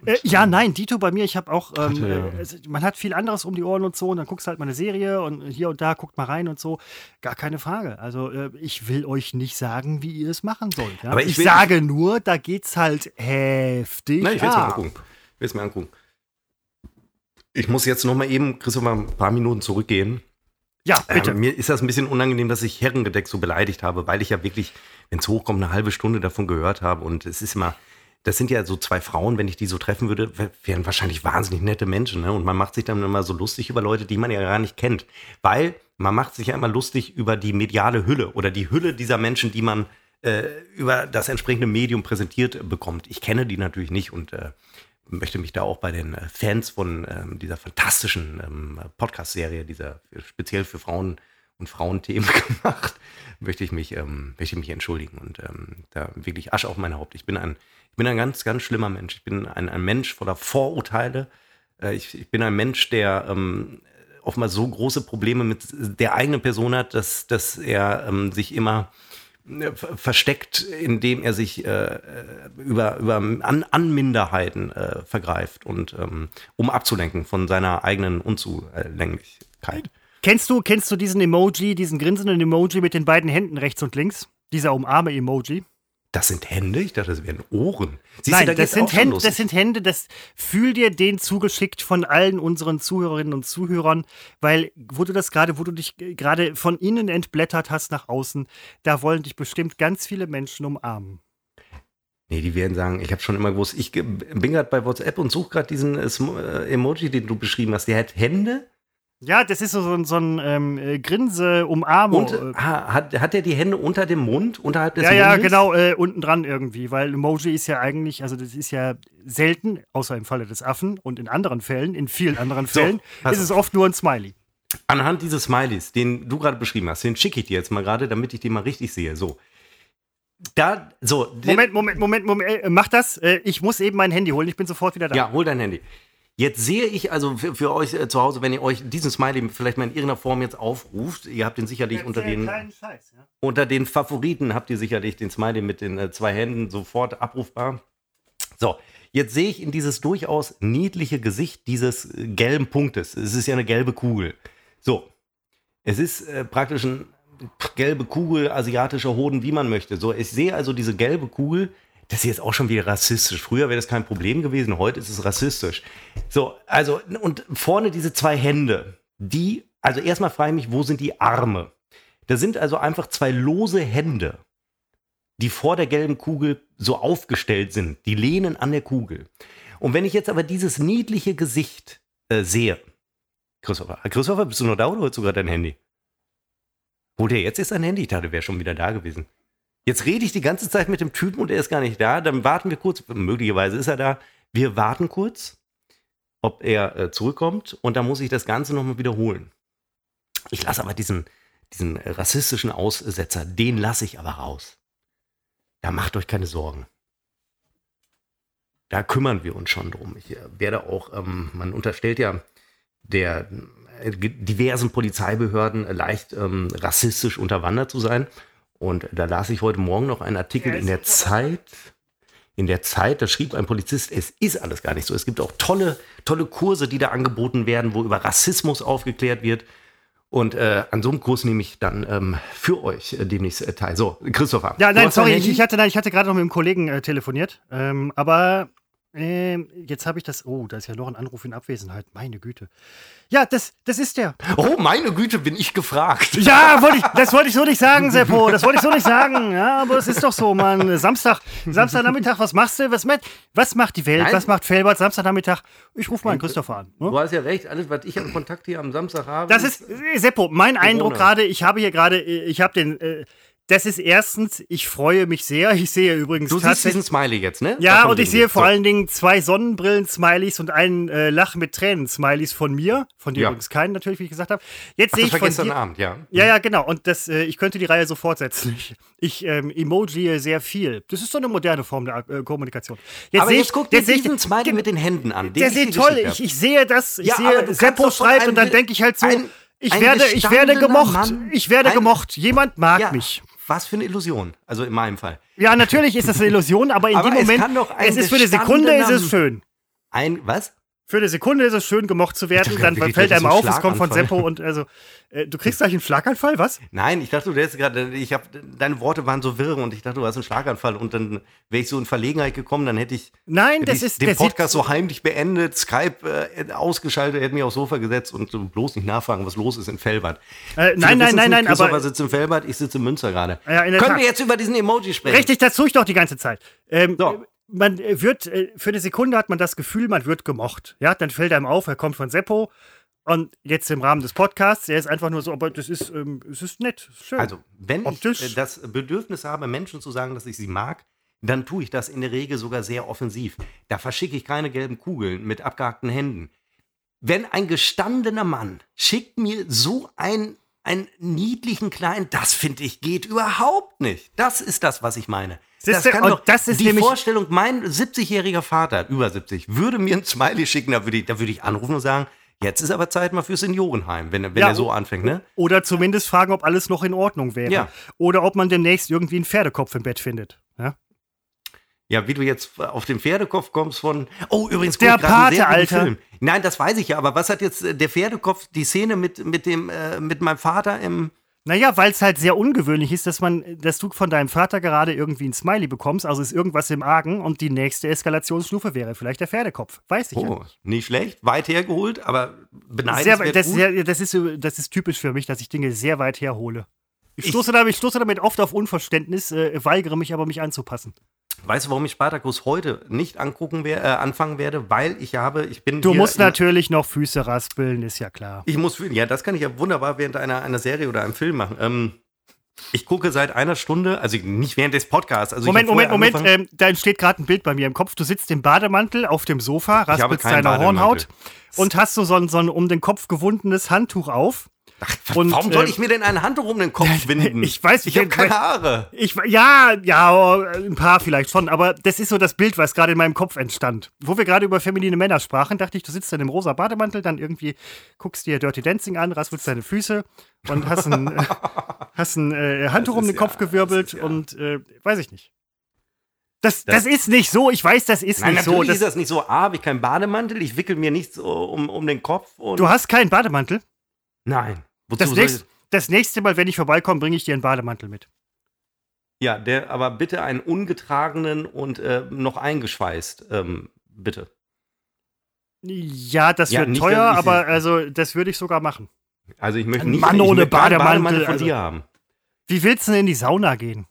Äh, ja, nein, Dito bei mir, ich habe auch, ähm, Hatte, ja. äh, es- man hat viel anderes um die Ohren und so und dann guckst du halt mal eine Serie und hier und da guckt mal rein und so. Gar keine Frage. Also äh, ich will euch nicht sagen, wie ihr es machen sollt. Ja? Aber ich ich sage nur, da geht's halt heftig. Nein, ich will es mir angucken. Ich will es mir angucken. Ich muss jetzt noch mal eben, Christopher, ein paar Minuten zurückgehen. Ja, bitte. Ähm, mir ist das ein bisschen unangenehm, dass ich Herrengedeck so beleidigt habe, weil ich ja wirklich, wenn es hochkommt, eine halbe Stunde davon gehört habe. Und es ist immer, das sind ja so zwei Frauen, wenn ich die so treffen würde, wär- wären wahrscheinlich wahnsinnig nette Menschen. Ne? Und man macht sich dann immer so lustig über Leute, die man ja gar nicht kennt. Weil man macht sich ja immer lustig über die mediale Hülle oder die Hülle dieser Menschen, die man äh, über das entsprechende Medium präsentiert bekommt. Ich kenne die natürlich nicht und äh, möchte mich da auch bei den äh, Fans von ähm, dieser fantastischen ähm, Podcast-Serie, dieser speziell für Frauen und Frauenthemen (laughs) gemacht, möchte ich mich, ähm, möchte ich mich entschuldigen und ähm, da wirklich Asche auf mein Haupt. Ich bin ein, ich bin ein ganz, ganz schlimmer Mensch. Ich bin ein, ein Mensch voller Vorurteile. Äh, ich, ich bin ein Mensch, der ähm, oftmals so große Probleme mit der eigenen Person hat, dass, dass er ähm, sich immer äh, ver- versteckt, indem er sich äh, über, über an, an Minderheiten äh, vergreift und ähm, um abzulenken von seiner eigenen Unzulänglichkeit. Kennst du, kennst du diesen Emoji, diesen grinsenden Emoji mit den beiden Händen rechts und links? Dieser Umarme-Emoji? Das sind Hände? Ich dachte, das wären Ohren. Siehst Nein, du, da das, sind Hände, das sind Hände, das fühl dir den zugeschickt von allen unseren Zuhörerinnen und Zuhörern, weil, wo du das gerade, wo du dich gerade von innen entblättert hast nach außen, da wollen dich bestimmt ganz viele Menschen umarmen. Nee, die werden sagen, ich habe schon immer gewusst, ich bin gerade bei WhatsApp und suche gerade diesen äh, Emoji, den du beschrieben hast. Der hat Hände ja, das ist so, so, so ein ähm, äh, Grinse, Umarmung. Und, äh, hat, hat er die Hände unter dem Mund, unterhalb des ja, Mundes? Ja, genau, äh, unten dran irgendwie, weil Emoji ist ja eigentlich, also das ist ja selten, außer im Falle des Affen und in anderen Fällen, in vielen anderen Fällen, so, ist es oft nur ein Smiley. Anhand dieses Smileys, den du gerade beschrieben hast, den schicke ich dir jetzt mal gerade, damit ich den mal richtig sehe. So. Da, so. Moment, Moment, Moment, Moment, äh, mach das. Äh, ich muss eben mein Handy holen, ich bin sofort wieder da. Ja, hol dein Handy. Jetzt sehe ich also für, für euch äh, zu Hause, wenn ihr euch diesen Smiley vielleicht mal in irgendeiner Form jetzt aufruft, ihr habt den sicherlich unter den Scheiß, ja? unter den Favoriten habt ihr sicherlich den Smiley mit den äh, zwei Händen sofort abrufbar. So, jetzt sehe ich in dieses durchaus niedliche Gesicht dieses äh, gelben Punktes. Es ist ja eine gelbe Kugel. So, es ist äh, praktisch ein gelbe Kugel, asiatischer Hoden, wie man möchte. So, ich sehe also diese gelbe Kugel das ist jetzt auch schon wieder rassistisch. Früher wäre das kein Problem gewesen, heute ist es rassistisch. So, also, und vorne diese zwei Hände, die, also erstmal frage ich mich, wo sind die Arme? Da sind also einfach zwei lose Hände, die vor der gelben Kugel so aufgestellt sind. Die lehnen an der Kugel. Und wenn ich jetzt aber dieses niedliche Gesicht äh, sehe, Christopher, Christopher, bist du noch da oder holst du gerade dein Handy? Holt er jetzt ist sein Handy? Ich dachte, wäre schon wieder da gewesen. Jetzt rede ich die ganze Zeit mit dem Typen und er ist gar nicht da. Dann warten wir kurz. Möglicherweise ist er da. Wir warten kurz, ob er äh, zurückkommt. Und dann muss ich das Ganze nochmal wiederholen. Ich lasse aber diesen, diesen rassistischen Aussetzer, den lasse ich aber raus. Da macht euch keine Sorgen. Da kümmern wir uns schon drum. Ich äh, werde auch, ähm, man unterstellt ja der äh, diversen Polizeibehörden leicht ähm, rassistisch unterwandert zu sein. Und da las ich heute Morgen noch einen Artikel in der Zeit. In der Zeit, da schrieb ein Polizist, es ist alles gar nicht so. Es gibt auch tolle, tolle Kurse, die da angeboten werden, wo über Rassismus aufgeklärt wird. Und äh, an so einem Kurs nehme ich dann ähm, für euch äh, demnächst äh, teil. So, Christopher. Ja, nein, sorry, ich, ich, hatte, nein, ich hatte gerade noch mit einem Kollegen äh, telefoniert. Ähm, aber ähm, jetzt habe ich das. Oh, da ist ja noch ein Anruf in Abwesenheit. Meine Güte. Ja, das, das ist der. Oh, meine Güte, bin ich gefragt. Ja, wollte ich, das wollte ich so nicht sagen, Seppo. Das wollte ich so nicht sagen. Ja, aber es ist doch so, Mann. Samstag, Samstagnachmittag, was machst du? Was, was macht die Welt? Nein. Was macht Felbert Samstagnachmittag? Ich rufe mal einen Christopher an. Ne? Du hast ja recht, alles, was ich an Kontakt hier am Samstag habe. Das ist, Seppo, mein Corona. Eindruck gerade, ich habe hier gerade, ich habe den. Äh, das ist erstens, ich freue mich sehr. Ich sehe übrigens. Du siehst diesen Smiley jetzt, ne? Ja, Davon und ich sehe vor so. allen Dingen zwei Sonnenbrillen-Smileys und einen äh, Lach mit Tränen-Smileys von mir. Von dir ja. übrigens keinen, natürlich, wie ich gesagt habe. Jetzt sehe ich von gestern dir, Abend, ja. Ja, ja, genau. Und das, äh, ich könnte die Reihe so fortsetzen. Ich, ähm, emoji sehr viel. Das ist so eine moderne Form der äh, Kommunikation. Jetzt aber jetzt ich, guck dir diesen Smiley mit den Händen an. Der sieht toll. Ich, ich, sehe das. Ich ja, sehe, Seppo schreibt und dann denke ich halt so. Ich werde, ich werde gemocht. Mann, ich werde gemocht. Jemand mag mich. Was für eine Illusion. Also in meinem Fall. Ja, natürlich ist das eine Illusion, aber in (laughs) aber dem Moment, es ist für eine Sekunde ist es schön. Ein, was? Für eine Sekunde ist es schön, gemocht zu werden. Dann fällt einem auf, es kommt von Seppo und also, äh, du kriegst gleich einen Schlaganfall, was? Nein, ich dachte, du hättest gerade, ich habe, deine Worte waren so wirr und ich dachte, du hast einen Schlaganfall und dann wäre ich so in Verlegenheit gekommen, dann hätte ich, Nein, hätte das ich ist, den Podcast so heimlich beendet, Skype äh, ausgeschaltet, hätte mich aufs Sofa gesetzt und bloß nicht nachfragen, was los ist in Felbert. Äh, nein, nein, nein, nein, Christopher aber sitzt in Felbert, ich sitze in Münster gerade. Ja, Können Tat. wir jetzt über diesen Emoji sprechen? Richtig, das tue ich doch die ganze Zeit. Ähm, so man wird, äh, für eine Sekunde hat man das Gefühl, man wird gemocht. Ja, dann fällt einem auf, er kommt von Seppo. Und jetzt im Rahmen des Podcasts, er ist einfach nur so, aber das ist, ähm, es ist nett, schön. Also, wenn Optisch. ich äh, das Bedürfnis habe, Menschen zu sagen, dass ich sie mag, dann tue ich das in der Regel sogar sehr offensiv. Da verschicke ich keine gelben Kugeln mit abgehackten Händen. Wenn ein gestandener Mann schickt mir so ein, einen niedlichen kleinen, das finde ich geht überhaupt nicht. Das ist das, was ich meine. Das, kann doch, das ist die Vorstellung, mein 70-jähriger Vater, über 70, würde mir ein Smiley schicken, da würde ich, da würde ich anrufen und sagen, Jetzt ist aber Zeit mal für Seniorenheim, wenn, wenn ja, er so anfängt, ne? Oder zumindest fragen, ob alles noch in Ordnung wäre. Ja. Oder ob man demnächst irgendwie einen Pferdekopf im Bett findet. Ja, wie du jetzt auf den Pferdekopf kommst von. Oh, übrigens, der Pate, Alter. Film. Nein, das weiß ich ja, aber was hat jetzt äh, der Pferdekopf, die Szene mit, mit, dem, äh, mit meinem Vater im Naja, weil es halt sehr ungewöhnlich ist, dass man, dass du von deinem Vater gerade irgendwie ein Smiley bekommst, also ist irgendwas im Argen und die nächste Eskalationsstufe wäre vielleicht der Pferdekopf. Weiß ich Oh, ja. nicht schlecht, weit hergeholt, aber Sehr, beneidenswert das, gut. sehr, das, ist, das ist typisch für mich, dass ich Dinge sehr weit herhole. Ich stoße, damit, ich stoße damit oft auf Unverständnis, äh, weigere mich aber, mich anzupassen. Weißt du, warum ich Spartacus heute nicht angucken wer, äh, anfangen werde? Weil ich habe, ich bin Du musst natürlich noch Füße raspeln, ist ja klar. Ich muss fühlen, ja, das kann ich ja wunderbar während einer, einer Serie oder einem Film machen. Ähm, ich gucke seit einer Stunde, also nicht während des Podcasts. Also Moment, Moment, Moment, ähm, da entsteht gerade ein Bild bei mir im Kopf. Du sitzt im Bademantel auf dem Sofa, raspelst deine Hornhaut und hast so, so, ein, so ein um den Kopf gewundenes Handtuch auf. Und, Warum soll ähm, ich mir denn ein Handtuch um den Kopf winden? Ich weiß ich nicht, habe keine Haare. Ich, ja, ja, ein paar vielleicht schon, aber das ist so das Bild, was gerade in meinem Kopf entstand. Wo wir gerade über feminine Männer sprachen, dachte ich, du sitzt dann im rosa Bademantel, dann irgendwie guckst dir Dirty Dancing an, raspelst deine Füße und hast ein, äh, (laughs) hast ein äh, Handtuch um den Kopf ja- gewirbelt das ist ja- und äh, weiß ich nicht. Das, Das- das, ist nicht so, ich weiß, das ist Nein, nicht natürlich so. ist Das, nicht so. A, habe ich keinen Bademantel, ich wickel mir nichts um, um den Kopf. Und du hast keinen Bademantel. Nein. Wozu Das, nächst, das nächste Mal, wenn ich vorbeikomme, bringe ich dir einen Bademantel mit. ja, der, aber bitte einen ungetragenen und äh, noch eingeschweißt. Ähm, bitte. Ja, das Ja, wird teuer, aber also das würde ich sogar machen. Also ich möchte Ein nicht Mann ohne möchte keinen Bademantel, von also- dir haben. Wie willst du denn in die Sauna gehen?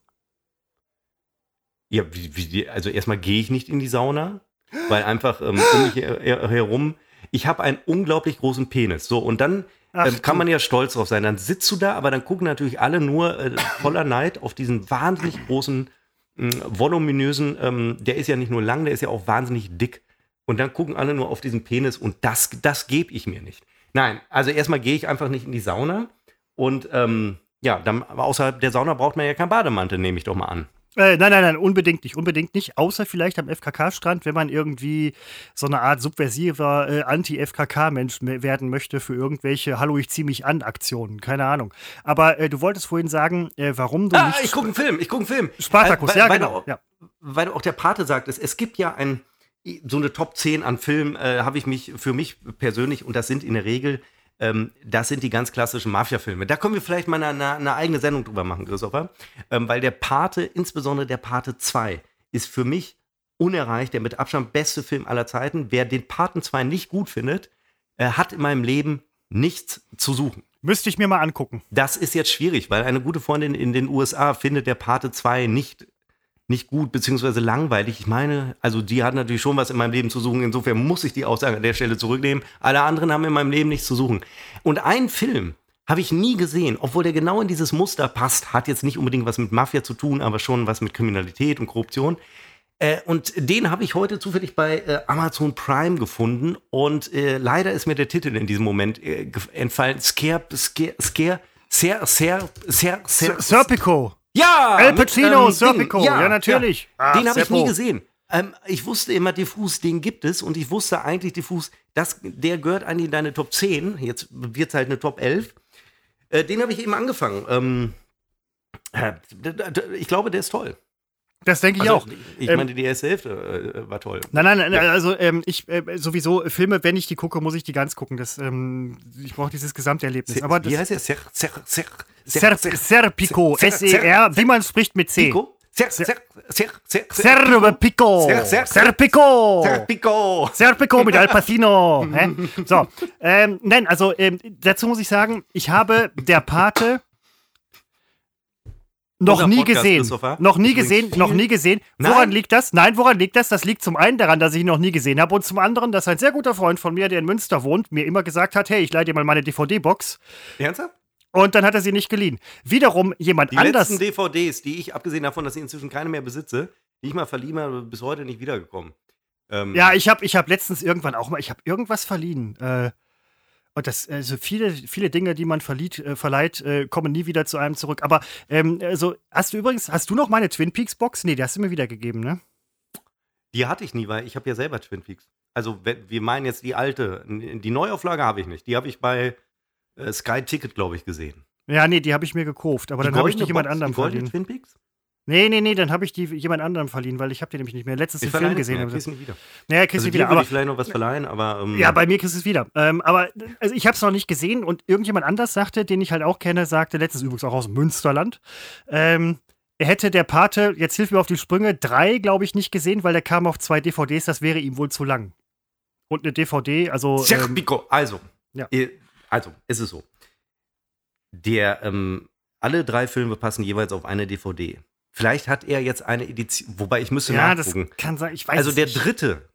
Ja, wie, wie, also erstmal gehe ich nicht in die Sauna, weil einfach ähm, um mich her- herum, ich habe einen unglaublich großen Penis. So, und dann Ach ähm, kann man ja stolz drauf sein. Dann sitzt du da, aber dann gucken natürlich alle nur äh, voller Neid auf diesen wahnsinnig großen, mh, voluminösen, ähm, der ist ja nicht nur lang, der ist ja auch wahnsinnig dick. Und dann gucken alle nur auf diesen Penis und das, das gebe ich mir nicht. Nein, also erstmal gehe ich einfach nicht in die Sauna und ähm, ja, dann, außerhalb der Sauna braucht man ja keinen Bademantel, nehme ich doch mal an. Äh, nein, nein, nein, unbedingt nicht, unbedingt nicht. Außer vielleicht am FKK-Strand, wenn man irgendwie so eine Art subversiver äh, Anti-FKK-Mensch me- werden möchte für irgendwelche Hallo, ich zieh mich an Aktionen. Keine Ahnung. Aber äh, du wolltest vorhin sagen, äh, warum du Ah, nicht. ich gucke einen Film, ich gucke einen Film. Spartacus, Weil- ja, weil, genau. Weil, Ja. weil auch der Pate sagt, es, es gibt ja ein, so eine Top 10 an Filmen, äh, habe ich mich für mich persönlich, und das sind in der Regel, ähm, das sind die ganz klassischen Mafia-Filme. Da können wir vielleicht mal eine, eine, eigene Sendung drüber machen, Christopher. Ähm, weil der Pate, insbesondere der Pate 2, ist für mich unerreicht, der mit Abstand beste Film aller Zeiten. Wer den Paten 2 nicht gut findet, äh, hat in meinem Leben nichts zu suchen. Müsste ich mir mal angucken. Das ist jetzt schwierig, weil eine gute Freundin in den USA findet der Pate 2 nicht, nicht gut beziehungsweise langweilig. Ich meine, also die hat natürlich schon was in meinem Leben zu suchen. Insofern muss ich die Aussage an der Stelle zurücknehmen. Alle anderen haben in meinem Leben nichts zu suchen. Und einen Film habe ich nie gesehen, obwohl der genau in dieses Muster passt. Hat jetzt nicht unbedingt was mit Mafia zu tun, aber schon was mit Kriminalität und Korruption. Äh, und den habe ich heute zufällig bei äh, Amazon Prime gefunden. Und äh, leider ist mir der Titel in diesem Moment äh, entfallen. Scare, Scare, Scare, Ser, Ser, Ser, Ser, Serpico. Ja! Al mit, Pacino, ähm, Serpico, Ding. ja, natürlich. Ja. Ach, Den habe ich nie gesehen. Ähm, ich wusste immer diffus, den gibt es und ich wusste eigentlich diffus, das, der gehört eigentlich in deine Top 10. Jetzt wird es halt eine Top 11. Äh, den habe ich eben angefangen. Ähm, äh, ich glaube, der ist toll. Das denke ich Also, auch. Ich Ähm, meine, die erste Hälfte äh, war toll. Nein, nein, nein, also ähm, ich äh, sowieso Filme, wenn ich die gucke, muss ich die ganz gucken. Das, ähm, ich brauche dieses Gesamterlebnis. Ser- Aber Wie heißt der? Ser, Ser, Ser, Ser, Serpico, Ser- S-E-R, wie man spricht mit C. Pico? Ser, Ser, Ser, Ser, Serpico, Ser- Ser- Serpico. Serpico. Serpico mit Al Pacino. So, ähm, nein, also ähm, dazu muss ich sagen, ich habe der Pate noch nie Podcast, gesehen. Noch nie gesehen, viel- noch nie gesehen. Woran Nein. liegt das? Nein, woran liegt das? Das liegt zum einen daran, dass ich ihn noch nie gesehen habe und zum anderen, dass ein sehr guter Freund von mir, der in Münster wohnt, mir immer gesagt hat, hey, ich leih dir mal meine DVD-Box Ernsthaft? und dann hat er sie nicht geliehen. Wiederum jemand Die anders. letzten DVDs, die ich, abgesehen davon, dass ich inzwischen keine mehr besitze, die ich mal verliehen habe, bis heute nicht wiedergekommen. Ähm, Ja, ich habe ich hab letztens irgendwann auch mal, ich habe irgendwas verliehen. Äh, und das, also viele, viele Dinge, die man verliht, äh, verleiht, äh, kommen nie wieder zu einem zurück. Aber, ähm, also, hast du übrigens, hast du noch meine Twin Peaks Box? Nee, die hast du mir wiedergegeben, ne? Die hatte ich nie, weil ich habe ja selber Twin Peaks. Also wir meinen jetzt die alte. Die Neuauflage habe ich nicht. Die habe ich bei äh, Sky Ticket, glaube ich, gesehen. Ja, nee, die habe ich mir gekauft, aber Die dann habe ich die jemand anderem die goldene verliehen. Twin Peaks? Nee, nee, nee, dann habe ich die jemand anderem verliehen, weil ich habe die nämlich nicht mehr. Letztens Ich den Film gesehen. nicht mehr, kriegst nicht wieder. Naja, kriegst Also du dir wieder. Aber, ich vielleicht noch was verleihen, aber ähm, ja, bei mir kriegst du es wieder. Ähm, aber also ich habe es noch nicht gesehen und irgendjemand anders sagte, den ich halt auch kenne, sagte, letztens übrigens auch aus Münsterland, ähm, er hätte der Pate, jetzt hilf mir auf die Sprünge, drei, glaube ich, nicht gesehen, weil der kam auf zwei DVDs, das wäre ihm wohl zu lang. Und eine DVD, also. Ähm, Serpico, also, Ja. also, es ist so. Der, ähm, alle drei Filme passen jeweils auf eine DVD. Vielleicht hat er jetzt eine Edition, wobei ich müsste ja, das nachgucken. kann sein. Ich weiß Also der nicht. dritte,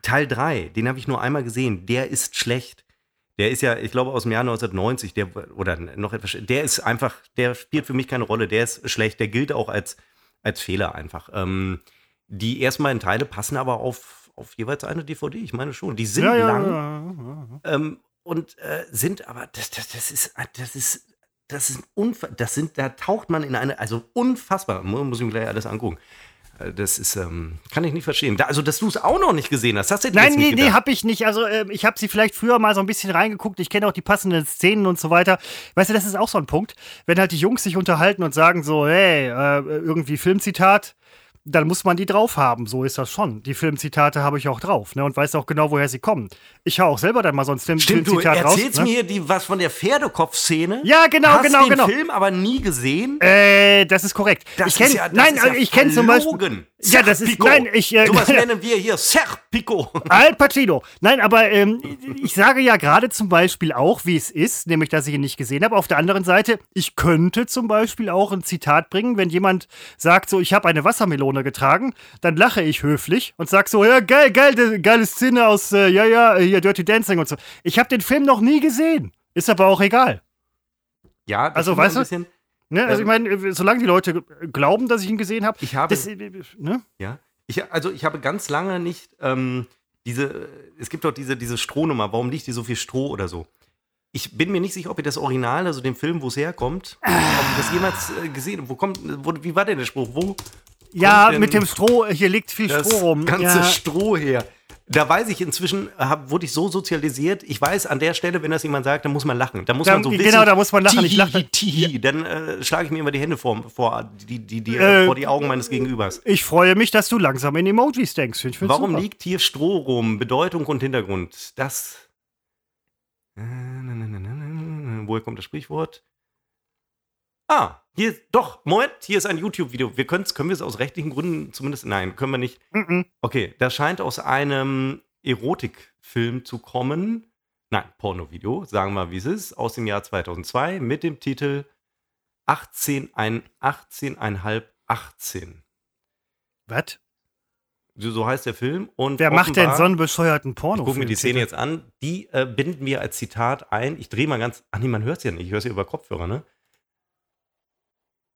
Teil 3, den habe ich nur einmal gesehen, der ist schlecht. Der ist ja, ich glaube, aus dem Jahr 1990, der, oder noch etwas, der ist einfach, der spielt für mich keine Rolle, der ist schlecht, der gilt auch als, als Fehler einfach. Ähm, die ersten beiden Teile passen aber auf, auf jeweils eine DVD, ich meine schon. Die sind ja, lang, ja. ähm, und äh, sind aber, das, das, das ist, das ist, das ist unfa das sind, da taucht man in eine, also unfassbar, muss, ich mir gleich alles angucken. Äh, Das ist, ähm, kann ich nicht verstehen. Da, also, dass du es auch noch nicht gesehen hast, das hätte ich Nein, nee, nee, hab ich nicht. Also, ähm, ich habe sie vielleicht früher mal so ein bisschen reingeguckt. Ich kenne auch die passenden Szenen und so weiter. Weißt du, das ist auch so ein Punkt. Wenn halt die Jungs sich unterhalten und sagen so, hey, äh, irgendwie Filmzitat, dann muss man die drauf haben. So ist das schon. Die Filmzitate habe ich auch drauf, ne? Und weiß auch genau, woher sie kommen. Ich hau auch selber dann mal so ein Film Stimmt, du Filmzitat raus. erzählst ne? mir die, was von der Pferdekopf-Szene. Ja, genau, hast genau, den genau. Film aber nie gesehen. Äh, das ist korrekt. Das ich kenn, ist ja, das nein, ist ja ich kenne zum Beispiel. Ja, das ist- nein, ich, äh, Sowas (laughs) nennen wir hier Serpico. (laughs) Al Pacino. Nein, aber ähm, ich sage ja gerade zum Beispiel auch, wie es ist, nämlich, dass ich ihn nicht gesehen habe. Auf der anderen Seite, ich könnte zum Beispiel auch ein Zitat bringen, wenn jemand sagt, so, ich habe eine Wassermelone getragen, dann lache ich höflich und sag so, ja, geil, geil, geile Szene aus, äh, ja, ja, hier Dirty Dancing und so. Ich habe den Film noch nie gesehen. Ist aber auch egal. Ja, das Also, weißt ein du, bisschen, Ne? Also, Ähm, ich meine, äh, solange die Leute glauben, dass ich ihn gesehen habe, ich habe das, äh, ne? Ja, ich, also ich habe ganz lange nicht ähm, diese, es gibt doch diese, diese Strohnummer, warum liegt hier so viel Stroh oder so? Ich bin mir nicht sicher, ob ihr das Original, also den Film, wo es herkommt, ob ihr das jemals äh, gesehen habt. Wo kommt, wo, wie war denn der Spruch? Wo Ja, mit dem Stroh, hier liegt viel Stroh rum. ganze ja. Stroh her? Da weiß ich inzwischen, hab, wurde ich so sozialisiert, ich weiß, an der Stelle, wenn das jemand sagt, dann muss man lachen. Da muss Da- man so genau, wissen, da muss man lachen. Ich tihi, lache- tihi, dann äh, schlage ich mir immer die Hände vor, vor, die, die, die, Äh, vor die Augen meines Gegenübers. Ich freue mich, dass du langsam in Emojis denkst. Ich Warum super. liegt hier Stroh rum? Bedeutung und Hintergrund. Das. Äh, Woher kommt das Sprichwort? Ah, hier, doch, Moment, hier ist ein YouTube-Video. Wir können's, können wir es aus rechtlichen Gründen zumindest. Nein, können wir nicht. Okay, das scheint aus einem Erotikfilm zu kommen. Nein, Pornovideo, sagen wir mal, wie es ist, aus dem Jahr 2002 mit dem Titel 18, ein, 18,5, 18. Was? So, so heißt der Film. Und Wer macht denn so einen bescheuerten Porno? Ich gucke mir die Szene jetzt an. Die äh, binden wir als Zitat ein. Ich drehe mal ganz. Ach nee, man hört es ja nicht. Ich höre es ja über Kopfhörer, ne?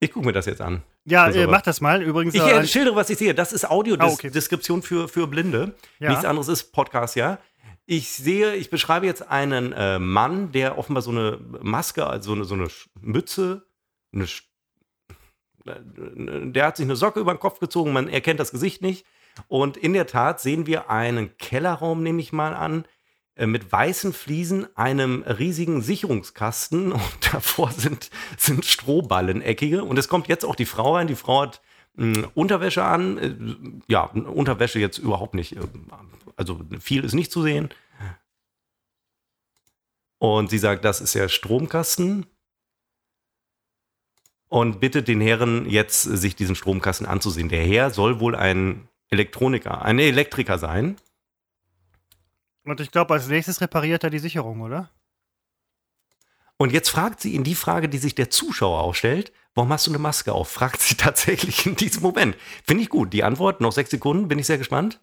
Ich gucke mir das jetzt an. Ja, äh, mach das mal. Übrigens. Ich äh, äh, schildere, was ich sehe. Das ist Ah, okay. Audiodeskription für, für Blinde. Ja. Nichts anderes ist Podcast, ja. Ich sehe, ich beschreibe jetzt einen äh, Mann, der offenbar so eine Maske, also so eine, so eine Mütze, eine Sch- äh, der hat sich eine Socke über den Kopf gezogen, man erkennt das Gesicht nicht. Und in der Tat sehen wir einen Kellerraum, nehme ich mal an, äh, mit weißen Fliesen, einem riesigen Sicherungskasten (laughs) und davor sind, sind Strohballen, eckige. Und es kommt jetzt auch die Frau rein. Die Frau hat mh, Unterwäsche an. Äh, ja, Unterwäsche jetzt überhaupt nicht. äh, Also viel ist nicht zu sehen. Und sie sagt, das ist der Stromkasten. Und bittet den Herren jetzt, sich diesen Stromkasten anzusehen. Der Herr soll wohl ein Elektroniker, ein Elektriker sein. Und ich glaube, als nächstes repariert er die Sicherung, oder? Und jetzt fragt sie ihn die Frage, die sich der Zuschauer auch stellt: Warum hast du eine Maske auf? (laughs) Fragt sie tatsächlich in diesem Moment. Finde ich gut. Die Antwort, noch sechs Sekunden, bin ich sehr gespannt.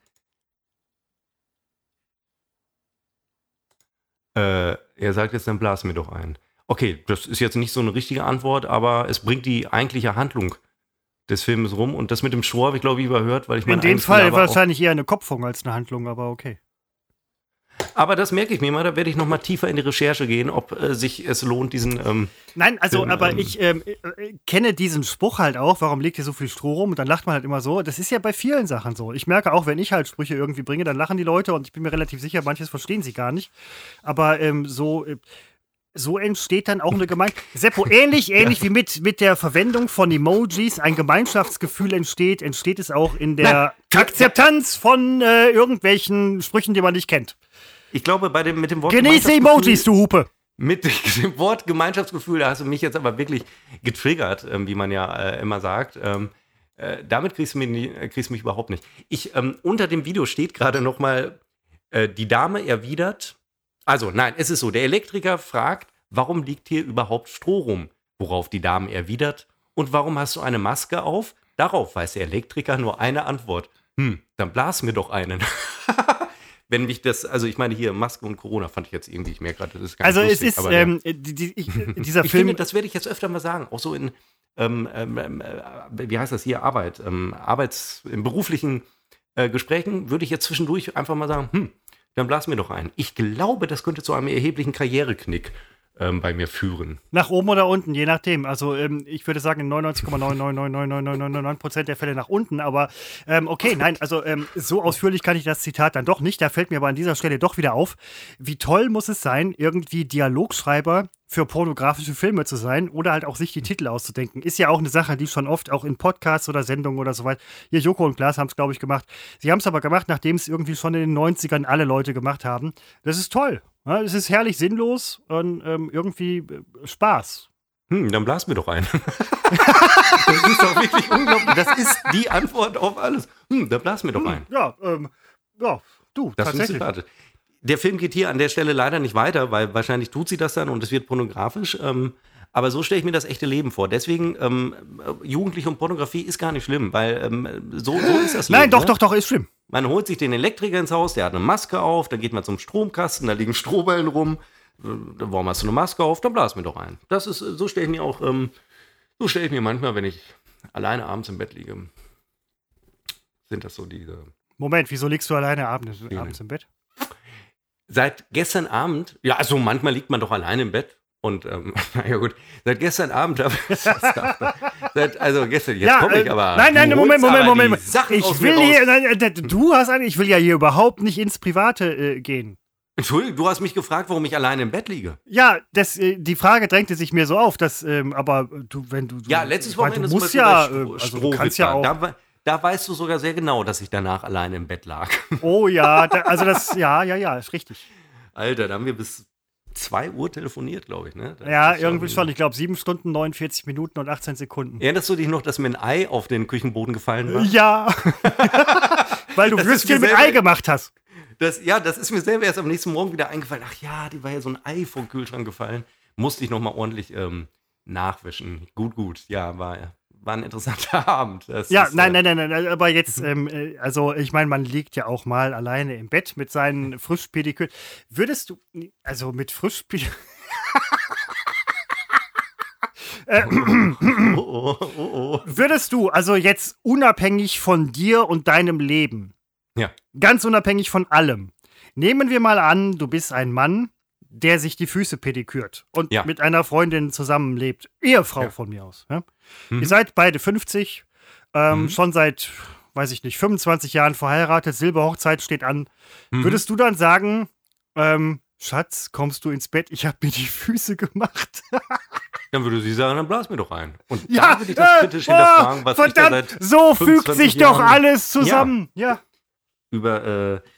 Äh, er sagt jetzt, dann blas mir doch ein. Okay, das ist jetzt nicht so eine richtige Antwort, aber es bringt die eigentliche Handlung des Filmes rum. Und das mit dem Schwur habe ich, glaube ich, überhört, weil ich In mein dem Fall wahrscheinlich eher eine Kopfung als eine Handlung, aber okay. Aber das merke ich mir mal, da werde ich noch mal tiefer in die Recherche gehen, ob äh, sich es lohnt, diesen. Ähm, Nein, also, Film, aber ähm, ich ähm, äh, kenne diesen Spruch halt auch, warum liegt hier so viel Stroh rum? Und dann lacht man halt immer so. Das ist ja bei vielen Sachen so. Ich merke auch, wenn ich halt Sprüche irgendwie bringe, dann lachen die Leute und ich bin mir relativ sicher, manches verstehen sie gar nicht. Aber ähm, so, äh, so entsteht dann auch eine Gemeinschaft. (laughs) Seppo, ähnlich, ähnlich ja. wie mit, mit der Verwendung von Emojis ein Gemeinschaftsgefühl entsteht, entsteht es auch in der Nein. Akzeptanz von äh, irgendwelchen Sprüchen, die man nicht kennt. Ich glaube, bei dem, mit dem Wort. Genieße Emojis, du Hupe! Mit (laughs) dem Wort Gemeinschaftsgefühl, da hast du mich jetzt aber wirklich getriggert, ähm, wie man ja äh, immer sagt. Ähm, äh, damit kriegst du, mich, äh, kriegst du mich überhaupt nicht. Ich, ähm, unter dem Video steht gerade noch mal, äh, die Dame erwidert, also nein, es ist so, der Elektriker fragt, warum liegt hier überhaupt Stroh rum? Worauf die Dame erwidert, und warum hast du eine Maske auf? Darauf weiß der Elektriker nur eine Antwort. Hm, dann blas mir doch einen. (laughs) wenn mich das, also ich meine hier Maske und Corona fand ich jetzt irgendwie, ich merke gerade, das ist ganz Also lustig, es ist, ähm, die, die, ich, dieser ich Film. Finde, das werde ich jetzt öfter mal sagen, auch so in, ähm, ähm, äh, wie heißt das hier, Arbeit, ähm, Arbeits, in beruflichen äh, Gesprächen würde ich jetzt zwischendurch einfach mal sagen, hm, dann blas mir doch ein. Ich glaube, das könnte zu einem erheblichen Karriereknick ähm, bei mir führen. Nach oben oder unten, je nachdem. Also ähm, ich würde sagen, in 99,9999999 Prozent der Fälle nach unten. Aber ähm, okay, nein, also ähm, so ausführlich kann ich das Zitat dann doch nicht. Da fällt mir aber an dieser Stelle doch wieder auf, wie toll muss es sein, irgendwie Dialogschreiber für pornografische Filme zu sein oder halt auch sich die Titel auszudenken. Ist ja auch eine Sache, die schon oft auch in Podcasts oder Sendungen oder so weiter. Hier Joko und Klaas haben es, glaube ich, gemacht. Sie haben es aber gemacht, nachdem es irgendwie schon in den 90ern alle Leute gemacht haben. Das ist toll. Ja, es ist herrlich sinnlos und ähm, irgendwie äh, Spaß. Hm, dann blas mir doch ein. (laughs) (laughs) das ist doch wirklich unglaublich. Das ist die Antwort auf alles. Hm, dann blas mir doch hm, ein. Ja, ähm, ja, du, das tatsächlich. Der Film geht hier an der Stelle leider nicht weiter, weil wahrscheinlich tut sie das dann und es wird pornografisch. Ähm, aber so stelle ich mir das echte Leben vor. Deswegen, ähm, Jugendliche und Pornografie ist gar nicht schlimm, weil ähm, so, so ist das Leben. Nein, doch, ne? doch, doch, ist schlimm. Man holt sich den Elektriker ins Haus, der hat eine Maske auf, dann geht man zum Stromkasten, da liegen Strohballen rum. Äh, warum hast du eine Maske auf? Dann blas mir doch ein. Das ist, so stelle ich mir auch, ähm, so stelle ich mir manchmal, wenn ich alleine abends im Bett liege, sind das so diese. Moment, wieso liegst du alleine abends, abends im Bett? Seit gestern Abend, ja, also manchmal liegt man doch alleine im Bett. Und ähm, (laughs) ja gut, seit gestern Abend habe ich (laughs) seit, also gestern, jetzt ja, komme ich äh, aber. Nein, nein, Moment, Moment, Moment. Moment. Ich will hier, nein, äh, du hast eigentlich, ich will ja hier überhaupt nicht ins Private äh, gehen. Entschuldigung, du hast mich gefragt, warum ich alleine im Bett liege. Ja, das, äh, die Frage drängte sich mir so auf, dass, ähm, aber du, wenn du. Ja, letztes Wochenende du musst ja, Stro also du kannst ja auch. Da, da, weißt du sogar sehr genau, dass ich danach alleine im Bett lag. Oh ja, (laughs) da, also das, ja, ja, ja, ist richtig. Alter, da haben wir bis 2 Uhr telefoniert, glaube ich. Ne? ja, irgendwie schon. Ich glaube, 7 Stunden, 49 Minuten und 18 Sekunden. Erinnerst du dich noch, dass mir ein Ei auf den Küchenboden gefallen war? Ja. (laughs) Weil du Würstchen mit Ei gemacht hast. Das, ja, das ist mir selber erst am nächsten Morgen wieder eingefallen. Ach ja, die war ja so ein Ei vom Kühlschrank gefallen. Musste ich nochmal ordentlich ähm, nachwischen. Gut, gut. Ja, war war ein interessanter (laughs) Abend. Das ja, ist, nein, äh, nein, nein, nein, aber jetzt, ähm, äh, also ich meine, man liegt ja auch mal alleine im Bett mit seinen (laughs) Frischpediküren. Würdest du, also mit Frischpediküren. (laughs) Äh, oh, oh, oh, würdest du also jetzt unabhängig von dir und deinem Leben, ja. ganz unabhängig von allem, nehmen wir mal an, du bist ein Mann, der sich die Füße pedikürt und ja. mit einer Freundin zusammenlebt, Ehefrau ja. von mir aus. Ja? Mhm. Ihr seid beide 50, ähm, mhm. schon seit, weiß ich nicht, 25 Jahren verheiratet, Silberhochzeit steht an. Mhm. Würdest du dann sagen, ähm, Schatz, kommst du ins Bett? Ich habe mir die Füße gemacht. (laughs) dann würde sie sagen, dann blas mir doch ein. Und ja, dann würde ich das kritisch äh, hinterfragen, was verdammt, ich da seit So fügt sich Jahren, doch alles zusammen. Ja. ja. Über äh,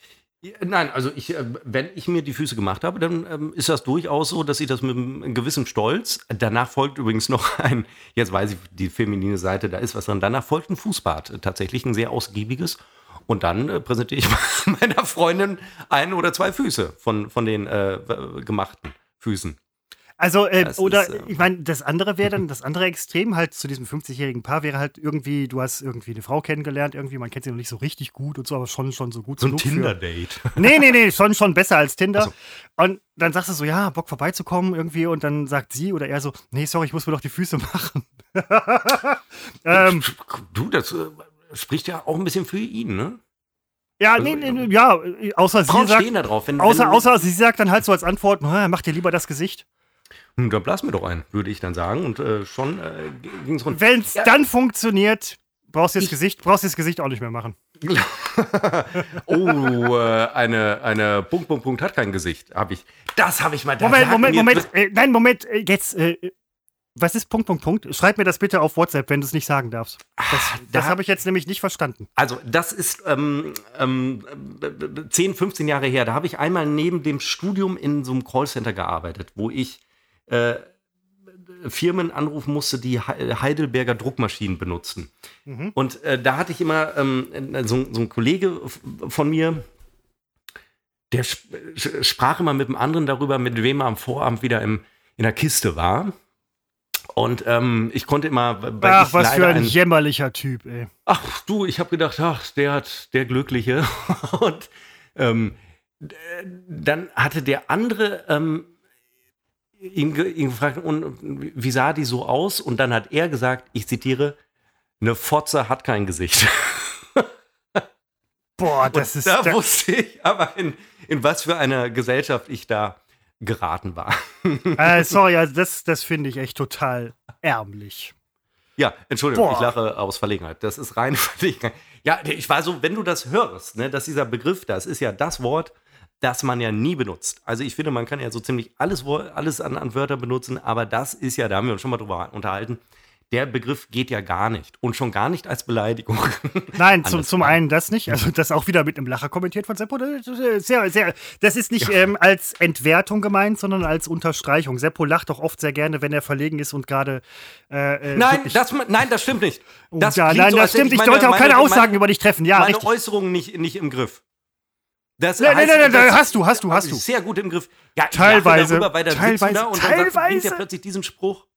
Nein, also ich, äh, wenn ich mir die Füße gemacht habe, dann ähm, ist das durchaus so, dass ich das mit einem gewissen Stolz, danach folgt übrigens noch (laughs) ein, jetzt weiß ich die feminine Seite, da ist was dran, danach folgt ein Fußbad, äh, tatsächlich ein sehr ausgiebiges. Und dann äh, präsentiere ich (laughs) meiner Freundin ein oder zwei Füße von, von den äh, gemachten Füßen. Also, äh, oder ist, äh, ich meine, das andere wäre dann, das andere Extrem halt zu diesem 50-jährigen Paar wäre halt irgendwie, du hast irgendwie eine Frau kennengelernt, irgendwie, man kennt sie noch nicht so richtig gut und so, aber schon, schon so gut. So ein Tinder-Date. Nee, nee, nee, schon, schon besser als Tinder. So. Und dann sagst du so, ja, Bock vorbeizukommen irgendwie und dann sagt sie oder er so, nee, sorry, ich muss mir doch die Füße (laughs) machen. ähm, du, das äh, spricht ja auch ein bisschen für ihn, ne? Ja, also, nee, nee, ja, außer sie Frauen sagt, da drauf, wenn, außer, wenn außer sie sagt dann halt so als Antwort, mach dir lieber das Gesicht. Hm, dann blas mir doch ein, würde ich dann sagen. Und äh, schon äh, ging es rund. Wenn es ja. dann funktioniert, brauchst du das Gesicht, brauchst du das Gesicht auch nicht mehr machen. (laughs) oh, äh, eine, eine Punkt, Punkt, Punkt hat kein Gesicht. Habe ich. Das habe ich mal. Moment, Moment, Moment. Äh, nein, Moment. Äh, jetzt. Äh, was ist Punkt, Punkt, Punkt? Schreib mir das bitte auf WhatsApp, wenn du es nicht sagen darfst. Das, das da- habe ich jetzt nämlich nicht verstanden. Also, das ist ähm, ähm, äh, 10, 15 Jahre her. Da habe ich einmal neben dem Studium in so einem Callcenter gearbeitet, wo ich äh, Firmen anrufen musste, die He- Heidelberger Druckmaschinen benutzen. Und äh, da hatte ich immer ähm, so, so ein Kollege von mir, der sprach immer mit dem anderen darüber, mit wem er am Vorabend wieder im, in der Kiste war. Und ähm, ich konnte immer, weil Ach, was für leider ein jämmerlicher Typ, ey. Ach du, ich habe gedacht, ach, der hat der Glückliche. (laughs) Und ähm, dann hatte der andere ähm, ihn, ihn gefragt, und wie sah die so aus? Und dann hat er gesagt, ich zitiere, eine Fotze hat kein Gesicht. (laughs) Boah, das ist. da da, wusste ich aber, in, in was für einer Gesellschaft ich da geraten war. (laughs) äh, sorry, also das, das finde ich echt total ärmlich. Ja, Entschuldigung, Boah. ich lache aus Verlegenheit. Das ist reine (laughs) Verlegenheit. Ja, ich war so, wenn du das hörst, ne, dass dieser Begriff, das ist ja das Wort, das man ja nie benutzt. Also ich finde, man kann ja so ziemlich alles, alles an, an Wörter benutzen, aber das ist ja, da haben wir uns schon mal drüber unterhalten, der Begriff geht ja gar nicht. Und schon gar nicht als Beleidigung. (laughs) Nein, zum, zum einen das nicht. Also das auch wieder mit einem Lacher kommentiert von Seppo. Das ist Sehr, sehr, das ist nicht ähm, als Entwertung gemeint, sondern als Unterstreichung. Seppo lacht doch oft sehr gerne, wenn er verlegen ist und gerade. Äh, äh, Nein, das, nein, das stimmt nicht. Das ja, nein, so, das stimmt. Ich meine- sollte auch keine meine- Aussagen meine- über dich treffen. Ja, meine richtig. Äußerungen nicht, nicht im Griff. Das Nein, nein, heißt, nein, nein, das- hast du, hast du, hast ich du. Sehr gut im Griff. Ja, ich Teilweise, darüber, weil teilweise, da und dann sagt, bringt teilweise. er plötzlich diesen Spruch.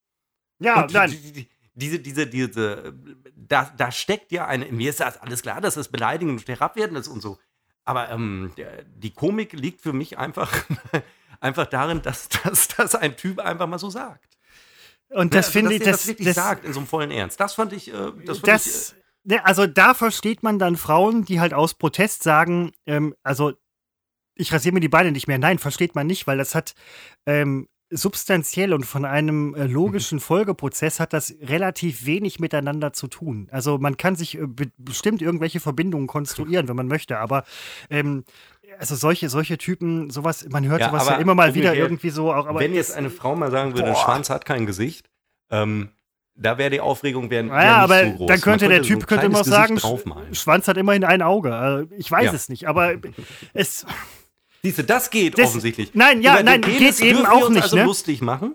Ja, Und nein. die- die- Diese, diese, diese, da, da steckt ja eine, mir ist das alles klar, dass das Beleidigen und Herabwerden ist und so. Aber ähm, der, die Komik liegt für mich einfach, (laughs) einfach darin, dass, dass, dass ein Typ einfach mal so sagt. Und das Also, finde ich, das, wirklich das, sagt in so einem vollen Ernst. Das fand ich, äh, das fand das, ne, also da versteht man dann Frauen, die halt aus Protest sagen, ähm, also ich rasiere mir die Beine nicht mehr. Nein, versteht man nicht, weil das hat ähm, substanziell und von einem äh, logischen Folgeprozess hat das relativ wenig miteinander zu tun. Also man kann sich äh, be bestimmt irgendwelche Verbindungen konstruieren, wenn man möchte, aber ähm, also solche, solche Typen, sowas, man hört Ja, sowas ja immer mal wieder irgendwie so. Auch, aber Wenn jetzt eine Frau mal sagen würde, Boah. Schwanz hat kein Gesicht, ähm, da wäre die Aufregung wäre Naja, aber nicht so groß. dann könnte Man der so Typ könnte immer sagen. Schwanz hat immerhin ein Auge. Also Ich weiß Ja. es nicht, aber es. Siehst du, das geht Das- offensichtlich. Nein, ja, Über nein, geht eben auch nicht, also ne? lustig machen.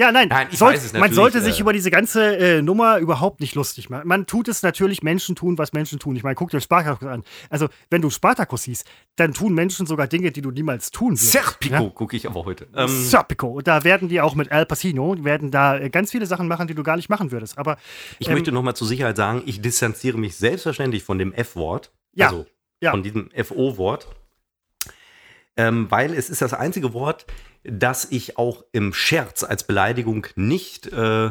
Ja, nein, Nein, ich soll, weiß es man sollte sich äh, über diese ganze äh, Nummer überhaupt nicht lustig machen. Man tut es natürlich, Menschen tun, was Menschen tun. Ich meine, guck dir Spartacus an. Also, wenn du Spartacus siehst, dann tun Menschen sogar Dinge, die du niemals tun würdest. Serpico gucke ich aber heute. Ähm, Serpico. Und da werden die auch mit Al Pacino, werden da äh, ganz viele Sachen machen, die du gar nicht machen würdest. Aber ich ähm, möchte nochmal zur Sicherheit sagen, ich distanziere mich selbstverständlich von dem F-Wort. Ja, Also ja. von diesem FO-Wort. Ähm, weil es ist das einzige Wort, das ich auch im Scherz als Beleidigung nicht, äh,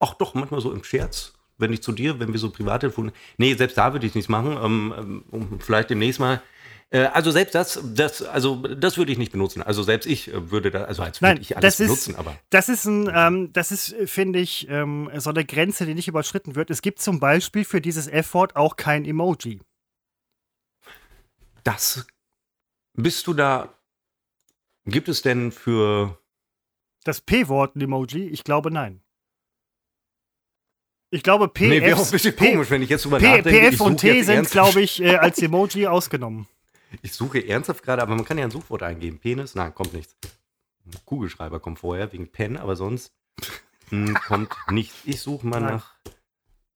ach doch, manchmal so im Scherz, wenn ich zu dir, wenn wir so Privattelefon, nee, selbst da würde ich nichts machen, ähm, ähm, vielleicht demnächst mal. Äh, also selbst das, das, also das würde ich nicht benutzen. Also selbst ich äh, würde da, also als würde Nein, ich alles das ist, benutzen, aber das ist ein, ähm, das ist, äh, finde ich, ähm, so eine Grenze, die nicht überschritten wird. Es gibt zum Beispiel für dieses F-Wort auch kein Emoji. das bist du da. Gibt es denn für Das P-Wort ein Emoji? Ich glaube nein. Ich glaube, P, Nee, wäre auch F, ein bisschen P, komisch, wenn ich jetzt drüber P, nachdenke. PF und T sind, glaube ich, äh, als Emoji ausgenommen. (laughs) Ich suche ernsthaft gerade, aber man kann ja ein Suchwort eingeben. Penis? Nein, kommt nichts. Kugelschreiber kommt vorher, wegen Pen, aber sonst (laughs) hm, kommt nichts. Ich suche mal Nein. nach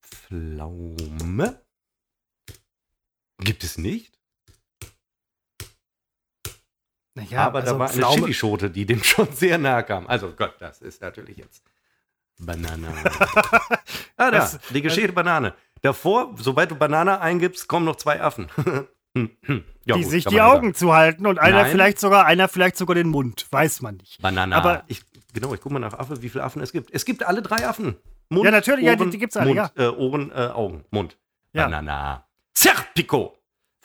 Pflaume. Gibt es nicht? Naja, aber also da war eine Pflaume- Chilischote, die dem schon sehr nahe kam. Also Gott, das ist natürlich jetzt Banane. (laughs) ah, da, Das- die geschälte Banane. Davor, sobald du Banane eingibst, kommen noch zwei Affen. (laughs) Ja, die gut, sich die ja Augen zuhalten und einer Nein. vielleicht sogar, einer vielleicht sogar den Mund. Weiß man nicht. Banana. Aber- ich, genau, ich gucke mal nach Affe, wie viele Affen es gibt. Es gibt alle drei Affen. Mund, Ja, natürlich, ja, die- Ohren, die gibt's alle, Mund, ja. Äh, Ohren, äh, Augen, Mund. Ja. Banana. Serpico.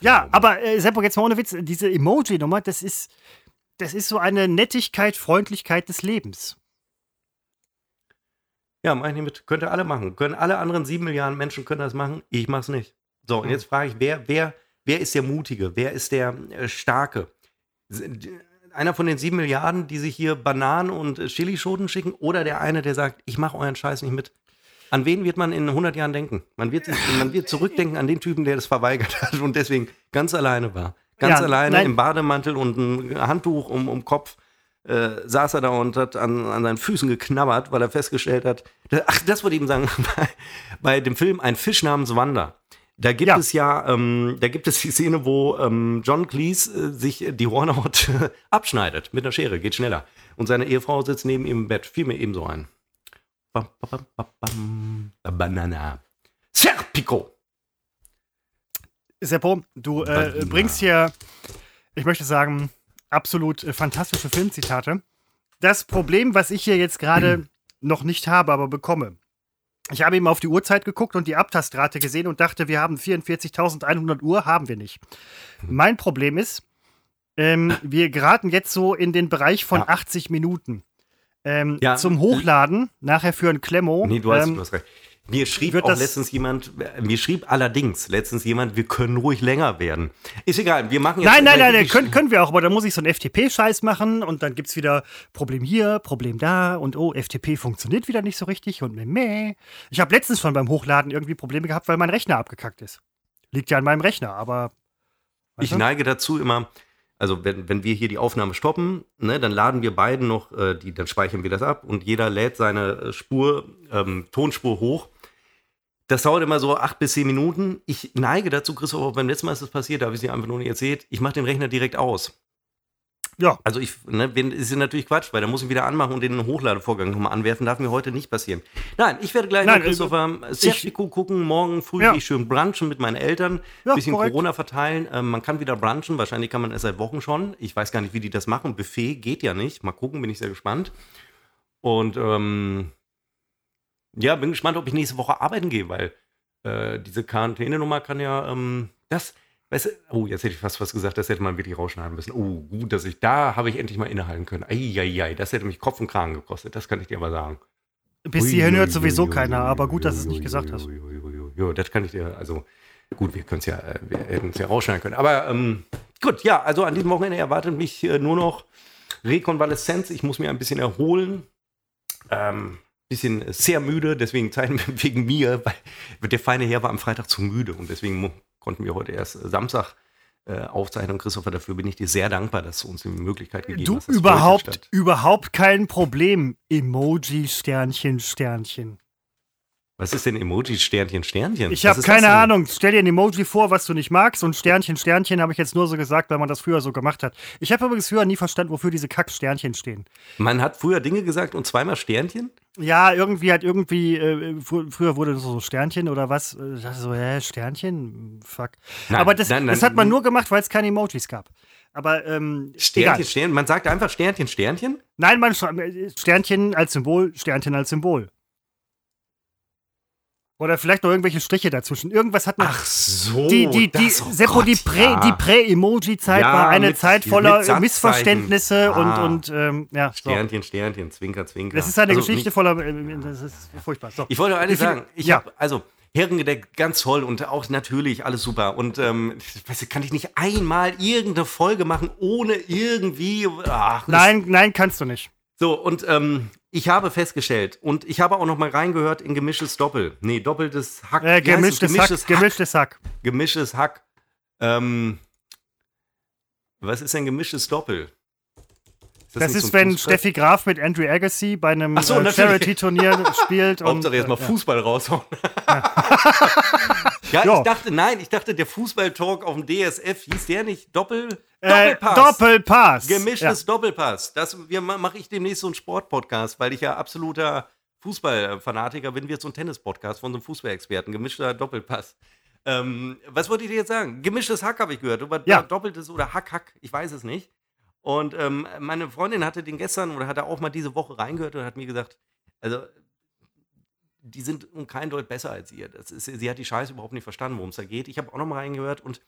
Ja, aber äh, Seppo, jetzt mal ohne Witz, diese Emoji-Nummer, das ist, das ist so eine Nettigkeit, Freundlichkeit des Lebens. Ja, mach ich nicht mit. Könnt ihr alle machen. Können alle anderen sieben Milliarden Menschen können das machen. Ich mach's nicht. So, und jetzt frage ich, wer, wer, wer ist der Mutige? Wer ist der äh, Starke? Einer von den sieben Milliarden, die sich hier Bananen und äh, Chilischoten schicken, oder der eine, der sagt, ich mache euren Scheiß nicht mit? An wen wird man in 100 Jahren denken? Man wird, man wird zurückdenken an den Typen, der das verweigert hat und deswegen ganz alleine war. Ganz Ja, alleine nein. im Bademantel und ein Handtuch um, um Kopf äh, saß er da und hat an, an seinen Füßen geknabbert, weil er festgestellt hat, da- ach, das wollte ich ihm sagen, (laughs) bei, bei dem Film Ein Fisch namens Wanda. Da gibt Ja. es ja, ähm, da gibt es die Szene, wo ähm, John Cleese äh, sich die Hornhaut (laughs) abschneidet mit einer Schere, geht schneller. Und seine Ehefrau sitzt neben ihm im Bett, fiel mir ebenso ein. Bam, bam, bam. Banana. Serpico. Seppo, du äh, bringst hier, ich möchte sagen, absolut äh, fantastische Filmzitate. Das Problem, was ich hier jetzt gerade (clears throat) noch nicht habe, aber bekomme. Ich habe eben auf die Uhrzeit geguckt und die Abtastrate gesehen und dachte, wir haben 44.100 Uhr, haben wir nicht. Mein Problem ist, ähm, wir geraten jetzt so in den Bereich von Ja. 80 Minuten. Ähm, Ja. Zum Hochladen, nachher für ein Klemmo. Nee, du hast, ähm, du hast recht. Mir schrieb auch letztens jemand, äh, mir schrieb allerdings letztens jemand, wir können ruhig länger werden. Ist egal, wir machen jetzt. Nein, nein, nein, nein können, können wir auch, aber dann muss ich so einen FTP-Scheiß machen und dann gibt es wieder Problem hier, Problem da und oh, FTP funktioniert wieder nicht so richtig und meh, meh. Ich habe letztens schon beim Hochladen irgendwie Probleme gehabt, weil mein Rechner abgekackt ist. Liegt ja an meinem Rechner, aber. Ich du? neige dazu immer, also wenn, wenn wir hier die Aufnahme stoppen, ne, dann laden wir beiden noch, äh, die, dann speichern wir das ab und jeder lädt seine äh, Spur, ähm, Tonspur hoch. Das dauert immer so acht bis zehn Minuten. Ich neige dazu, Christoph, beim letzten Mal ist das passiert, da habe ich es dir einfach nur nicht erzählt. Ich mache den Rechner direkt aus. Ja. Also ich, ne, wenn, ist ja natürlich Quatsch, weil da muss ich wieder anmachen und den Hochladevorgang nochmal anwerfen. Darf mir heute nicht passieren. Nein, ich werde gleich Nein, noch Christopher Serpico gucken. Morgen früh Ja. gehe ich schön brunchen mit meinen Eltern. Ja, bisschen korrekt. Corona verteilen. Ähm, man kann wieder brunchen. Wahrscheinlich kann man es seit Wochen schon. Ich weiß gar nicht, wie die das machen. Buffet geht ja nicht. Mal gucken, bin ich sehr gespannt. Und ähm, ja, bin gespannt, ob ich nächste Woche arbeiten gehe, weil äh, diese Quarantänenummer kann ja ähm, das. Weißt du, oh, jetzt hätte ich fast was gesagt, das hätte man wirklich rausschneiden müssen. Oh, gut, dass ich da habe ich endlich mal innehalten können. Eieiei, das hätte mich Kopf und Kragen gekostet, das kann ich dir aber sagen. Bis hierhin hört sowieso ui, keiner, aber gut, dass du es nicht gesagt ui, hast. Ja, das kann ich dir, also gut, wir können es ja, äh, wir hätten es ja rausschneiden können. Aber ähm, gut, ja, also an diesem Wochenende erwartet mich äh, nur noch Rekonvaleszenz. Ich muss mir ein bisschen erholen. Ähm, bisschen sehr müde, deswegen Zeit (laughs) wegen mir, weil der feine Herr war am Freitag zu müde und deswegen konnten wir heute erst äh, Samstag äh, aufzeichnen. Christopher, dafür bin ich dir sehr dankbar, dass du uns die Möglichkeit gegeben Du hast. heute überhaupt, überhaupt kein Problem. Emoji, Sternchen, Sternchen. Was ist denn Emoji, Sternchen, Sternchen? Ich habe keine? Ahnung. Stell dir ein Emoji vor, was du nicht magst. Und Sternchen, Sternchen habe ich jetzt nur so gesagt, weil man das früher so gemacht hat. Ich habe übrigens früher nie verstanden, wofür diese Kack-Sternchen stehen. Man hat früher Dinge gesagt und zweimal Sternchen? Ja, irgendwie hat irgendwie, äh, fr früher wurde das so Sternchen oder was. Äh, Ich dachte so, hä, Sternchen? Fuck. Nein, Aber das, nein, nein. das hat man nur gemacht, weil es keine Emojis gab. Aber ähm, Sternchen, egal. Sternchen. Man sagt einfach Sternchen, Sternchen? Nein, man Sternchen als Symbol, Sternchen als Symbol. Oder vielleicht noch irgendwelche Striche dazwischen. Irgendwas hat man. Ach so. die, die, die, das- oh Seppo, die Gott, ja. die Prä-Emoji-Zeit Ja, war eine mit- Zeit voller. Missverständnisse Ah. und, und ähm, ja. So. Sternchen, Sternchen, Zwinker, Zwinker. Das ist eine Also, Geschichte voller. äh, Das ist furchtbar. So. Ich wollte nur eines sagen. Ich ja. habe, also, Herrengedeck, ganz toll und auch natürlich alles super. Und, ähm, weißt kann ich nicht einmal irgendeine Folge machen, ohne irgendwie. Ach, Nein, nein, kannst du nicht. So, und ähm, ich habe festgestellt, und ich habe auch noch mal reingehört in gemischtes Doppel. Nee, doppeltes Hack. Äh, gemischtes, gemischtes Hack, gemischtes Hack. Gemischtes Hack. Ähm, was ist denn gemischtes Doppel? Das nicht ist, so wenn Fußball? Steffi Graf mit Andrew Agassi bei einem so, äh. Charity-Turnier (laughs) spielt. und, Hauptsache erstmal äh, ja. Fußball raushauen. ja, (laughs) Ja. ich dachte, nein, ich dachte, der Fußballtalk auf dem DSF hieß der nicht Doppel, Äh, Doppelpass. Doppelpass. Gemischtes Doppelpass. Das mache ich demnächst so einen Sportpodcast, weil ich ja absoluter Fußballfanatiker bin, wird so ein Tennis-Podcast von so einem Fußballexperten. Gemischter Doppelpass. Ähm, was wollte ich dir jetzt sagen? Gemischtes Hack habe ich gehört. Oder Ja. doppeltes oder Hack-Hack, ich weiß es nicht. Und ähm, meine Freundin hatte den gestern oder hatte auch mal diese Woche reingehört und hat mir gesagt, also die sind um kein Deut besser als ihr. Ist, sie hat die Scheiße überhaupt nicht verstanden, worum es da geht. Ich habe auch noch mal reingehört und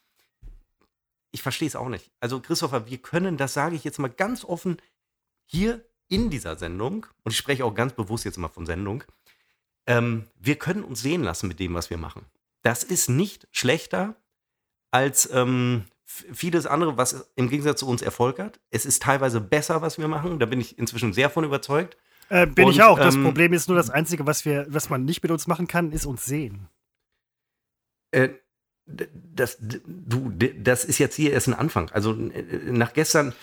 ich verstehe es auch nicht. Also Christopher, wir können, das sage ich jetzt mal ganz offen, hier in dieser Sendung, und ich spreche auch ganz bewusst jetzt mal von Sendung, ähm, wir können uns sehen lassen mit dem, was wir machen. das ist nicht schlechter als ähm, vieles andere, was im Gegensatz zu uns Erfolg hat. Es ist teilweise besser, was wir machen. Da bin ich inzwischen sehr von überzeugt. Äh, bin Und, ich auch. Das ähm, Problem ist nur, das Einzige, was, wir, was man nicht mit uns machen kann, ist uns sehen. Äh, das, du, das ist jetzt hier erst ein Anfang. Also äh, nach gestern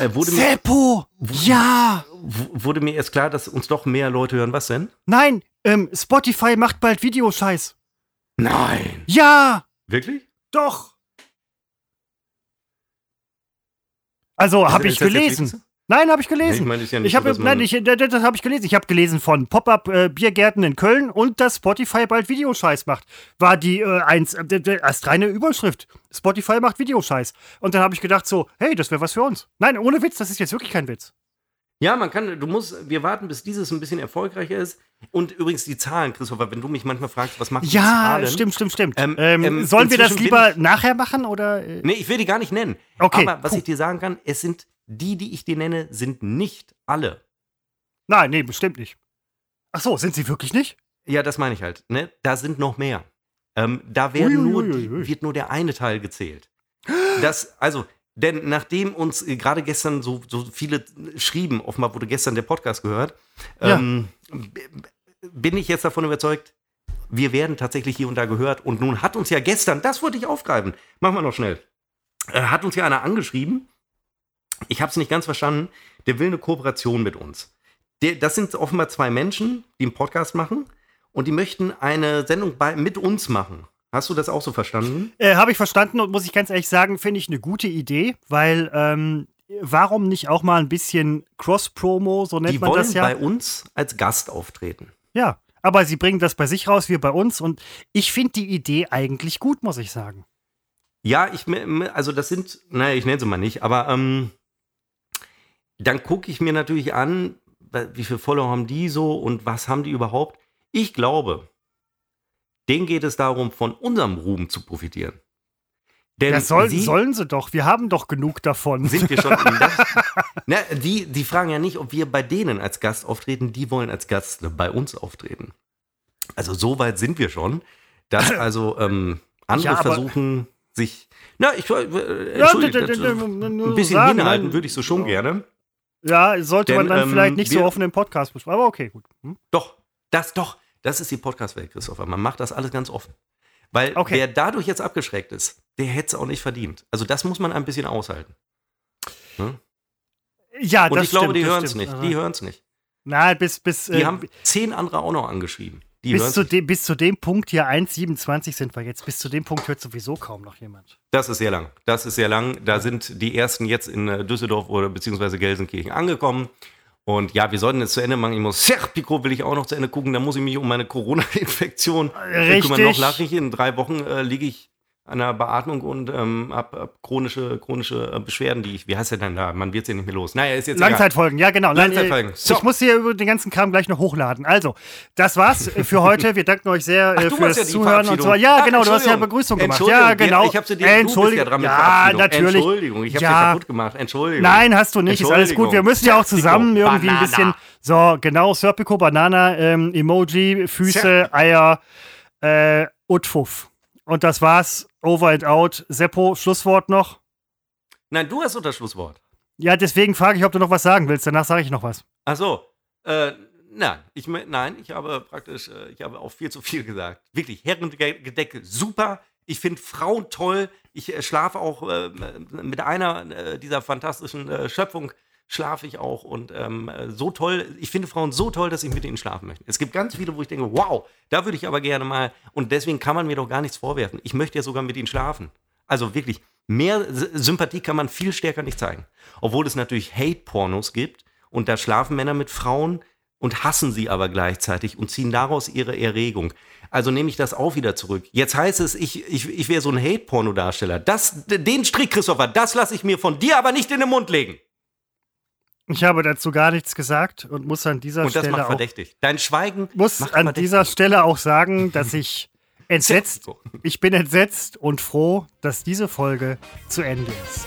äh, wurde, mir, Seppo! Ja! wurde mir erst klar, dass uns doch mehr Leute hören. Was denn? Nein, ähm, Spotify macht bald Videoscheiß. Nein. Ja! Wirklich? Doch! Also, habe ich gelesen. Nein, habe ich gelesen. Ich meine, ist ja nicht Ich habe, so, nein, ich, das, das habe ich gelesen. Ich habe gelesen von Pop-up äh, Biergärten in Köln und dass Spotify bald Videoscheiß macht. War die äh, eins äh, erst reine Überschrift. Spotify macht Videoscheiß. Und dann habe ich gedacht so, hey, das wäre was für uns. Nein, ohne Witz, das ist jetzt wirklich kein Witz. Ja, man kann, du musst, wir warten, bis dieses ein bisschen erfolgreicher ist. Und übrigens die Zahlen, Christopher, wenn du mich manchmal fragst, was machen die Ja, Zahlen? stimmt, stimmt, stimmt. Ähm, Ähm, ähm, sollen wir das lieber bin nachher machen oder? Äh? Nee, ich will die gar nicht nennen. Okay, Aber was cool. ich dir sagen kann, es sind die, die ich dir nenne, sind nicht alle. Nein, nee, bestimmt nicht. Ach so, sind sie wirklich nicht? Ja, das meine ich halt. Ne? Da sind noch mehr. Ähm, da nur wird nur der eine Teil gezählt. Das, also, denn nachdem uns äh, gerade gestern so, so viele schrieben, offenbar wurde gestern der Podcast gehört, Ja. ähm, bin ich jetzt davon überzeugt, wir werden tatsächlich hier und da gehört. Und nun hat uns ja gestern, das wollte ich aufgreifen, machen wir noch schnell, äh, hat uns ja einer angeschrieben, ich habe es nicht ganz verstanden, der will eine Kooperation mit uns. Der, das sind offenbar zwei Menschen, die einen Podcast machen und die möchten eine Sendung bei, mit uns machen. Hast du das auch so verstanden? Äh, habe ich verstanden und muss ich ganz ehrlich sagen, finde ich eine gute Idee, weil ähm, warum nicht auch mal ein bisschen Cross-Promo, so nennt Die man wollen das ja. bei uns als Gast auftreten. Ja, aber sie bringen das bei sich raus, wir bei uns und ich finde die Idee eigentlich gut, muss ich sagen. Ja, ich, also das sind, naja, ich nenne sie mal nicht, aber ähm, dann gucke ich mir natürlich an, wie viele Follower haben die so und was haben die überhaupt. Ich glaube, denen geht es darum, von unserem Ruhm zu profitieren. Denn Das soll, sie sollen sie doch, wir haben doch genug davon. sind wir schon. Das, (laughs) na, die, die fragen ja nicht, ob wir bei denen als Gast auftreten, die wollen als Gast bei uns auftreten. Also so weit sind wir schon, dass (coughs) also ähm, andere Ja, versuchen, sich. Na, ich äh, Ja, ein bisschen sagen, hinhalten würde ich so schon gerne. Ja, sollte man Denn, dann ähm, vielleicht nicht so wir- offen im Podcast besprechen, aber okay, gut. Hm? Doch, das doch, das ist die Podcast-Welt, Christopher. Man macht das alles ganz offen. Weil Okay. wer dadurch jetzt abgeschreckt ist, der hätte es auch nicht verdient. Also das muss man ein bisschen aushalten. Ja, Und das ich glaube, stimmt, die hören es nicht. Aha. Die hören es nicht. Nein, bis, bis, Die äh, haben zehn andere auch noch angeschrieben. Die bis, zu dem, bis zu dem Punkt hier 1,27 sind wir jetzt. Bis zu dem Punkt hört sowieso kaum noch jemand. Das ist sehr lang. Das ist sehr lang. Da sind die ersten jetzt in äh, Düsseldorf oder beziehungsweise Gelsenkirchen angekommen. Und ja, wir sollten es zu Ende machen. Ich muss, Serpico will ich auch noch zu Ende gucken. Da muss ich mich um meine Corona-Infektion äh, kümmern. Noch ich. In drei Wochen äh, liege ich an der Beatmung und ähm, hab chronische, chronische äh, Beschwerden, die ich, wie heißt der denn da? Man wird ja nicht mehr los. Naja, ist jetzt egal. Langzeitfolgen, ja genau. Langzeitfolgen. äh, So. Ich muss hier über den ganzen Kram gleich noch hochladen. Also, das war's äh, für heute. Wir danken euch sehr Ach, fürs ja Zuhören und so. Ja, Ach, genau, du hast ja Entschuldigung. Begrüßung gemacht. Entschuldigung, Ja, genau. Ich habe sie dir, bist ja dran mit ja, natürlich. Entschuldigung, ich habe Ja. sie kaputt gemacht. Entschuldigung. Nein, hast du nicht. Ist alles gut. Wir müssen ja auch zusammen Serpico, irgendwie ein Banana. bisschen. So, genau, Serpico, Banana, ähm, Emoji, Füße, Serpico. Eier, äh, Utfuff. Und das war's. Over and out. Seppo, Schlusswort noch. Nein, du hast doch das Schlusswort. Ja, deswegen frage ich, ob du noch was sagen willst. Danach sage ich noch was. Ach so. Äh, nein, ich, nein, ich habe praktisch, äh, ich habe auch viel zu viel gesagt. Wirklich, Herrengedecke, super. Ich finde Frauen toll. Ich äh, schlafe auch äh, mit einer äh, dieser fantastischen äh, Schöpfung schlafe ich auch und ähm, äh, so toll. Ich finde Frauen so toll, dass ich mit ihnen schlafen möchte. Es gibt ganz viele, wo ich denke, wow, da würde ich aber gerne mal. Und deswegen kann man mir doch gar nichts vorwerfen. Ich möchte ja sogar mit ihnen schlafen. Also wirklich, mehr Sympathie kann man viel stärker nicht zeigen. Obwohl es natürlich Hate-Pornos gibt und da schlafen Männer mit Frauen und hassen sie aber gleichzeitig und ziehen daraus ihre Erregung. Also nehme ich das auch wieder zurück. Jetzt heißt es, ich, ich, ich wäre so ein Hate-Porno-Darsteller. Den Strick, Christopher, das lasse ich mir von dir aber nicht in den Mund legen. Ich habe dazu gar nichts gesagt und muss an dieser Und das Stelle macht auch, verdächtig. Dein Schweigen muss an verdächtig. dieser Stelle auch sagen, dass ich (laughs) entsetzt, ich bin entsetzt und froh, dass diese Folge zu Ende ist.